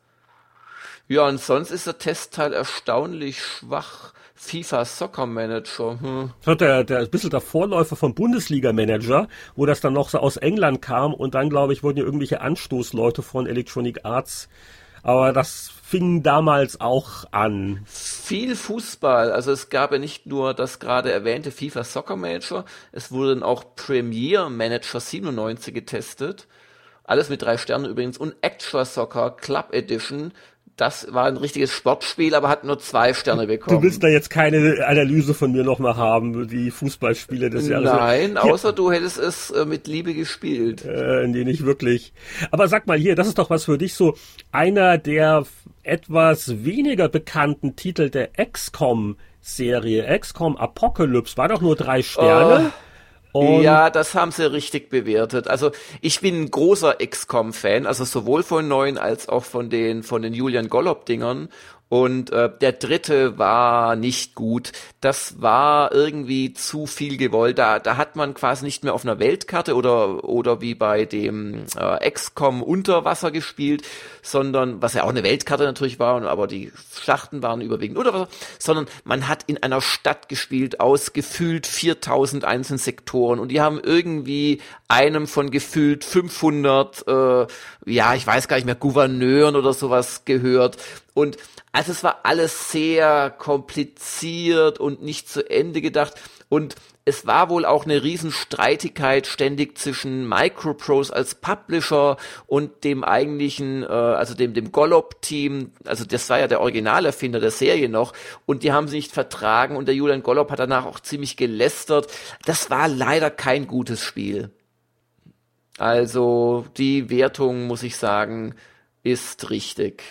S3: Ja, und sonst ist der Testteil erstaunlich schwach. FIFA Soccer Manager. Hm.
S2: Das der, der ein bisschen der Vorläufer vom Bundesliga Manager, wo das dann noch so aus England kam und dann, glaube ich, wurden ja irgendwelche Anstoßleute von Electronic Arts. Aber das fing damals auch an.
S3: Viel Fußball. Also es gab ja nicht nur das gerade erwähnte FIFA Soccer Manager, es wurde dann auch Premier Manager 97 getestet. Alles mit drei Sternen übrigens. Und Extra Soccer Club Edition das war ein richtiges Sportspiel, aber hat nur zwei Sterne bekommen.
S2: Du willst da jetzt keine Analyse von mir nochmal haben, die Fußballspiele des Jahres.
S3: Nein, außer ja. du hättest es äh, mit Liebe gespielt.
S2: Äh, nee, nicht wirklich. Aber sag mal hier, das ist doch was für dich so einer der etwas weniger bekannten Titel der XCOM Serie. XCOM Apocalypse war doch nur drei Sterne. Oh.
S3: Und ja, das haben sie richtig bewertet. Also ich bin ein großer XCOM-Fan, also sowohl von neuen als auch von den von den Julian Gollop-Dingern. Und äh, der dritte war nicht gut. Das war irgendwie zu viel gewollt. Da, da hat man quasi nicht mehr auf einer Weltkarte oder, oder wie bei dem äh, XCOM unter Wasser gespielt, sondern, was ja auch eine Weltkarte natürlich war, aber die Schlachten waren überwiegend unter Wasser, sondern man hat in einer Stadt gespielt aus gefühlt 4000 einzelnen Sektoren und die haben irgendwie einem von gefühlt 500, äh, ja, ich weiß gar nicht mehr, Gouverneuren oder sowas gehört. Und also es war alles sehr kompliziert und nicht zu Ende gedacht. Und es war wohl auch eine Riesenstreitigkeit ständig zwischen Microprose als Publisher und dem eigentlichen, äh, also dem, dem Gollop-Team. Also das war ja der Originalerfinder der Serie noch. Und die haben sie nicht vertragen und der Julian Gollop hat danach auch ziemlich gelästert. Das war leider kein gutes Spiel. Also die Wertung, muss ich sagen, ist richtig.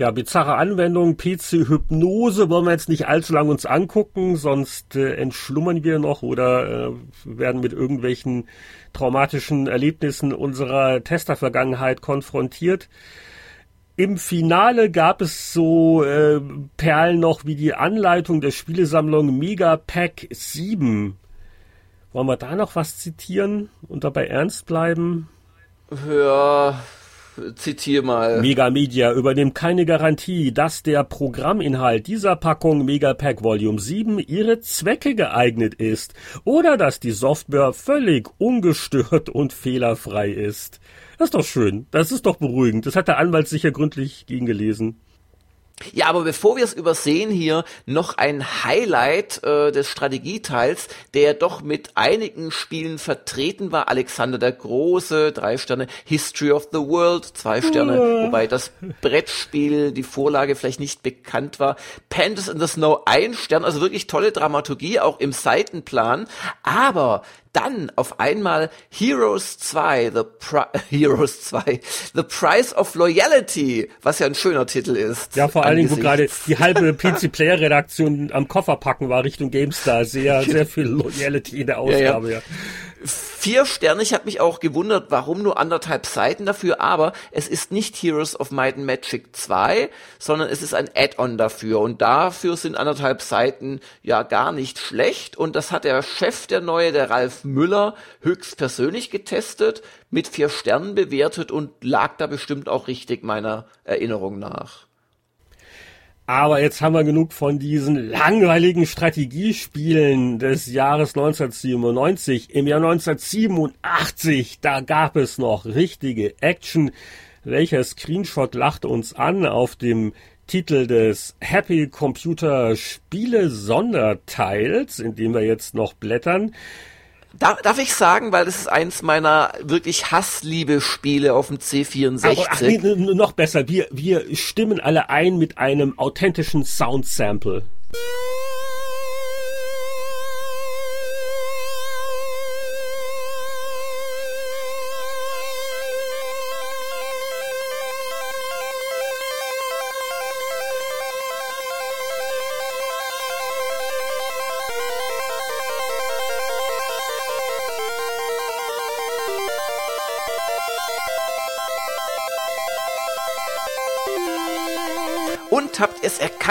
S2: Ja, bizarre Anwendung, PC-Hypnose wollen wir jetzt nicht allzu lang uns angucken, sonst äh, entschlummern wir noch oder äh, werden mit irgendwelchen traumatischen Erlebnissen unserer Tester-Vergangenheit konfrontiert. Im Finale gab es so äh, Perlen noch wie die Anleitung der Spielesammlung Mega Pack 7. Wollen wir da noch was zitieren und dabei ernst bleiben?
S3: Ja, zitiere mal.
S2: Mega übernimmt keine Garantie, dass der Programminhalt dieser Packung Megapack Volume 7 ihre Zwecke geeignet ist oder dass die Software völlig ungestört und fehlerfrei ist. Das ist doch schön. Das ist doch beruhigend. Das hat der Anwalt sicher gründlich gegengelesen.
S3: Ja, aber bevor wir es übersehen hier, noch ein Highlight äh, des Strategieteils, der doch mit einigen Spielen vertreten war. Alexander der Große, drei Sterne, History of the World, zwei Sterne, ja. wobei das Brettspiel, die Vorlage vielleicht nicht bekannt war. Pandas in the Snow, ein Stern, also wirklich tolle Dramaturgie, auch im Seitenplan. Aber dann auf einmal Heroes 2, The Pri <laughs> Heroes 2, The Price of Loyalty, was ja ein schöner Titel ist.
S2: Ja, vor allen Dingen, wo gerade die halbe <laughs> PC Player Redaktion am Koffer packen war Richtung GameStar. Sehr, <laughs> sehr viel Loyalty in der Ausgabe, ja. ja
S3: vier Sterne. Ich habe mich auch gewundert, warum nur anderthalb Seiten dafür, aber es ist nicht Heroes of Might and Magic 2, sondern es ist ein Add-on dafür und dafür sind anderthalb Seiten ja gar nicht schlecht und das hat der Chef der neue, der Ralf Müller, höchstpersönlich getestet, mit vier Sternen bewertet und lag da bestimmt auch richtig meiner Erinnerung nach.
S2: Aber jetzt haben wir genug von diesen langweiligen Strategiespielen des Jahres 1997. Im Jahr 1987, da gab es noch richtige Action. Welcher Screenshot lacht uns an auf dem Titel des Happy Computer Spiele Sonderteils, in dem wir jetzt noch blättern.
S3: Darf, darf ich sagen, weil das ist eins meiner wirklich Hassliebe-Spiele auf dem C64. Ach, ach,
S2: nee, noch besser, wir, wir stimmen alle ein mit einem authentischen Sound-Sample.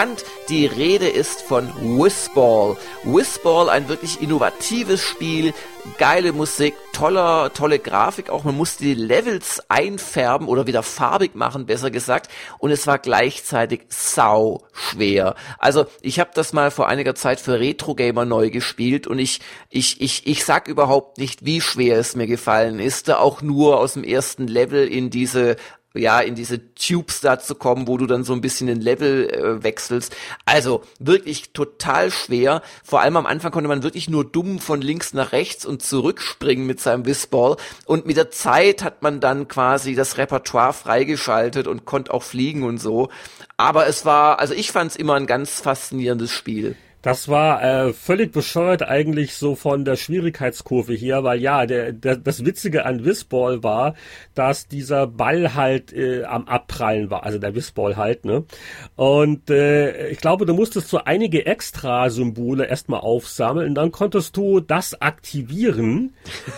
S3: Erkannt, die Rede ist von Whizball. Whizball, ein wirklich innovatives Spiel, geile Musik, toller, tolle Grafik auch. Man musste die Levels einfärben oder wieder farbig machen, besser gesagt. Und es war gleichzeitig sau schwer. Also ich habe das mal vor einiger Zeit für Retro Gamer neu gespielt und ich, ich, ich, ich sag überhaupt nicht, wie schwer es mir gefallen ist, auch nur aus dem ersten Level in diese ja, in diese Tubes da zu kommen, wo du dann so ein bisschen den Level äh, wechselst. Also wirklich total schwer. Vor allem am Anfang konnte man wirklich nur dumm von links nach rechts und zurückspringen mit seinem Whistball. Und mit der Zeit hat man dann quasi das Repertoire freigeschaltet und konnte auch fliegen und so. Aber es war, also ich fand es immer ein ganz faszinierendes Spiel.
S2: Das war äh, völlig bescheuert eigentlich so von der Schwierigkeitskurve hier, weil ja, der, der, das Witzige an Whistball war, dass dieser Ball halt äh, am Abprallen war, also der Whistball halt, ne? Und äh, ich glaube, du musstest so einige Extra-Symbole erstmal aufsammeln, dann konntest du das aktivieren,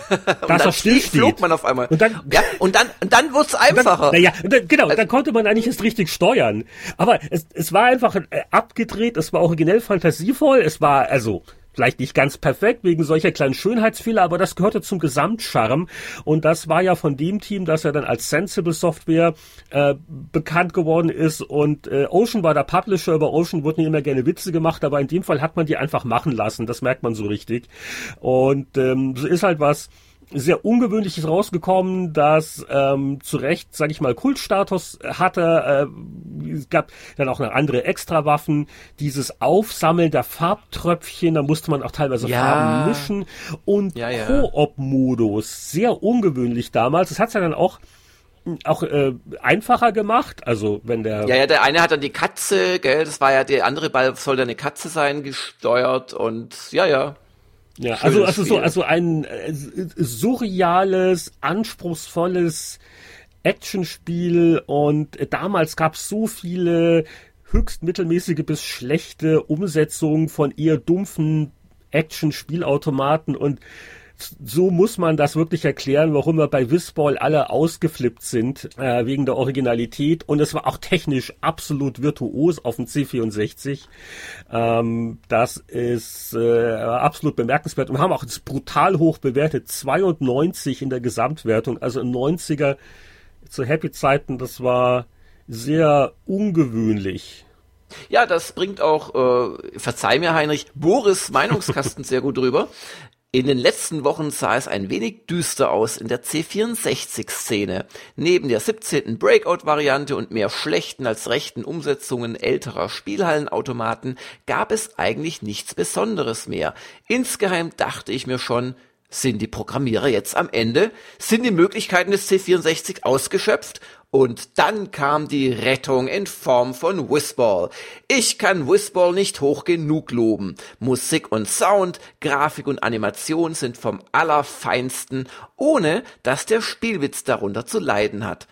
S2: <laughs> dass er still steht. flog
S3: man auf einmal. Und dann, ja, und dann, und dann wurde es einfacher.
S2: Naja, dann, genau, also, dann konnte man eigentlich erst richtig steuern. Aber es, es war einfach äh, abgedreht, es war originell Fantasie stilvoll. Es war also vielleicht nicht ganz perfekt wegen solcher kleinen Schönheitsfehler, aber das gehörte zum Gesamtcharme. Und das war ja von dem Team, das ja dann als Sensible Software äh, bekannt geworden ist. Und äh, Ocean war der Publisher, über Ocean wurden immer gerne Witze gemacht, aber in dem Fall hat man die einfach machen lassen, das merkt man so richtig. Und ähm, so ist halt was, sehr ungewöhnliches rausgekommen, das ähm, zu Recht, sage ich mal, Kultstatus hatte. Äh, es gab dann auch noch andere Extrawaffen, dieses Aufsammeln der Farbtröpfchen, da musste man auch teilweise ja. Farben mischen und ja, ja. Koop-Modus, sehr ungewöhnlich damals. Das hat's ja dann auch auch äh, einfacher gemacht, also wenn der
S3: ja ja der eine hat dann die Katze, gell, das war ja der andere Ball soll dann eine Katze sein gesteuert und ja ja
S2: ja, also, also so, also ein äh, surreales, anspruchsvolles Actionspiel und äh, damals gab es so viele höchst mittelmäßige bis schlechte Umsetzungen von eher dumpfen Action-Spielautomaten und so muss man das wirklich erklären, warum wir bei Whistball alle ausgeflippt sind, äh, wegen der Originalität. Und es war auch technisch absolut virtuos auf dem C64. Ähm, das ist äh, absolut bemerkenswert. Und wir haben auch das brutal hoch bewertet, 92 in der Gesamtwertung, also ein 90er zu Happy-Zeiten, das war sehr ungewöhnlich.
S3: Ja, das bringt auch, äh, verzeih mir Heinrich, Boris Meinungskasten sehr gut drüber. In den letzten Wochen sah es ein wenig düster aus in der C64-Szene. Neben der 17. Breakout-Variante und mehr schlechten als rechten Umsetzungen älterer Spielhallenautomaten gab es eigentlich nichts Besonderes mehr. Insgeheim dachte ich mir schon, sind die Programmierer jetzt am Ende? Sind die Möglichkeiten des C64 ausgeschöpft? Und dann kam die Rettung in Form von Whizball. Ich kann Whizball nicht hoch genug loben. Musik und Sound, Grafik und Animation sind vom Allerfeinsten, ohne dass der Spielwitz darunter zu leiden hat.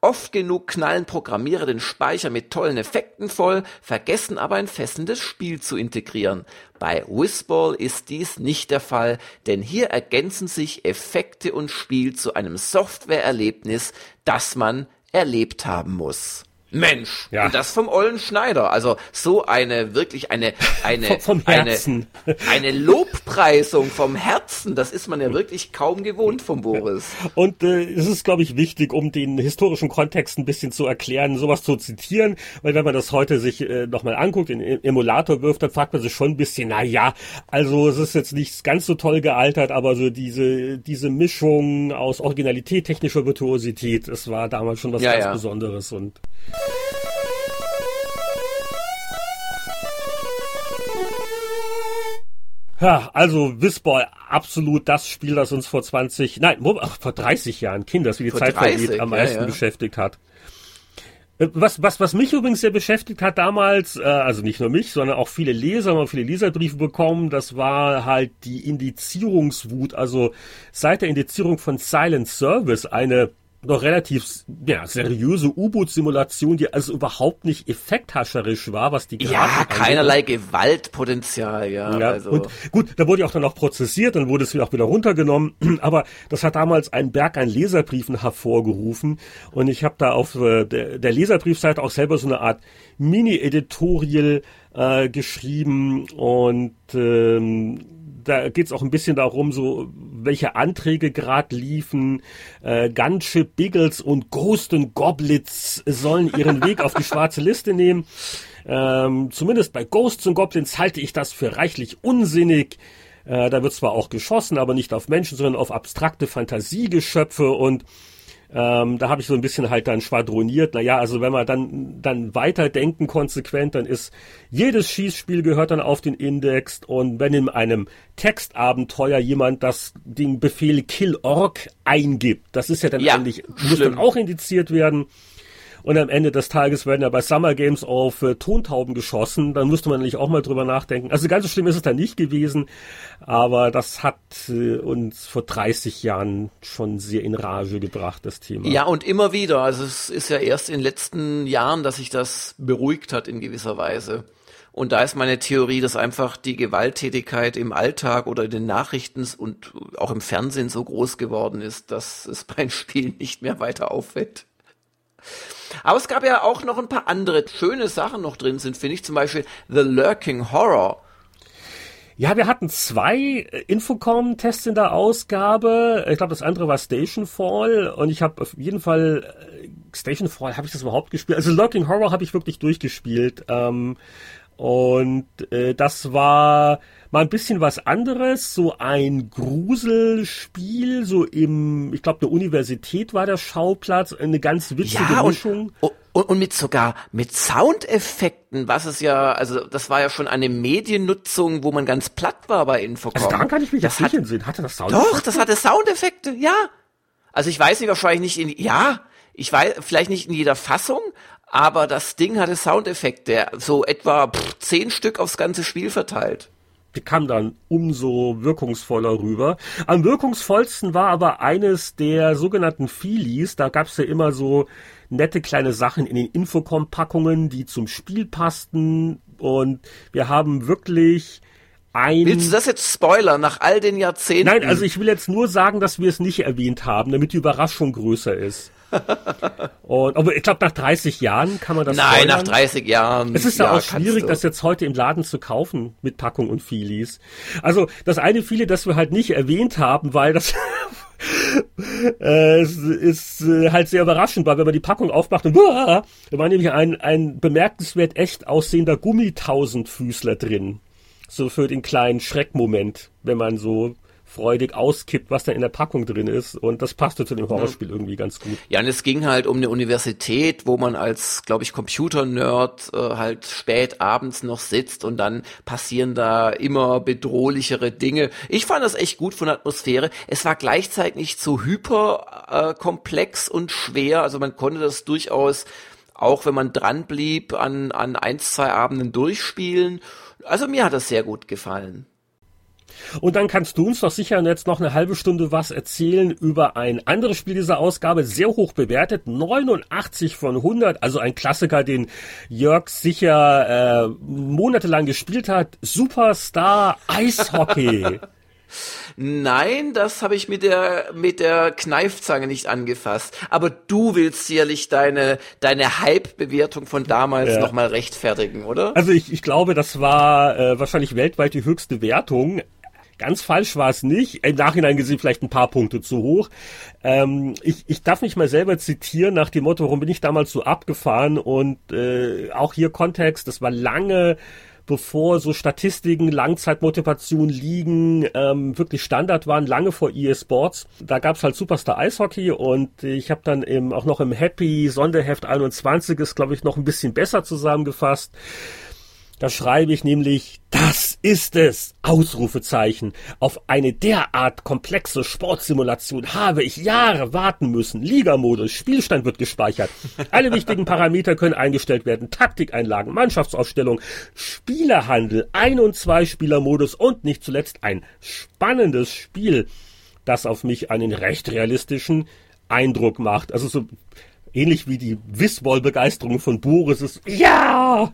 S3: Oft genug knallen Programmierer den Speicher mit tollen Effekten voll, vergessen aber ein fessendes Spiel zu integrieren. Bei Whizball ist dies nicht der Fall, denn hier ergänzen sich Effekte und Spiel zu einem Softwareerlebnis, das man erlebt haben muss. Mensch, ja. und das vom Ollen Schneider. Also so eine wirklich eine eine <laughs> eine <laughs> eine Lobpreisung vom Herzen. Das ist man ja wirklich kaum gewohnt vom Boris.
S2: Und äh, es ist, glaube ich, wichtig, um den historischen Kontext ein bisschen zu erklären, sowas zu zitieren, weil wenn man das heute sich äh, nochmal anguckt, in Emulator wirft, dann fragt man sich schon ein bisschen, na ja, also es ist jetzt nicht ganz so toll gealtert, aber so diese diese Mischung aus Originalität, technischer Virtuosität, es war damals schon was ja, ganz ja. Besonderes und ja, also Wissball, absolut das Spiel, das uns vor 20, nein, vor 30 Jahren, Kinders, wie die vor Zeit 30, vergeht, am meisten ja, ja. beschäftigt hat. Äh, was, was, was mich übrigens sehr beschäftigt hat damals, äh, also nicht nur mich, sondern auch viele Leser, haben viele Leserbriefe bekommen, das war halt die Indizierungswut. Also seit der Indizierung von Silent Service, eine noch relativ ja, seriöse U-Boot-Simulation, die also überhaupt nicht effekthascherisch war, was die
S3: Grafik Ja, keinerlei angeht. Gewaltpotenzial, ja. ja
S2: also. Und gut, da wurde ja auch dann auch prozessiert, dann wurde es auch wieder runtergenommen, <clears throat> aber das hat damals einen Berg an Leserbriefen hervorgerufen und ich habe da auf äh, der, der Leserbriefseite auch selber so eine Art Mini-Editorial äh, geschrieben und ähm, da geht es auch ein bisschen darum, so welche Anträge gerade liefen. Äh, Gunship, Biggles und Ghost and Goblins sollen ihren <laughs> Weg auf die schwarze Liste nehmen. Ähm, zumindest bei Ghosts und Goblins halte ich das für reichlich unsinnig. Äh, da wird zwar auch geschossen, aber nicht auf Menschen, sondern auf abstrakte Fantasiegeschöpfe und ähm, da habe ich so ein bisschen halt dann schwadroniert. Naja, also wenn wir dann, dann weiterdenken konsequent, dann ist jedes Schießspiel gehört dann auf den Index. Und wenn in einem Textabenteuer jemand das den Befehl Kill Org eingibt, das ist ja dann ja, eigentlich, muss dann auch indiziert werden und am Ende des Tages werden ja bei Summer Games auf äh, Tontauben geschossen. Dann müsste man natürlich auch mal drüber nachdenken. Also ganz so schlimm ist es da nicht gewesen, aber das hat äh, uns vor 30 Jahren schon sehr in Rage gebracht, das Thema.
S3: Ja, und immer wieder. Also es ist ja erst in den letzten Jahren, dass sich das beruhigt hat in gewisser Weise. Und da ist meine Theorie, dass einfach die Gewalttätigkeit im Alltag oder in den Nachrichten und auch im Fernsehen so groß geworden ist, dass es <laughs> beim Spiel nicht mehr weiter auffällt. Aber es gab ja auch noch ein paar andere schöne Sachen noch drin sind, finde ich. Zum Beispiel The Lurking Horror.
S2: Ja, wir hatten zwei äh, Infocom-Tests in der Ausgabe. Ich glaube, das andere war Stationfall und ich habe auf jeden Fall äh, Stationfall, habe ich das überhaupt gespielt? Also Lurking Horror habe ich wirklich durchgespielt. Ähm, und äh, das war mal ein bisschen was anderes, so ein Gruselspiel, so im, ich glaube, der Universität war der Schauplatz, eine ganz witzige ja, Mischung.
S3: Und, und, und mit sogar mit Soundeffekten, was es ja, also das war ja schon eine Mediennutzung, wo man ganz platt war bei Infocom. Also
S2: daran kann ich mich das
S3: hat,
S2: nicht Hatte
S3: das Soundeffekte? Doch, das hatte Soundeffekte, ja. Also ich weiß nicht, wahrscheinlich nicht in, ja, ich weiß, vielleicht nicht in jeder Fassung, aber das Ding hatte Soundeffekte, so etwa pff, zehn Stück aufs ganze Spiel verteilt.
S2: Die kam dann umso wirkungsvoller rüber. Am wirkungsvollsten war aber eines der sogenannten Feelies. Da gab's ja immer so nette kleine Sachen in den Infocom-Packungen, die zum Spiel passten. Und wir haben wirklich ein.
S3: Willst du das jetzt spoilern nach all den Jahrzehnten?
S2: Nein, also ich will jetzt nur sagen, dass wir es nicht erwähnt haben, damit die Überraschung größer ist. <laughs> Und, aber ich glaube, nach 30 Jahren kann man das
S3: Nein, spoilern. nach 30 Jahren.
S2: Es ist ja, auch schwierig, das jetzt heute im Laden zu kaufen mit Packung und Feelies. Also das eine Feelie, das wir halt nicht erwähnt haben, weil das <laughs> äh, es ist äh, halt sehr überraschend, weil wenn man die Packung aufmacht und uh, da war nämlich ein, ein bemerkenswert echt aussehender Gummitausendfüßler drin. So für den kleinen Schreckmoment, wenn man so freudig auskippt, was da in der Packung drin ist. Und das passte zu dem Horrorspiel ja. irgendwie ganz gut.
S3: Ja, und es ging halt um eine Universität, wo man als, glaube ich, Computer-Nerd äh, halt spät abends noch sitzt und dann passieren da immer bedrohlichere Dinge. Ich fand das echt gut von der Atmosphäre. Es war gleichzeitig nicht so hyper äh, komplex und schwer. Also man konnte das durchaus auch wenn man dran blieb, an, an ein, zwei Abenden durchspielen. Also mir hat das sehr gut gefallen.
S2: Und dann kannst du uns doch sicher jetzt noch eine halbe Stunde was erzählen über ein anderes Spiel dieser Ausgabe, sehr hoch bewertet, 89 von 100, also ein Klassiker, den Jörg sicher äh, monatelang gespielt hat, Superstar Eishockey. <laughs>
S3: Nein, das habe ich mit der mit der Kneifzange nicht angefasst. Aber du willst sicherlich deine deine Hype-Bewertung von damals ja. nochmal rechtfertigen, oder?
S2: Also ich, ich glaube, das war äh, wahrscheinlich weltweit die höchste Wertung. Ganz falsch war es nicht. Im Nachhinein gesehen vielleicht ein paar Punkte zu hoch. Ähm, ich, ich darf mich mal selber zitieren nach dem Motto, warum bin ich damals so abgefahren? Und äh, auch hier Kontext, das war lange bevor so Statistiken, Langzeitmotivation liegen, ähm, wirklich Standard waren, lange vor EA Sports. Da gab's halt Superstar Eishockey und ich habe dann im, auch noch im Happy Sonderheft 21 ist, glaube ich, noch ein bisschen besser zusammengefasst. Da schreibe ich nämlich, das ist es! Ausrufezeichen. Auf eine derart komplexe Sportsimulation habe ich Jahre warten müssen. Ligamodus, Spielstand wird gespeichert. Alle wichtigen Parameter können eingestellt werden. Taktikeinlagen, Mannschaftsausstellung, Spielerhandel, Ein- und Zwei-Spieler-Modus und nicht zuletzt ein spannendes Spiel, das auf mich einen recht realistischen Eindruck macht. Also so ähnlich wie die Wissball-Begeisterung von Boris ist. Ja!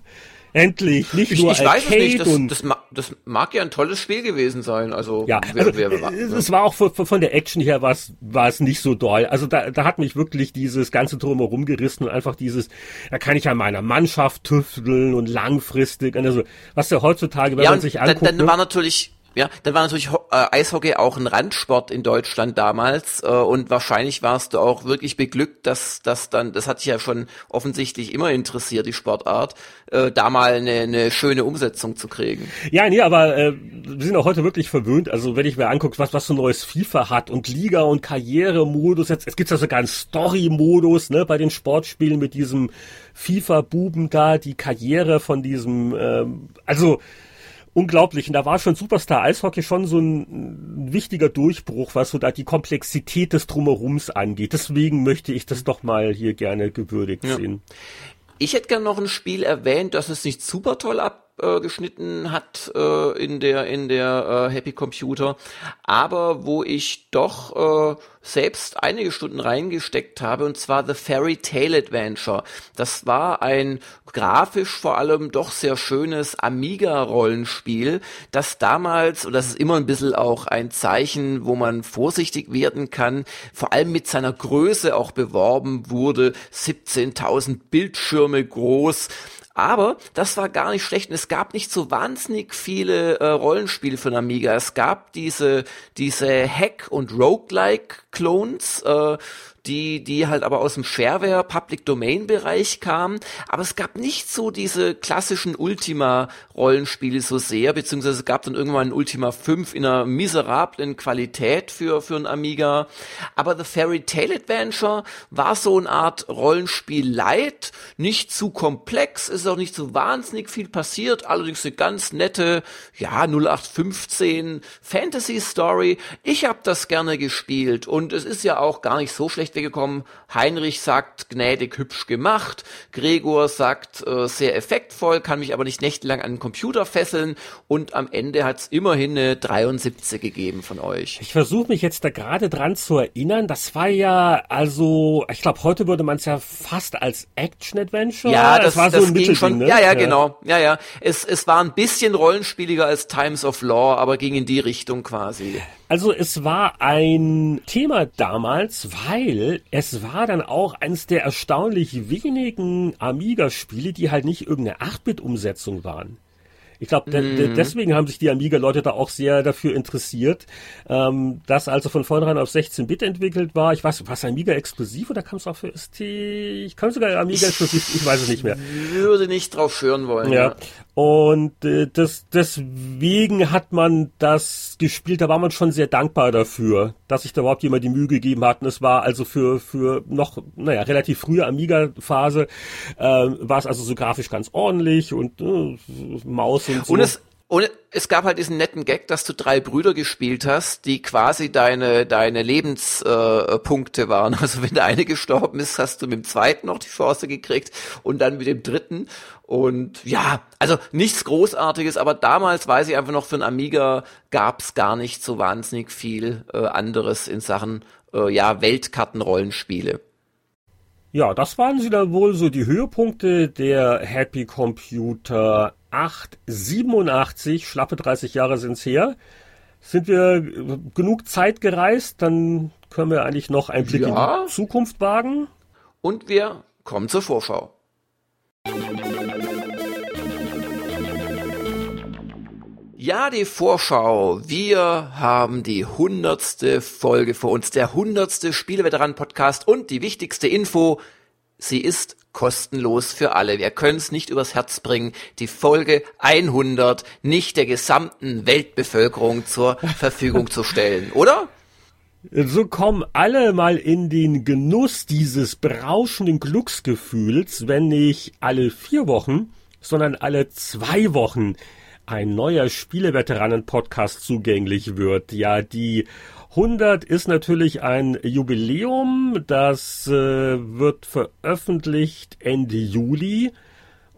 S2: Endlich, nicht
S3: ich,
S2: nur
S3: ich weiß es nicht. Das, das, das, mag ja ein tolles Spiel gewesen sein. Also,
S2: ja, wer, also, wer, wer, es war auch von, von der Action her war es, war es nicht so doll. Also da, da hat mich wirklich dieses ganze Drumherum gerissen und einfach dieses, da kann ich an meiner Mannschaft tüfteln und langfristig. Also was ja heutzutage, wenn
S3: ja,
S2: man sich anguckt.
S3: Dann, dann ne? war natürlich ja, dann war natürlich äh, Eishockey auch ein Randsport in Deutschland damals äh, und wahrscheinlich warst du auch wirklich beglückt, dass das dann, das hat dich ja schon offensichtlich immer interessiert, die Sportart, äh, da mal eine, eine schöne Umsetzung zu kriegen.
S2: Ja, nee, aber äh, wir sind auch heute wirklich verwöhnt. Also wenn ich mir angucke, was was so neues FIFA hat und Liga und Karrieremodus, jetzt es gibt ja sogar einen Story-Modus, ne, bei den Sportspielen mit diesem FIFA-Buben da, die Karriere von diesem, ähm, also unglaublich. Und da war schon Superstar Eishockey schon so ein, wichtiger Durchbruch, was so da die Komplexität des Drumherums angeht. Deswegen möchte ich das doch mal hier gerne gewürdigt ja. sehen.
S3: Ich hätte gerne noch ein Spiel erwähnt, das es nicht super toll ab äh, geschnitten hat äh, in der in der äh, Happy Computer, aber wo ich doch äh, selbst einige Stunden reingesteckt habe und zwar The Fairy Tale Adventure. Das war ein grafisch vor allem doch sehr schönes Amiga Rollenspiel, das damals und das ist immer ein bisschen auch ein Zeichen, wo man vorsichtig werden kann, vor allem mit seiner Größe auch beworben wurde, 17.000 Bildschirme groß aber das war gar nicht schlecht und es gab nicht so wahnsinnig viele äh, Rollenspiele von Amiga. Es gab diese, diese Hack- und Roguelike-Clones, äh, die, die halt aber aus dem Shareware Public Domain Bereich kamen. Aber es gab nicht so diese klassischen Ultima Rollenspiele so sehr, beziehungsweise es gab dann irgendwann ein Ultima 5 in einer miserablen Qualität für, für ein Amiga. Aber The Fairy Tale Adventure war so eine Art Rollenspiel light, nicht zu komplex, ist auch nicht so wahnsinnig viel passiert, allerdings eine ganz nette, ja, 0815 Fantasy Story. Ich habe das gerne gespielt und es ist ja auch gar nicht so schlecht weggekommen. Heinrich sagt gnädig hübsch gemacht. Gregor sagt äh, sehr effektvoll, kann mich aber nicht nächtelang an den Computer fesseln. Und am Ende hat es immerhin eine 73 gegeben von euch.
S2: Ich versuche mich jetzt da gerade dran zu erinnern. Das war ja, also, ich glaube, heute würde man es ja fast als Action-Adventure.
S3: Ja, das, das war das so ein ging schon. Ne? Ja, ja, ja, genau. Ja, ja. Es, es war ein bisschen rollenspieliger als Times of Law, aber ging in die Richtung quasi.
S2: Also es war ein Thema damals, weil es war dann auch eines der erstaunlich wenigen Amiga-Spiele, die halt nicht irgendeine 8-Bit-Umsetzung waren. Ich glaube, de mhm. deswegen haben sich die Amiga-Leute da auch sehr dafür interessiert, ähm, dass also von vornherein auf 16-Bit entwickelt war. Ich weiß, was Amiga exklusiv oder kam es auch für ST? Ich kann sogar Amiga exklusiv, ich weiß es nicht mehr.
S3: Würde nicht drauf hören wollen.
S2: Ja. ja. Und äh, das, deswegen hat man das gespielt, da war man schon sehr dankbar dafür, dass sich da überhaupt jemand die Mühe gegeben hat. Und es war also für, für noch, naja, relativ frühe Amiga-Phase, äh, war es also so grafisch ganz ordentlich und äh, Maus und so.
S3: Und es, und es gab halt diesen netten Gag, dass du drei Brüder gespielt hast, die quasi deine, deine Lebenspunkte äh, waren. <laughs> Also wenn der eine gestorben ist, hast du mit dem zweiten noch die Chance gekriegt und dann mit dem dritten. Und ja, also nichts Großartiges, aber damals weiß ich einfach noch, für einen Amiga gab's gar nicht so wahnsinnig viel äh, anderes in Sachen äh, ja, Weltkartenrollenspiele.
S2: Ja, das waren sie dann wohl so die Höhepunkte der Happy Computer 887, schlappe 30 Jahre sind's her. Sind wir genug Zeit gereist, dann können wir eigentlich noch einen Blick ja. in die Zukunft wagen.
S3: Und wir kommen zur Vorschau. Ja, die Vorschau. Wir haben die hundertste Folge vor uns, der hundertste Spieleveteran-Podcast und die wichtigste Info, sie ist kostenlos für alle. Wir können es nicht übers Herz bringen, die Folge 100 nicht der gesamten Weltbevölkerung zur Verfügung zu stellen, <laughs> oder?
S2: So kommen alle mal in den Genuss dieses berauschenden Glücksgefühls, wenn nicht alle vier Wochen, sondern alle zwei Wochen ein neuer Spieleveteranen-Podcast zugänglich wird. Ja, die 100 ist natürlich ein Jubiläum. Das äh, wird veröffentlicht Ende Juli.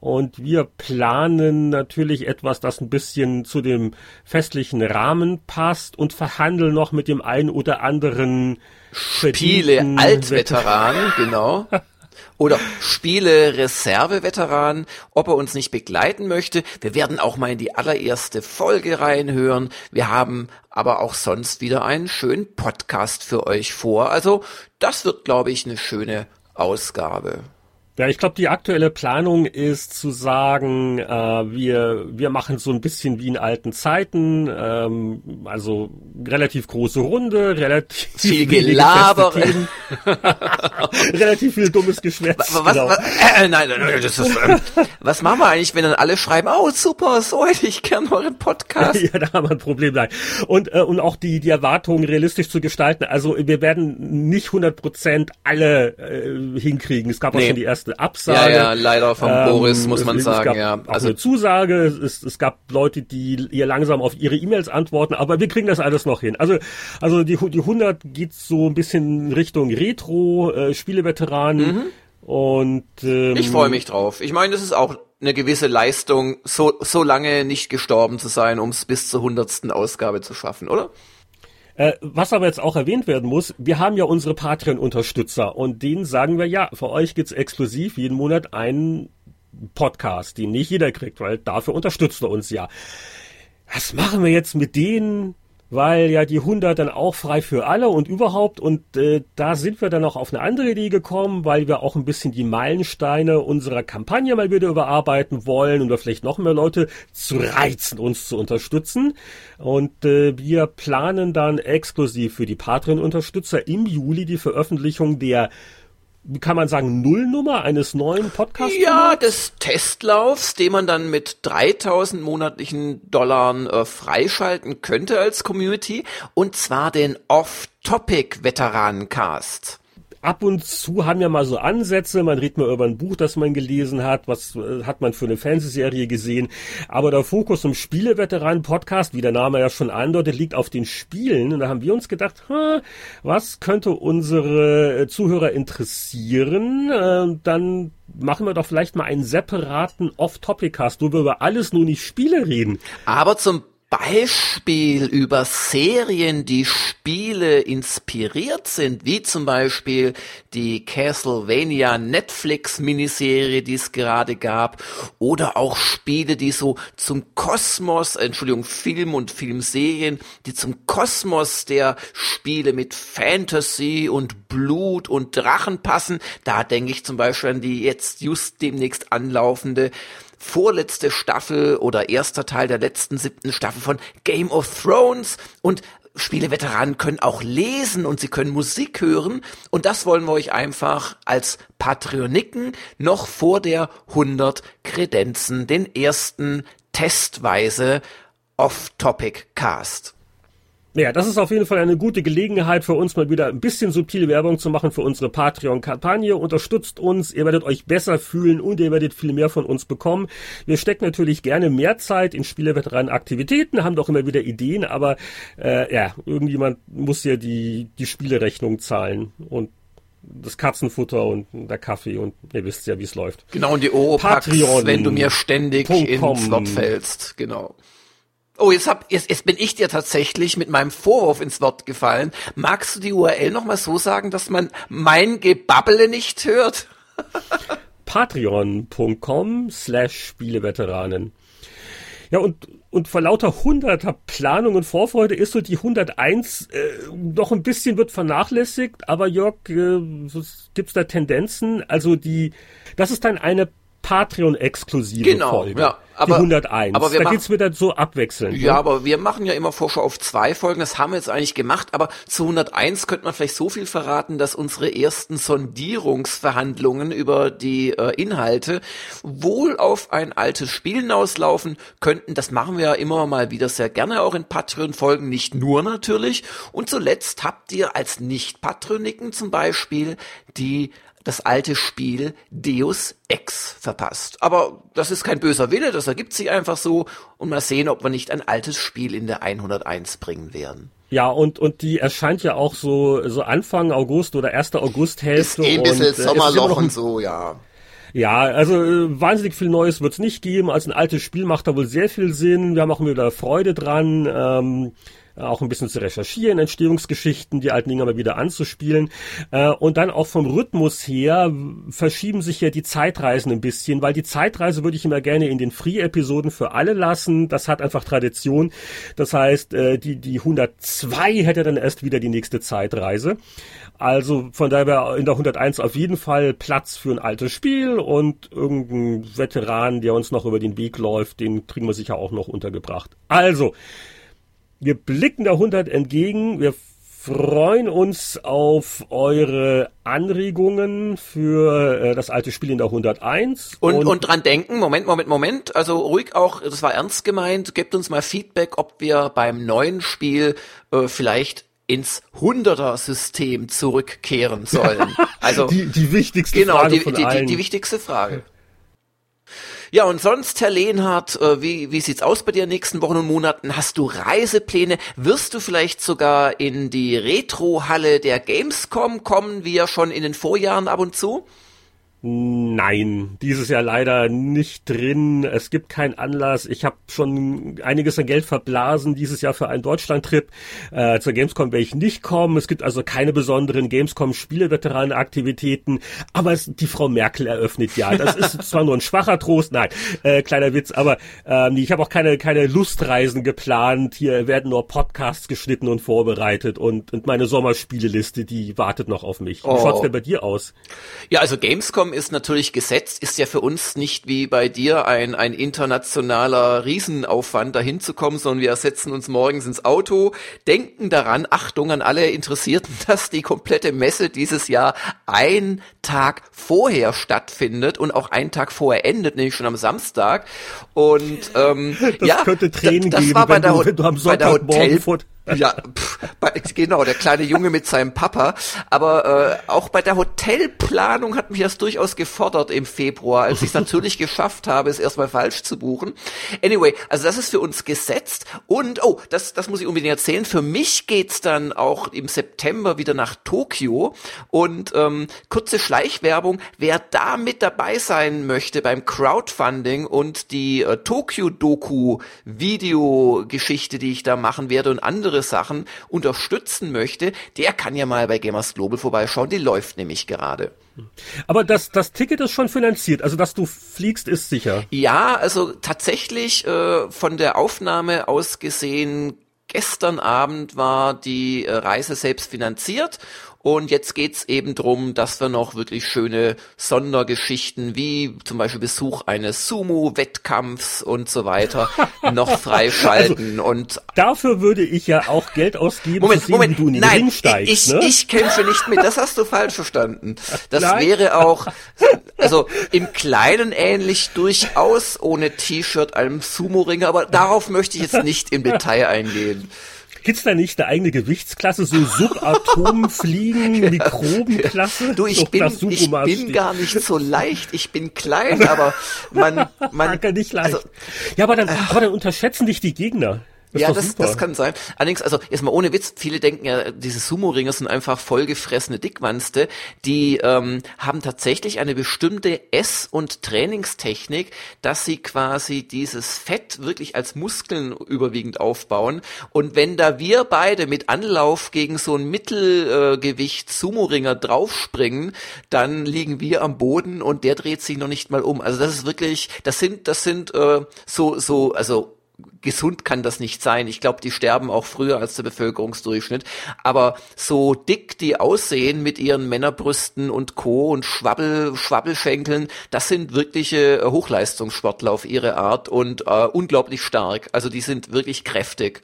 S2: Und wir planen natürlich etwas, das ein bisschen zu dem festlichen Rahmen passt und verhandeln noch mit dem einen oder anderen
S3: Spiele Altveteran, genau. <laughs> oder Spiele Reserve-Veteran, ob er uns nicht begleiten möchte. Wir werden auch mal in die allererste Folge reinhören. Wir haben aber auch sonst wieder einen schönen Podcast für euch vor. Also das wird, glaube ich, eine schöne Ausgabe.
S2: Ja, ich glaube, die aktuelle Planung ist zu sagen, äh, wir, wir machen so ein bisschen wie in alten Zeiten, ähm, also relativ große Runde, relativ
S3: viel Gelaber, <laughs>
S2: relativ viel dummes Geschwätz.
S3: Was, genau. was, äh, nein, nein, das ist, äh, was machen wir eigentlich, wenn dann alle schreiben, oh super, so ich gern euren Podcast. <laughs>
S2: ja, da haben wir ein Problem. Nein. Und, äh, und auch die, die Erwartungen realistisch zu gestalten. Also wir werden nicht 100 Prozent alle äh, hinkriegen. Es gab auch schon die ersten erste Absage.
S3: Ja, ja, leider von ähm, Boris, muss man sagen, ja.
S2: Also eine Zusage, es, es gab Leute, die ihr langsam auf ihre E-Mails antworten, aber wir kriegen das alles noch hin. Also, also die, die 100 geht so ein bisschen Richtung Retro, äh, Spieleveteranen. Mhm. Und ähm,
S3: ich freue mich drauf. Ich meine, das ist auch eine gewisse Leistung, so, so lange nicht gestorben zu sein, um es bis zur hundertsten Ausgabe zu schaffen, oder?
S2: Äh, was aber jetzt auch erwähnt werden muss, wir haben ja unsere Patreon-Unterstützer und denen sagen wir ja, für euch gibt's exklusiv jeden Monat einen Podcast, den nicht jeder kriegt, weil dafür unterstützt er uns ja. Was machen wir jetzt mit denen, weil ja die 100 dann auch frei für alle und überhaupt. Und äh, da sind wir dann auch auf eine andere Idee gekommen, weil wir auch ein bisschen die Meilensteine unserer Kampagne mal wieder überarbeiten wollen und wir vielleicht noch mehr Leute zu reizen, uns zu unterstützen. Und äh, wir planen dann exklusiv für die Patreon-Unterstützer im Juli die Veröffentlichung der kann man sagen, Nullnummer eines neuen Podcasts?
S3: Ja, des Testlaufs, den man dann mit 3000 monatlichen Dollar äh, freischalten könnte als Community. Und zwar den Off-Topic-Veteranencast
S2: ab und zu haben ja mal so Ansätze, man redet mal über ein Buch, das man gelesen hat, was äh, hat man für eine Fernsehserie gesehen, aber der Fokus im Spieleveteranen-Podcast, wie der Name ja schon andeutet, liegt auf den Spielen. Und da haben wir uns gedacht, was könnte unsere äh, Zuhörer interessieren, äh, dann machen wir doch vielleicht mal einen separaten Off-Topic-Cast, wo wir über alles nur nicht Spiele reden.
S3: Aber zum Beispiel über Serien, die Spiele inspiriert sind, wie zum Beispiel die Castlevania Netflix Miniserie, die es gerade gab, oder auch Spiele, die so zum Kosmos, Entschuldigung, Film und Filmserien, die zum Kosmos der Spiele mit Fantasy und Blut und Drachen passen. Da denke ich zum Beispiel an die jetzt just demnächst anlaufende vorletzte Staffel oder erster Teil der letzten siebten Staffel von Game of Thrones und Spieleveteranen können auch lesen und sie können Musik hören und das wollen wir euch einfach als Patreoniken noch vor der 100 Kredenzen, den ersten testweise Off-Topic-Cast.
S2: Ja, das ist auf jeden Fall eine gute Gelegenheit für uns mal wieder ein bisschen subtile Werbung zu machen für unsere Patreon-Kampagne. Unterstützt uns, ihr werdet euch besser fühlen und ihr werdet viel mehr von uns bekommen. Wir stecken natürlich gerne mehr Zeit in Spieleveteranen-Aktivitäten, haben doch immer wieder Ideen, aber äh, ja, irgendjemand muss ja die, die Spielerechnung zahlen und das Katzenfutter und der Kaffee und ihr wisst ja, wie es läuft.
S3: Genau, und die Oropax, wenn du mir ständig ins Wort fällst. Genau. Oh, jetzt, hab, jetzt, jetzt bin ich dir tatsächlich mit meinem Vorwurf ins Wort gefallen. Magst du die URL nochmal so sagen, dass man mein Gebabbele nicht hört? <laughs>
S2: Patreon.com slash Spieleveteranen. Ja, und, und vor lauter hunderter Planung und Vorfreude ist so die 101 äh, noch ein bisschen wird vernachlässigt, aber Jörg, äh, gibt's da Tendenzen? Also die, das ist dann eine Patreon-exklusive
S3: genau,
S2: Folge.
S3: Ja,
S2: aber, die 101. Aber wir da geht's wieder so abwechselnd.
S3: Ja, ne? aber wir machen ja immer Vorschau auf zwei Folgen. Das haben wir jetzt eigentlich gemacht. Aber zu 101 könnte man vielleicht so viel verraten, dass unsere ersten Sondierungsverhandlungen über die äh, Inhalte wohl auf ein altes Spiel hinauslaufen könnten. Das machen wir ja immer mal wieder sehr gerne auch in Patreon-Folgen. Nicht nur natürlich. Und zuletzt habt ihr als Nicht-Patroniken zum Beispiel die das alte Spiel Deus Ex verpasst. Aber das ist kein böser Wille, das ergibt sich einfach so und mal sehen, ob wir nicht ein altes Spiel in der 101 bringen werden.
S2: Ja, und, und die erscheint ja auch so, so Anfang August oder 1. Augusthälfte.
S3: Ist eh ein bisschen und, äh, Sommerloch und so, ja.
S2: Ja, also äh, wahnsinnig viel Neues wird's nicht geben. Als ein altes Spiel macht da wohl sehr viel Sinn. Wir haben auch wieder Freude dran. Ähm, auch ein bisschen zu recherchieren, Entstehungsgeschichten, die alten Dinge mal wieder anzuspielen. Äh, und dann auch vom Rhythmus her verschieben sich ja die Zeitreisen ein bisschen, weil die Zeitreise würde ich immer gerne in den Free-Episoden für alle lassen. Das hat einfach Tradition. Das heißt, äh, die, die 102 hätte dann erst wieder die nächste Zeitreise. Also von daher in der 101 auf jeden Fall Platz für ein altes Spiel und irgendein Veteran, der uns noch über den Weg läuft, den kriegen wir sicher auch noch untergebracht. Also, wir blicken der 100 entgegen. Wir freuen uns auf eure Anregungen für äh, das alte Spiel in der 101.
S3: Und, und, und dran denken, Moment, Moment, Moment, also ruhig auch, das war ernst gemeint, gebt uns mal Feedback, ob wir beim neuen Spiel äh, vielleicht ins Hunderter-System zurückkehren sollen. <laughs>
S2: Also die, die wichtigste
S3: genau,
S2: Frage
S3: die, von die, allen. Die, die wichtigste Frage. Ja, und sonst, Herr Lehnhardt, äh, wie, wie sieht's aus bei dir in den nächsten Wochen und Monaten? Hast du Reisepläne? Wirst du vielleicht sogar in die Retro-Halle der Gamescom kommen, wie ja schon in den Vorjahren ab und zu?
S2: Nein, dieses Jahr leider nicht drin. Es gibt keinen Anlass. Ich habe schon einiges an Geld verblasen dieses Jahr für einen Deutschland-Trip. Äh, zur Gamescom werde ich nicht kommen. Es gibt also keine besonderen Gamescom-Spieleveteranen-Aktivitäten. Aber es, die Frau Merkel eröffnet ja. Das ist <laughs> zwar nur ein schwacher Trost, nein, äh, kleiner Witz, aber ähm, ich habe auch keine, keine Lustreisen geplant. Hier werden nur Podcasts geschnitten und vorbereitet und, und meine Sommerspieleliste, die wartet noch auf mich. Wie oh. schaut's denn bei dir aus?
S3: Ja, also Gamescom ist natürlich gesetzt, ist ja für uns nicht wie bei dir ein, ein internationaler Riesenaufwand, dahin zu kommen, sondern wir setzen uns morgens ins Auto, denken daran, Achtung an alle Interessierten, <laughs> dass die komplette Messe dieses Jahr ein Tag vorher stattfindet und auch einen Tag vorher endet, nämlich schon am Samstag. Und ähm,
S2: das
S3: ja,
S2: könnte Tränen
S3: das
S2: geben,
S3: war bei der,
S2: du, wenn du am
S3: Hotel, ja, pff, genau, der kleine Junge mit seinem Papa. Aber äh, auch bei der Hotelplanung hat mich das durchaus gefordert im Februar, als ich es natürlich geschafft habe, es erstmal falsch zu buchen. Anyway, also das ist für uns gesetzt. Und, oh, das, das muss ich unbedingt erzählen, für mich geht's dann auch im September wieder nach Tokio. Und ähm, kurze Schleichwerbung, wer da mit dabei sein möchte beim Crowdfunding und die äh, Tokyo-Doku-Videogeschichte, die ich da machen werde und andere andere Sachen unterstützen möchte, der kann ja mal bei Gamers Global vorbeischauen. Die läuft nämlich gerade.
S2: Aber das, das Ticket ist schon finanziert, also dass du fliegst, ist sicher.
S3: Ja, also tatsächlich äh, von der Aufnahme aus gesehen Gestern Abend war die äh, Reise selbst finanziert Und jetzt geht's eben drum, dass wir noch wirklich schöne Sondergeschichten wie zum Beispiel Besuch eines Sumo-Wettkampfs und so weiter <laughs> noch freischalten. Also, und
S2: dafür würde ich ja auch Geld ausgeben,
S3: Moment,
S2: sehen,
S3: Moment,
S2: du in den
S3: nein,
S2: Ring steigst.
S3: Ich,
S2: ne?
S3: ich kämpfe nicht mit. Das hast du falsch verstanden. Das nein. wäre auch, <laughs> also im Kleinen ähnlich durchaus ohne T-Shirt einem Sumo-Ringer, aber darauf möchte ich jetzt nicht im Detail eingehen.
S2: Gibt's da nicht eine eigene Gewichtsklasse, so Subatomfliegen, <laughs> Mikrobenklasse?
S3: Du, ich bin, ich bin gar nicht so leicht. Ich bin klein, aber man, <laughs> man,
S2: nicht leicht. Also, ja, aber dann, aber dann unterschätzen dich die Gegner.
S3: Das ja, das, das kann sein. Allerdings, also erstmal ohne Witz, viele denken ja, diese Sumo-Ringer sind einfach vollgefressene Dickwanste. Die ähm, haben tatsächlich eine bestimmte Ess- und Trainingstechnik, dass sie quasi dieses Fett wirklich als Muskeln überwiegend aufbauen. Und wenn da wir beide mit Anlauf gegen so ein Mittelgewicht Sumo-Ringer draufspringen, dann liegen wir am Boden und der dreht sich noch nicht mal um. Also das ist wirklich, das sind, das sind äh, so, so, also gesund kann das nicht sein. Ich glaube, die sterben auch früher als der Bevölkerungsdurchschnitt. Aber so dick die aussehen mit ihren Männerbrüsten und Co. und Schwabbel, Schwabbelschenkeln, das sind wirkliche Hochleistungssportler auf ihre Art und äh, unglaublich stark. Also die sind wirklich kräftig.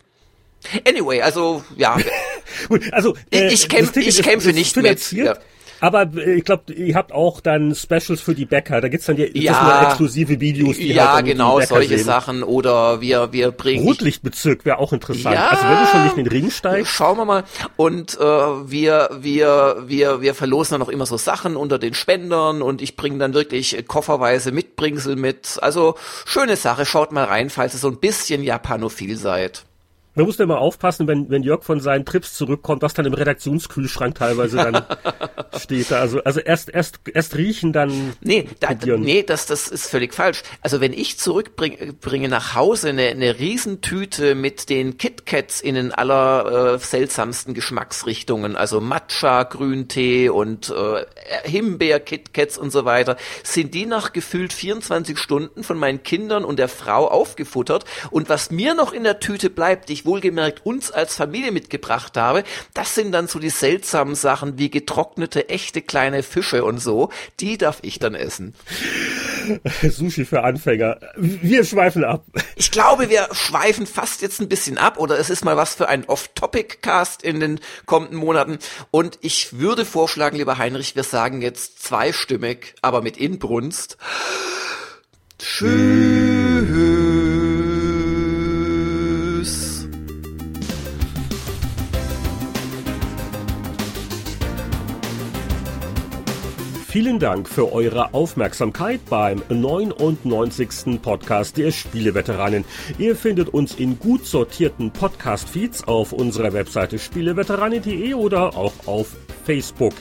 S3: Anyway, also ja. <laughs>
S2: also
S3: äh, ich, kämpfe, ich kämpfe nicht mit. Ja.
S2: Aber äh, ich glaube, ihr habt auch dann Specials für die Bäcker. Da gibt's dann ja,
S3: ja
S2: exklusive Videos.
S3: Die ja, halt genau, solche sehen. Sachen. Oder wir, wir bringen...
S2: Rotlichtbezirk wäre auch interessant. Ja, also wenn du schon nicht in den Ring steigst.
S3: Schauen wir mal. Und äh, wir, wir, wir, wir verlosen dann auch immer so Sachen unter den Spendern und ich bringe dann wirklich kofferweise Mitbringsel mit. Also schöne Sache. Schaut mal rein, falls ihr so ein bisschen japanophil seid.
S2: Man muss ja immer aufpassen, wenn, wenn Jörg von seinen Trips zurückkommt, was dann im Redaktionskühlschrank teilweise dann <laughs> steht. Da. Also, also erst, erst, erst riechen, dann.
S3: Nee, da, nee, das, das ist völlig falsch. Also wenn ich zurückbringe bringe nach Hause eine, eine Riesentüte mit den KitKats in den aller äh, seltsamsten Geschmacksrichtungen, also Matcha, Grüntee und äh, Himbeer-KitKats und so weiter, sind die nach gefühlt 24 Stunden von meinen Kindern und der Frau aufgefuttert. Und was mir noch in der Tüte bleibt, ich wohlgemerkt uns als Familie mitgebracht habe, das sind dann so die seltsamen Sachen wie getrocknete, echte kleine Fische und so. Die darf ich dann essen.
S2: Sushi für Anfänger. Wir schweifen ab.
S3: Ich glaube, wir schweifen fast jetzt ein bisschen ab oder es ist mal was für ein Off-Topic-Cast in den kommenden Monaten. Und ich würde vorschlagen, lieber Heinrich, wir sagen jetzt zweistimmig, aber mit Inbrunst. Tschüss.
S2: Vielen Dank für eure Aufmerksamkeit beim 99. Podcast der Spieleveteranen. Ihr findet uns in gut sortierten Podcast-Feeds auf unserer Webseite spieleveteranen.de oder auch auf Facebook.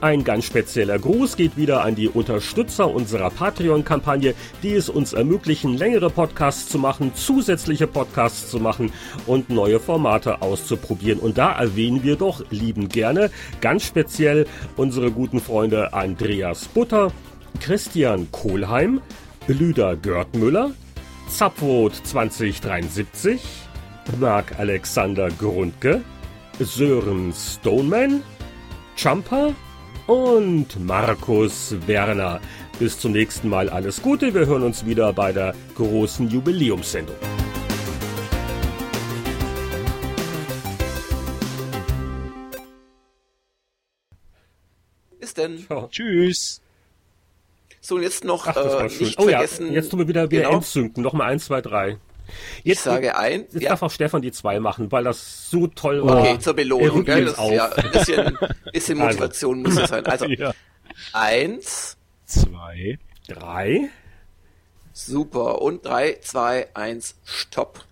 S2: Ein ganz spezieller Gruß geht wieder an die Unterstützer unserer Patreon-Kampagne, die es uns ermöglichen, längere Podcasts zu machen, zusätzliche Podcasts zu machen und neue Formate auszuprobieren. Und da erwähnen wir doch lieben gerne ganz speziell unsere guten Freunde Andreas Butter, Christian Kohlheim, Lüder Görtmüller, Zapfrot 2073, Marc Alexander Grundke, Sören Stoneman, Jumper, und Markus Werner. Bis zum nächsten Mal alles Gute. Wir hören uns wieder bei der großen Jubiläumssendung.
S3: Bis denn.
S2: Ciao. Tschüss.
S3: So, und jetzt noch Ach, äh, nicht
S2: oh, vergessen. Ja. Jetzt tun wir wieder, wieder genau. Endzünden. Nochmal eins, zwei, drei.
S3: Jetzt, ich sage ein.
S2: Jetzt ja. darf auch Stefan die zwei machen, weil das so toll war.
S3: Okay, zur Belohnung. Gell? Das, ja, ein bisschen, bisschen also. Motivation also. muss es sein. Also, <laughs> ja. eins.
S2: Zwei. Drei.
S3: Super. Und drei, zwei, eins, stopp.